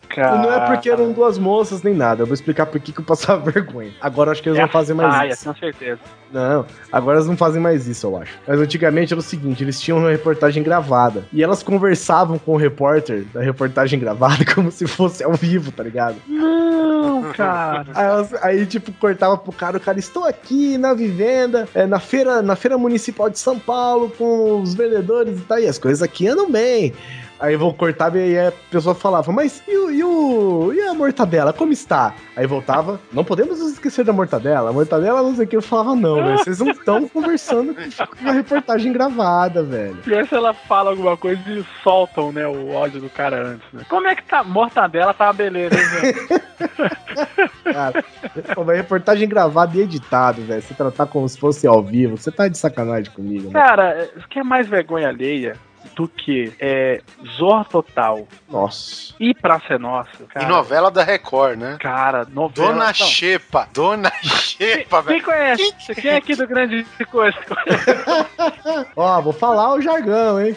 cara. E não é porque eram duas moças nem nada, eu vou explicar por que que eu passava [LAUGHS] vergonha. Agora eu acho que eles É não fazem mais Ah, isso. com certeza. Não, agora elas não fazem mais isso, eu acho. Mas antigamente era o seguinte, eles tinham uma reportagem gravada. E elas conversavam com o repórter da reportagem gravada [LAUGHS] como se fosse ao vivo, tá ligado? Não, cara. Aí, elas- aí, tipo, cortava pro cara, o cara, estou aqui na vivenda, é, na, feira, na feira municipal de São Paulo, com os vendedores e tal, e as coisas aqui andam bem. Aí vou cortar e aí a pessoa falava, mas e, o, e, o, e a mortadela, como está? Aí voltava, não podemos nos esquecer da mortadela, a mortadela não sei o que, eu falava, não, velho, vocês não estão conversando com a reportagem gravada, velho. Pior se ela fala alguma coisa e soltam, né, o áudio do cara antes, né? Como é que tá? Mortadela tá uma beleza, hein, velho? Cara, pô, mas reportagem gravada e editado, velho, você tratar como se fosse ao vivo, você tá de sacanagem comigo, né? Cara, o que é mais vergonha alheia do que é Zorra Total Nossa. e Praça é Nossa? Cara, E novela da Record, né? Cara, novela... Dona não. Xepa, Dona Xepa, Quem velho. conhece? Quem é aqui do Grande Coisa? [LAUGHS] Ó, vou falar o jargão, hein?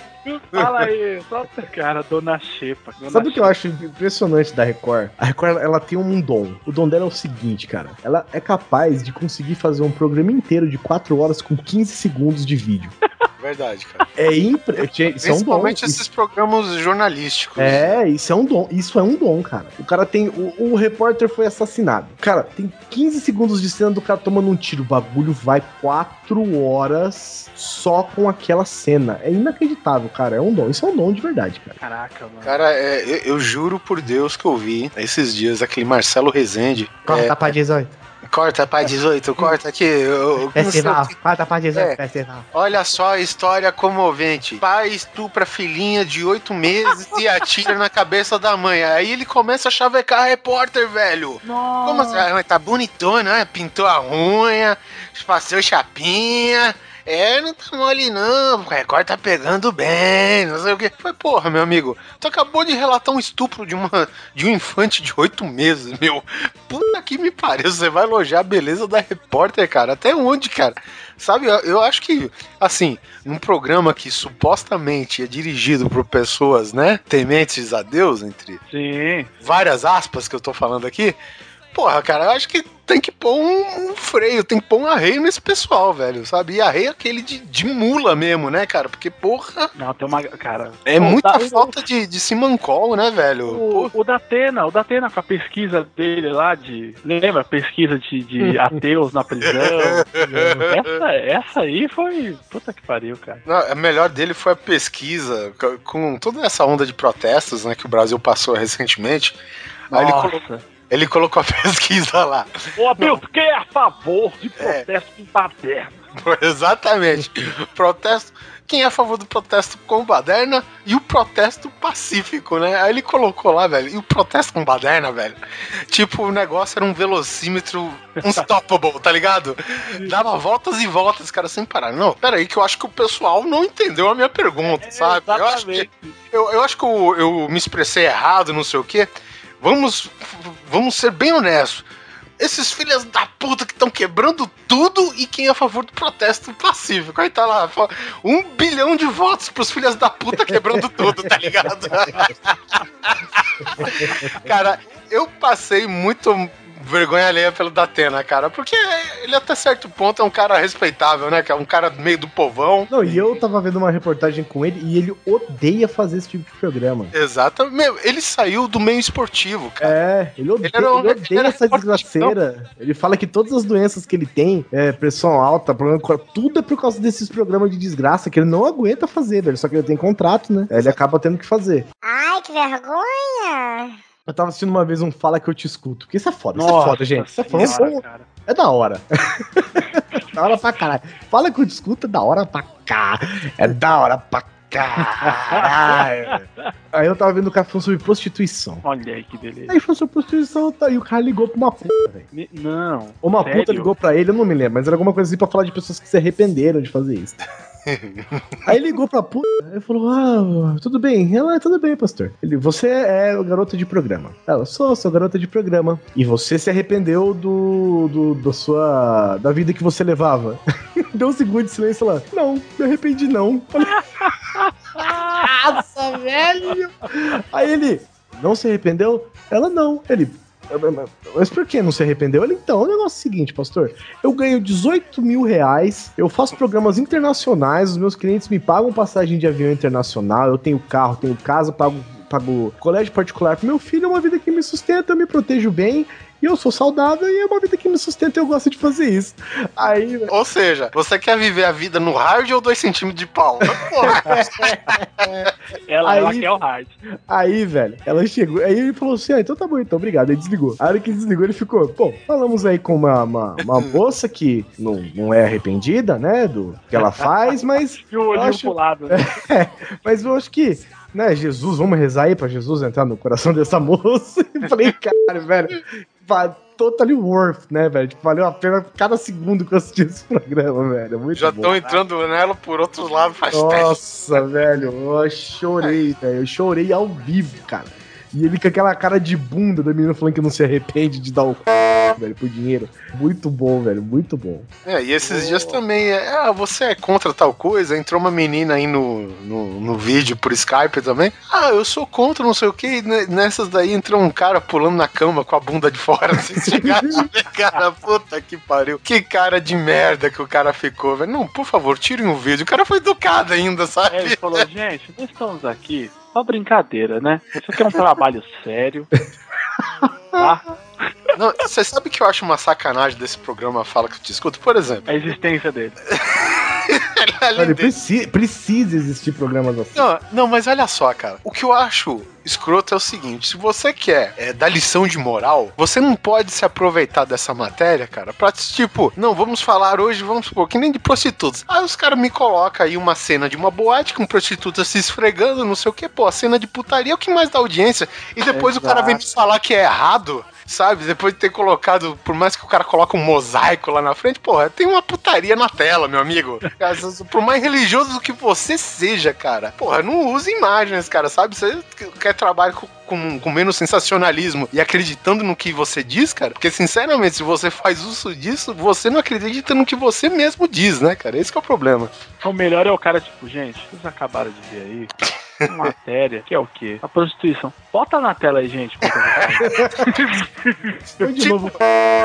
Fala aí. Solta, cara, Dona Xepa. Dona Sabe o que eu acho impressionante da Record? A Record, ela tem um dom. O dom dela é o seguinte, cara. Ela é capaz de conseguir fazer um programa inteiro de 4 horas com 15 segundos de vídeo. [LAUGHS] Verdade, cara. É impre... Isso é um dom. Principalmente Isso- esses programas jornalísticos. É, isso é um dom. Isso é um dom, cara. O cara tem. O, o repórter foi assassinado. Cara, tem 15 segundos de cena do cara tomando um tiro. O bagulho vai 4 horas só com aquela cena. É inacreditável, cara. É um dom. Isso é um dom de verdade, cara. Caraca, mano. Cara, é, eu, eu juro por Deus que eu vi esses dias aquele Marcelo Rezende. é, pra 18. Corta pra 18, corta aqui. eu- que- Corta pra 18, É. festival. Olha só a história comovente. Pai estupra filhinha de oito meses e atira na cabeça da mãe. Aí ele começa a chavecar a repórter, velho. Como assim? Ah, tá bonitona, né? Pintou a unha, passou chapinha. É, não tá mole não, o Record tá pegando bem, não sei o que. Foi, porra, meu amigo, tu acabou de relatar um estupro de, uma, de um infante de oito meses, meu. Puta que me pariu, você vai elogiar a beleza da repórter, cara. Até onde, cara? Sabe, eu, eu acho que, assim, num programa que supostamente é dirigido por pessoas, né, tementes a Deus, entre Sim. várias aspas que eu tô falando aqui, porra, cara, eu acho que tem que pôr um, um freio, tem que pôr um arreio nesse pessoal, velho, sabe? E arreio é aquele de, de mula mesmo, né, cara? Porque, porra, Não, tem uma. Cara. é o muita da- falta de, de simancol, né, velho? O, o Datena, o Datena com a pesquisa dele lá de. Lembra? Pesquisa de, de [LAUGHS] ateus na prisão. essa, essa aí foi. Puta que pariu, cara. Não, a melhor dele foi a pesquisa co- com toda essa onda de protestos, né, que o Brasil passou recentemente. Aí ele, colo- Nossa. Ele colocou a pesquisa [LAUGHS] lá. Ô, Abel, tu quem é a favor de É. protesto com baderna? [LAUGHS] Exatamente. Protesto. Quem é a favor do protesto com baderna e o protesto pacífico, né? Aí ele colocou lá, velho. E o protesto com baderna, velho. Tipo, o negócio era um velocímetro unstoppable, tá ligado? Dava voltas e voltas, cara, sem parar. Não, pera aí, que eu acho que o pessoal não entendeu a minha pergunta, sabe? Eu acho que, eu, eu acho que eu, eu me expressei errado, não sei o quê. Vamos, vamos ser bem honestos. Esses filhos da puta que estão quebrando tudo e quem é a favor do protesto pacífico. Aí tá lá, um bilhão de votos pros filhos da puta quebrando tudo, tá ligado? [LAUGHS] cara, eu passei muito vergonha alheia pelo Datena, cara, porque ele até certo ponto é um cara respeitável, né? Que é um cara meio do povão. Não, e eu tava vendo uma reportagem com ele e ele odeia fazer esse tipo de programa. Exato. Meu, ele saiu do meio esportivo, cara. É, ele odeia, Ele um- ele ele odeia era essa desgraceira. Ele fala que todas as doenças que ele tem, é, pressão alta, problema com tudo é por causa desses programas de desgraça que ele não aguenta fazer, velho. Só que ele tem contrato, né? Aí Ele acaba tendo que fazer. Ai, que vergonha! Eu tava assistindo uma vez um Fala Que Eu Te Escuto. Porque isso é foda, isso é Nossa foda, gente. Isso é foda. senhora, cara. é da hora. [LAUGHS] da hora pra caralho. Fala Que Eu Te Escuto é da hora pra cá. É da hora pra caralho. Aí eu tava vendo o cara falando sobre prostituição. Olha aí que beleza. Aí falou sobre prostituição, tá? E o cara ligou pra uma puta, velho. Não. Ou uma sério? puta ligou pra ele, eu não me lembro, mas era alguma coisa assim pra falar de pessoas que se arrependeram de fazer isso. [LAUGHS] Aí ligou pra puta e falou: Ah, tudo bem. Ela, tudo bem, pastor. Ele, você é garota de programa. Ela, sou, sou garota de programa. E você se arrependeu do, do da sua. da vida que você levava. [LAUGHS] Deu um segundo de silêncio lá. Não, me arrependi não. [LAUGHS] Nossa, velho! Aí ele, não se arrependeu? Ela não. Ele, mas por que não se arrependeu? Ele, então, o negócio é o seguinte, pastor. Eu ganho 18 mil reais, eu faço programas internacionais, os meus clientes me pagam passagem de avião internacional, eu tenho carro, tenho casa, pago, pago colégio particular pro meu filho, é uma vida que me sustenta, eu me protejo bem, e eu sou saudável, e é uma vida que me sustenta e eu gosto de fazer isso. Aí, Ou seja, você quer viver a vida no hard ou dois centímetros de pau? Porra. [LAUGHS] Ela, Aí- ela quer o hard. Aí, velho, ela chegou. Aí ele falou assim: ah, então tá bom, então obrigado. Aí desligou. A hora que ele desligou, ele ficou: pô, falamos aí com uma, uma, uma [LAUGHS] moça que não, não é arrependida, né, do que ela faz, mas. [LAUGHS] E o olhinho acho- pro lado. né? Mas eu acho que. Né, Jesus, vamos rezar aí pra Jesus entrar no coração dessa moça. E falei, cara, velho, totally worth, né, velho? Tipo, valeu a pena cada segundo que eu assisti esse programa, velho. Muito Já estão entrando nela por outros lados faz tempo. Nossa, velho, eu chorei, velho. Eu chorei ao vivo, cara. E ele com aquela cara de bunda da menina falando que não se arrepende de dar o. c****. velho, por dinheiro. Muito bom, velho, muito bom. É, e esses dias também, é, ah, você é contra tal coisa? Entrou uma menina aí no, no, no vídeo por Skype também. Ah, eu sou contra não sei o que. Nessas daí entrou um cara pulando na cama com a bunda de fora. [LAUGHS] Assim, chegaram, cara, puta que pariu. Que cara de merda que o cara ficou, velho. Não, por favor, tirem o vídeo. O cara foi educado ainda, sabe? É, ele falou, gente, nós estamos aqui só brincadeira, né? Isso aqui é um trabalho [LAUGHS] sério. Tá? Não, você sabe que eu acho uma sacanagem desse programa Fala que eu te escuto? Por exemplo. A existência dele. [LAUGHS] Olha, precisa, precisa existir programas assim. Não, não, mas olha só, cara. O que eu acho escroto é o seguinte: se você quer é, dar lição de moral, você não pode se aproveitar dessa matéria, cara, pra tipo, não, vamos falar hoje, vamos supor, que nem de prostitutas. Aí os caras me colocam aí uma cena de uma boate com prostitutas se esfregando, não sei o que, pô, a cena de putaria é o que mais dá audiência. E depois Exato. o cara vem me falar que é errado sabe? Depois de ter colocado, por mais que o cara coloque um mosaico lá na frente, porra, tem uma putaria na tela, meu amigo. [LAUGHS] Por mais religioso que você seja, cara, porra, não use imagens, cara, sabe? Você quer trabalhar com com, com, menos sensacionalismo e acreditando no que você diz, cara. Porque, sinceramente, se você faz uso disso, você não acredita no que você mesmo diz, né, cara? Esse é o problema. O melhor é o cara, tipo, gente, vocês acabaram de ver aí. Matéria, que é o quê? A prostituição. Bota na tela aí, gente. [LAUGHS] Põe de novo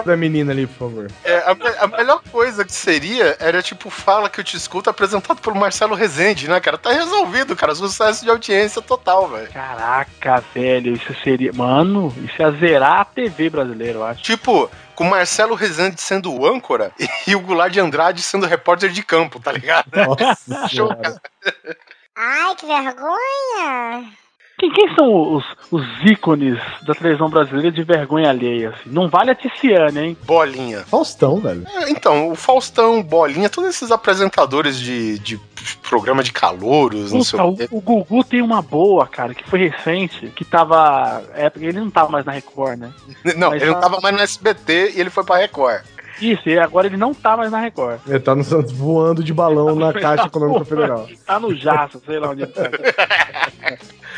da menina ali, por favor. É, a, a, melhor coisa que seria era tipo Fala que eu te escuto apresentado pelo Marcelo Rezende, né, cara? Tá resolvido, cara. Sucesso de audiência total, velho. Caraca, velho. Isso seria. Mano, isso ia zerar a TV brasileira, eu acho. Tipo, com o Marcelo Rezende sendo o âncora [LAUGHS] e o Goulart de Andrade sendo repórter de campo, tá ligado? Nossa [LAUGHS] Show, cara. Ai, que vergonha! Quem, quem são os, os ícones da televisão brasileira de vergonha alheia? Assim? Não vale a Ticiane, hein? Bolinha. Faustão, velho. É, então, o Faustão, Bolinha, todos esses apresentadores de, de programa de calouros, não sei o quê. O Gugu tem uma boa, cara, que foi recente, que tava. É, ele não tava mais na Record, né? Não, Mas ele não tava mais no SBT e ele foi pra Record. Isso, e agora ele não tá mais na Record. Ele tá no Santos voando de balão na Caixa Econômica Federal. [LAUGHS] Tá no Jaça, sei lá onde ele tá.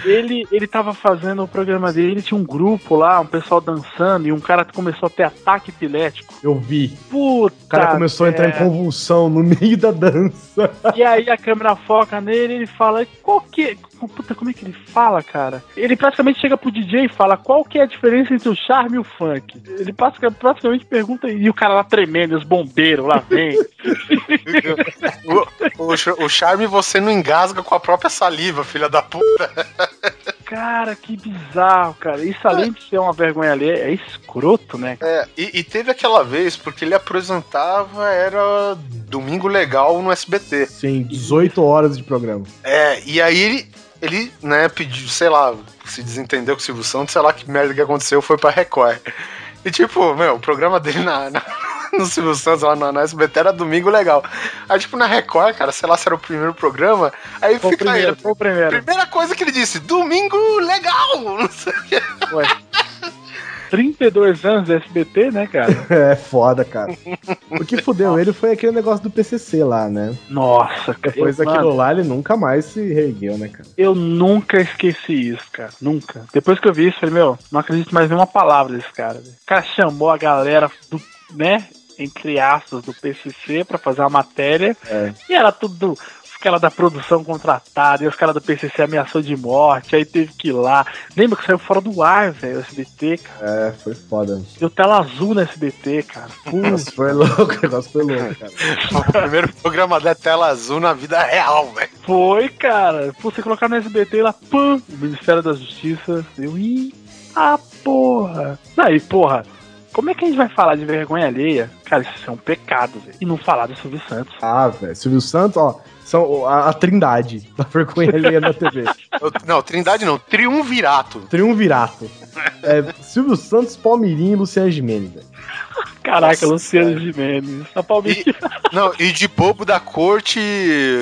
ele, ele tava fazendo o programa dele, ele tinha um grupo lá, um pessoal dançando, e um cara começou a ter ataque epilético. Eu vi. Puta! O cara começou a entrar em convulsão no meio da dança. E aí a câmera foca nele e ele fala: qual que. Puta, como é que ele fala, cara? Ele praticamente chega pro DJ e fala qual que é a diferença entre o charme e o funk. Ele praticamente pergunta e o cara lá tremendo, os bombeiros lá vem. [LAUGHS] o, o, o charme você não engasga com a própria saliva, filha da puta. Cara, que bizarro, cara. Isso além de ser uma vergonha ali, é escroto, né? É, e, e, teve aquela vez, porque ele apresentava, era Domingo Legal no SBT. Sim, 18 horas de programa. É, e aí ele, ele, né, pediu, sei lá, se desentendeu com o Silvio Santos, sei lá que merda que aconteceu, foi pra Record. E tipo, meu, o programa dele na, na [LAUGHS] no Silvio Santos lá na, na SBT era domingo legal. Aí, tipo, na Record, cara, sei lá se era o primeiro programa, aí foi fica primeiro, aí. Foi o primeiro. Primeira coisa que ele disse, domingo legal! [LAUGHS] Não sei o que. Ué. 32 anos de SBT, né, cara? [LAUGHS] É foda, cara. O que fudeu ele foi aquele negócio do PCC lá, né? Nossa, cara. Depois eu, daquilo mano, lá, ele nunca mais se reergueu, né, cara? Eu nunca esqueci isso, cara. Nunca. Depois que eu vi isso, falei, meu, não acredito mais em uma palavra desse cara. O cara chamou a galera do, né, entre aspas, do PCC para fazer uma matéria. É. E era tudo aquela da produção contratada, e os caras do PCC ameaçou de morte, aí teve que ir lá. Lembra que saiu fora do ar, velho, o SBT, cara. É, foi foda. Deu tela azul no SBT, cara. [LAUGHS] Nossa, foi louco, o negócio foi louco, cara. [LAUGHS] o primeiro programa da tela azul na vida real, velho. Foi, cara. Pô, você colocar no SBT lá, pã, o Ministério da Justiça, eu, ih, ah, porra. Aí, porra, como é que a gente vai falar de vergonha alheia? Cara, isso é um pecado, velho. E não falar do Silvio Santos. Ah, velho. Silvio Santos, ó. São a, a trindade [LAUGHS] da vergonha alheia na TV. Não, trindade não. Triunvirato. Triunvirato. É, Silvio Santos, Palmirinho e Luciano Gimenez, velho. Caraca, Nossa, Luciano Gimenez. A Palmeiras. E, [LAUGHS] não, e de bobo da corte,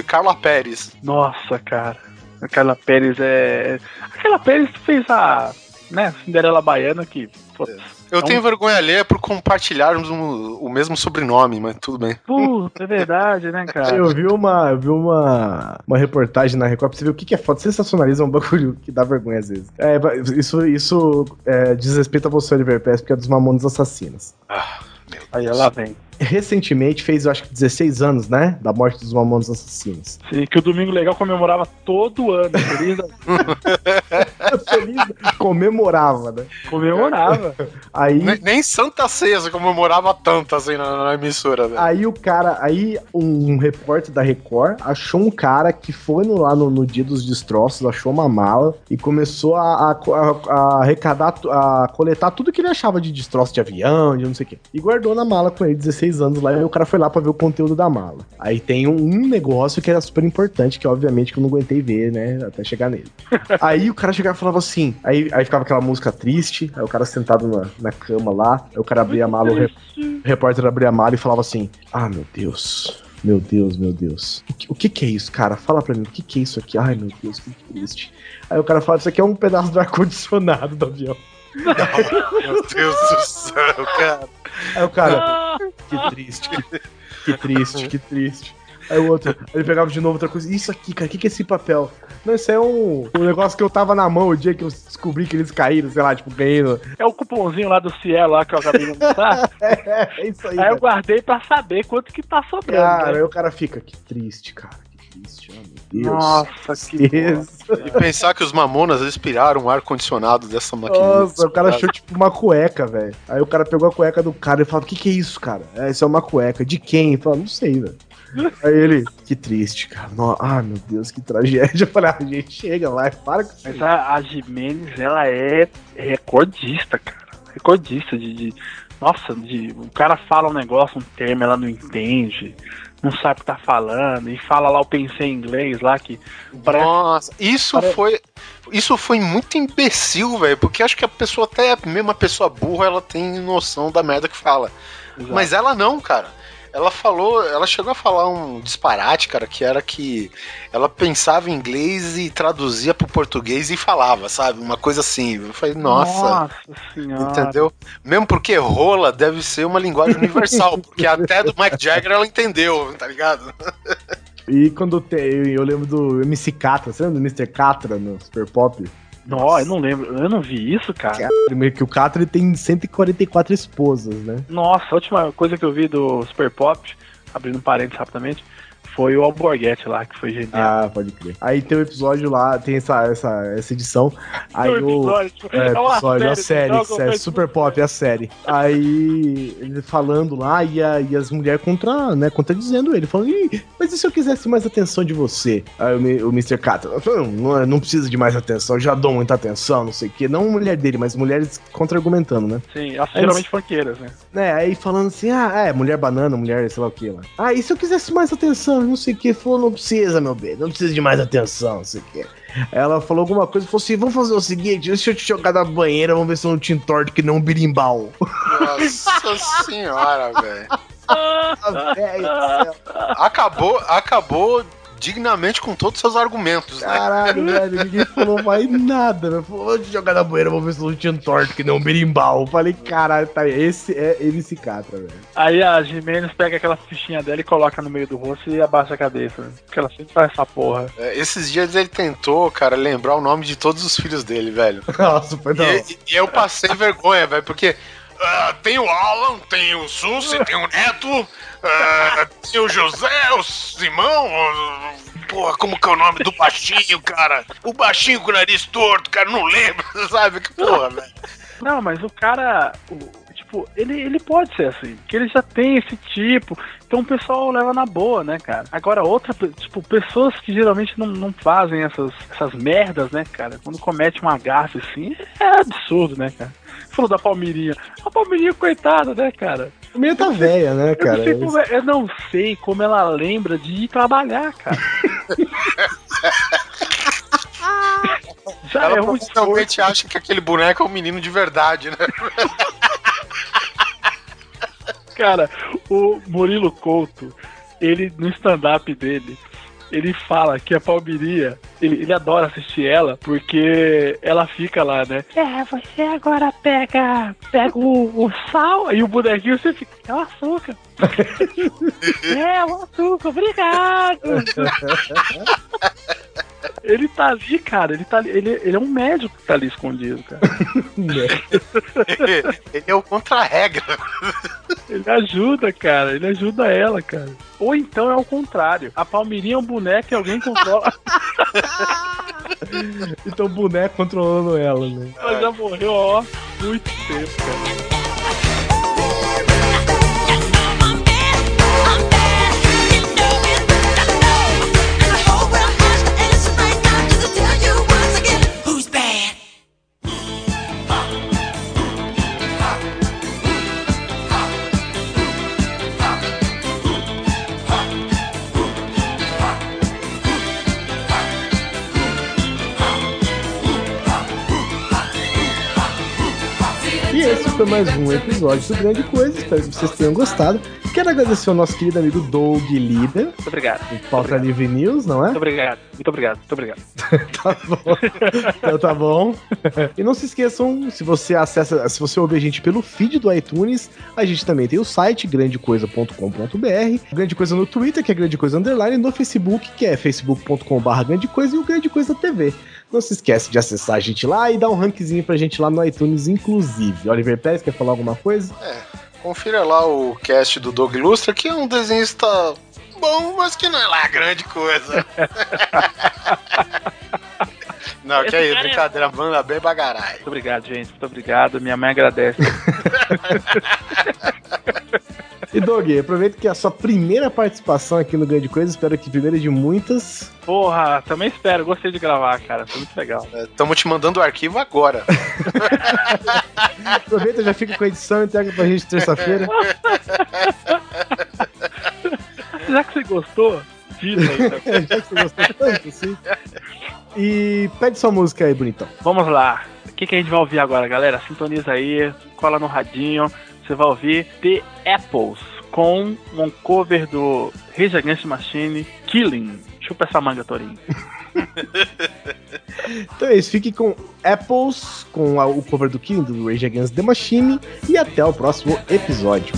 Carla Pérez. Nossa, cara. A Carla Pérez é. A Carla Pérez fez a. Né, Cinderela Baiana que. Putz, Eu É um- tenho vergonha alheia por compartilharmos um- o mesmo sobrenome, mas tudo bem. Puta, é verdade, né, [LAUGHS] cara? Eu vi uma, eu vi uma, uma reportagem na Record pra você ver o que, que é foto. Sensacionalismo é um bagulho que dá vergonha às vezes. É, isso isso é, diz respeito a você, Oliver Pérez, porque é dos Mamonas Assassinos. Aí ela vem. Recentemente fez, eu acho que 16 anos, né? Da morte dos Mamonas Assassinos. Sim, que o Domingo Legal comemorava todo ano. Feliz da- [LAUGHS] [LAUGHS] Feliz, comemorava, né? comemorava. [LAUGHS] Aí, Nem, nem Santa Ceia você comemorava tanto assim na, na emissora, velho. aí o cara, aí um, repórter da Record achou um cara que foi no- lá no, no dia dos destroços, achou uma mala e começou a, a- a- a arrecadar, a coletar tudo que ele achava de destroço de avião, de não sei o quê. E guardou na mala com ele 16 anos lá e o cara foi lá pra ver o conteúdo da mala. Aí tem um, um negócio que era super importante, que obviamente que eu não aguentei ver, né, até chegar nele. [LAUGHS] Aí o cara chegava e falava assim, aí, aí ficava aquela música triste, aí o cara sentado na, na cama lá, aí o cara abria a mala, o, re- o repórter abria a mala e falava assim: Ah, meu Deus. Meu Deus, meu Deus. O que, o que que é isso, cara? Fala pra mim, o que que é isso aqui? Ai, meu Deus, que triste. Aí o cara fala: Isso aqui é um pedaço do ar-condicionado do avião. [LAUGHS] Meu Deus do céu, cara. Aí o cara: Que triste, que, que triste, que triste. Aí o outro, ele pegava de novo outra coisa. Isso aqui, cara, o que, que é esse papel? Não, isso é um, um negócio que eu tava na mão o dia que eu descobri que eles caíram, sei lá, tipo, ganhei. no- É o cupomzinho lá do Cielo lá que eu acabei de mostrar. [LAUGHS] É, é isso aí. Aí eu cara. guardei pra saber quanto que tá sobrando. Cara, né? aí o cara fica, que triste, cara, que triste, oh, meu Deus. Nossa, que Tristeza. E pensar que os mamonas inspiraram o ar-condicionado dessa máquina. Nossa, o cara achou tipo uma cueca, velho. Aí o cara pegou a cueca do cara e falou: O que, que é isso, cara? É, isso é uma cueca. De quem? Ele falou: Não sei, velho. Aí ele, que triste, cara. No- Ah, meu Deus, que tragédia. [LAUGHS] Eu falei: Ah, gente, chega lá, para com isso. Mas a, a Jimenez, ela é recordista, cara. Recordista de, de- Nossa, de, o cara fala um negócio, um termo, ela não entende, não sabe o que tá falando, e fala lá o pensei em inglês lá que. Parece, Nossa, isso foi. Isso foi muito imbecil, velho. Porque acho que a pessoa, até mesmo a pessoa burra, ela tem noção da merda que fala. Mas ela não, cara. Ela falou, ela chegou a falar um disparate, cara, que era que ela pensava em inglês e traduzia pro português e falava, sabe? Uma coisa assim. Eu falei, nossa. Nossa senhora. Entendeu? Mesmo porque rola deve ser uma linguagem universal, [LAUGHS] porque até do Mike Jagger ela entendeu, tá ligado? E quando tem. Eu lembro do MC Catra, você lembra do Mr. Catra no Super Pop? Não, eu não lembro, eu não vi isso, cara. Primeiro que o ele tem 144 esposas, né? Nossa, a última coisa que eu vi do Super Pop, abrindo um parênteses rapidamente, foi o Alborguete lá, que foi genial. Ah, pode crer. Aí tem o episódio lá, tem essa, essa, essa edição. Aí Tem um o. episódio, tipo, É, é episódio, a série, então, série, eu- Super Pop, é a série. Aí ele falando lá e, a- e as mulheres contra, né, contradizendo ele, falando, Ih, mas e se eu quisesse mais atenção de você? Aí o, o Mr. Catra, não, não, não precisa de mais atenção, eu já dou muita atenção, não sei o quê. Não mulher dele, mas mulheres contra-argumentando, né? Sim, Aí geralmente funkeiras, né? né, aí falando assim, ah, é, mulher banana, mulher sei lá o que lá. Ah, e se eu quisesse mais atenção, não sei o que, falou, não precisa, meu bem, não precisa de mais atenção, não sei o que. Ela falou alguma coisa, falou assim, vamos fazer o seguinte, deixa eu te jogar da banheira, vamos ver se eu não te entorto que não um birimbau. Nossa senhora, velho. [LAUGHS] Acabou, acabou dignamente com todos os seus argumentos, né? Caralho, [LAUGHS] velho, ninguém falou mais nada, velho. Falou, vou te jogar da banheira, vamos ver se não te entorto que não um birimbau. Falei, caralho, tá aí, esse é MC Catra, velho. Aí a Jimenez pega aquela fichinha dela e coloca no meio do rosto e abaixa a cabeça. né? Porque ela sempre faz essa porra. É, Esses dias ele tentou, cara, lembrar o nome de todos os filhos dele, velho. [LAUGHS] Nossa, foi da hora. E, e eu passei vergonha, velho, porque ah, tem o Alan, tem o Susi, tem o Neto, ah, tem o José, o Simão. o- Porra, como que é o nome do baixinho, cara? O baixinho com o nariz torto, cara, não lembro, [LAUGHS] sabe? Que porra, velho. Não, mas o cara, o- tipo, ele, ele pode ser assim, que ele já tem esse tipo, então o pessoal leva na boa, né, cara? Agora, outra, tipo, pessoas que geralmente não, não fazem essas, essas merdas, né, cara? Quando comete uma gafe assim, é absurdo, né, cara? Falou da Palmeirinha. A Palmeirinha, coitada, né, cara? O meio tá velha, né, Eu cara? não, sei como, é- eu não sei como ela lembra de ir trabalhar, cara. [LAUGHS] Já Ela é um provavelmente acha que aquele boneco é um menino de verdade, né? [LAUGHS] Cara, o Murilo Couto, ele no stand-up dele, ele fala que a Palmiria ele, ele adora assistir ela porque ela fica lá, né? É, você agora pega, pega o, o sal e o bonequinho você fica. É o açúcar. [LAUGHS] é, o açúcar, obrigado. Ele tá ali, cara. Ele, tá ali, ele, ele é um médico que tá ali escondido, cara. [LAUGHS] Ele é o contra-regra. Ele ajuda, cara. Ele ajuda ela, cara. Ou então é o contrário. A Palmeirinha é um boneco e alguém controla. [LAUGHS] Então o boneco controlando ela, né? Ela já morreu, ó, muito tempo, cara. Foi mais um episódio do Grande Coisa. Espero que vocês tenham gostado. Quero agradecer ao nosso querido amigo Doug Líder, Muito obrigado. do Pauta Livre News, não é? Muito obrigado. Muito obrigado. Muito obrigado. [LAUGHS] Tá bom. Então tá bom. E não se esqueçam, se você acessa, se você ouve a gente pelo feed do iTunes, a gente também tem o site grandecoisa.com.br, Grande Coisa no Twitter, que é Grande Coisa Underline, no Facebook, que é facebook.com.br Grande Coisa, e o Grande Coisa TV. Não se esquece de acessar a gente lá e dar um rankzinho pra gente lá no iTunes, inclusive. Oliver Pérez, quer falar alguma coisa? Confira lá o cast do Doug Lustra, que é um desenhista bom, mas que não é lá grande coisa. [LAUGHS] não, que Esse aí, cara é brincadeira, manda bem bagarai. Muito obrigado, gente. Muito obrigado. Minha mãe agradece. [LAUGHS] E Doug, aproveita que é a sua primeira participação aqui no Grande Coisa, espero que primeira de muitas. Porra, também espero. Gostei de gravar, cara. Foi muito legal. Estamos te mandando o arquivo agora. [LAUGHS] Aproveita, já fica com a edição e entrega pra gente terça-feira. [LAUGHS] Já que você gostou, diz aí. [LAUGHS] tá? É, já que você gostou tanto. E pede sua música aí, bonitão. Vamos lá. O que, que a gente vai ouvir agora, galera? Sintoniza aí, cola no radinho. Você vai ouvir The Apples com um cover do Rage Against the Machine, Killing. Chupa essa manga, Torinho. [LAUGHS] Então é isso, fique com Apples, com a- o cover do Killing do Rage Against the Machine, e até o próximo episódio.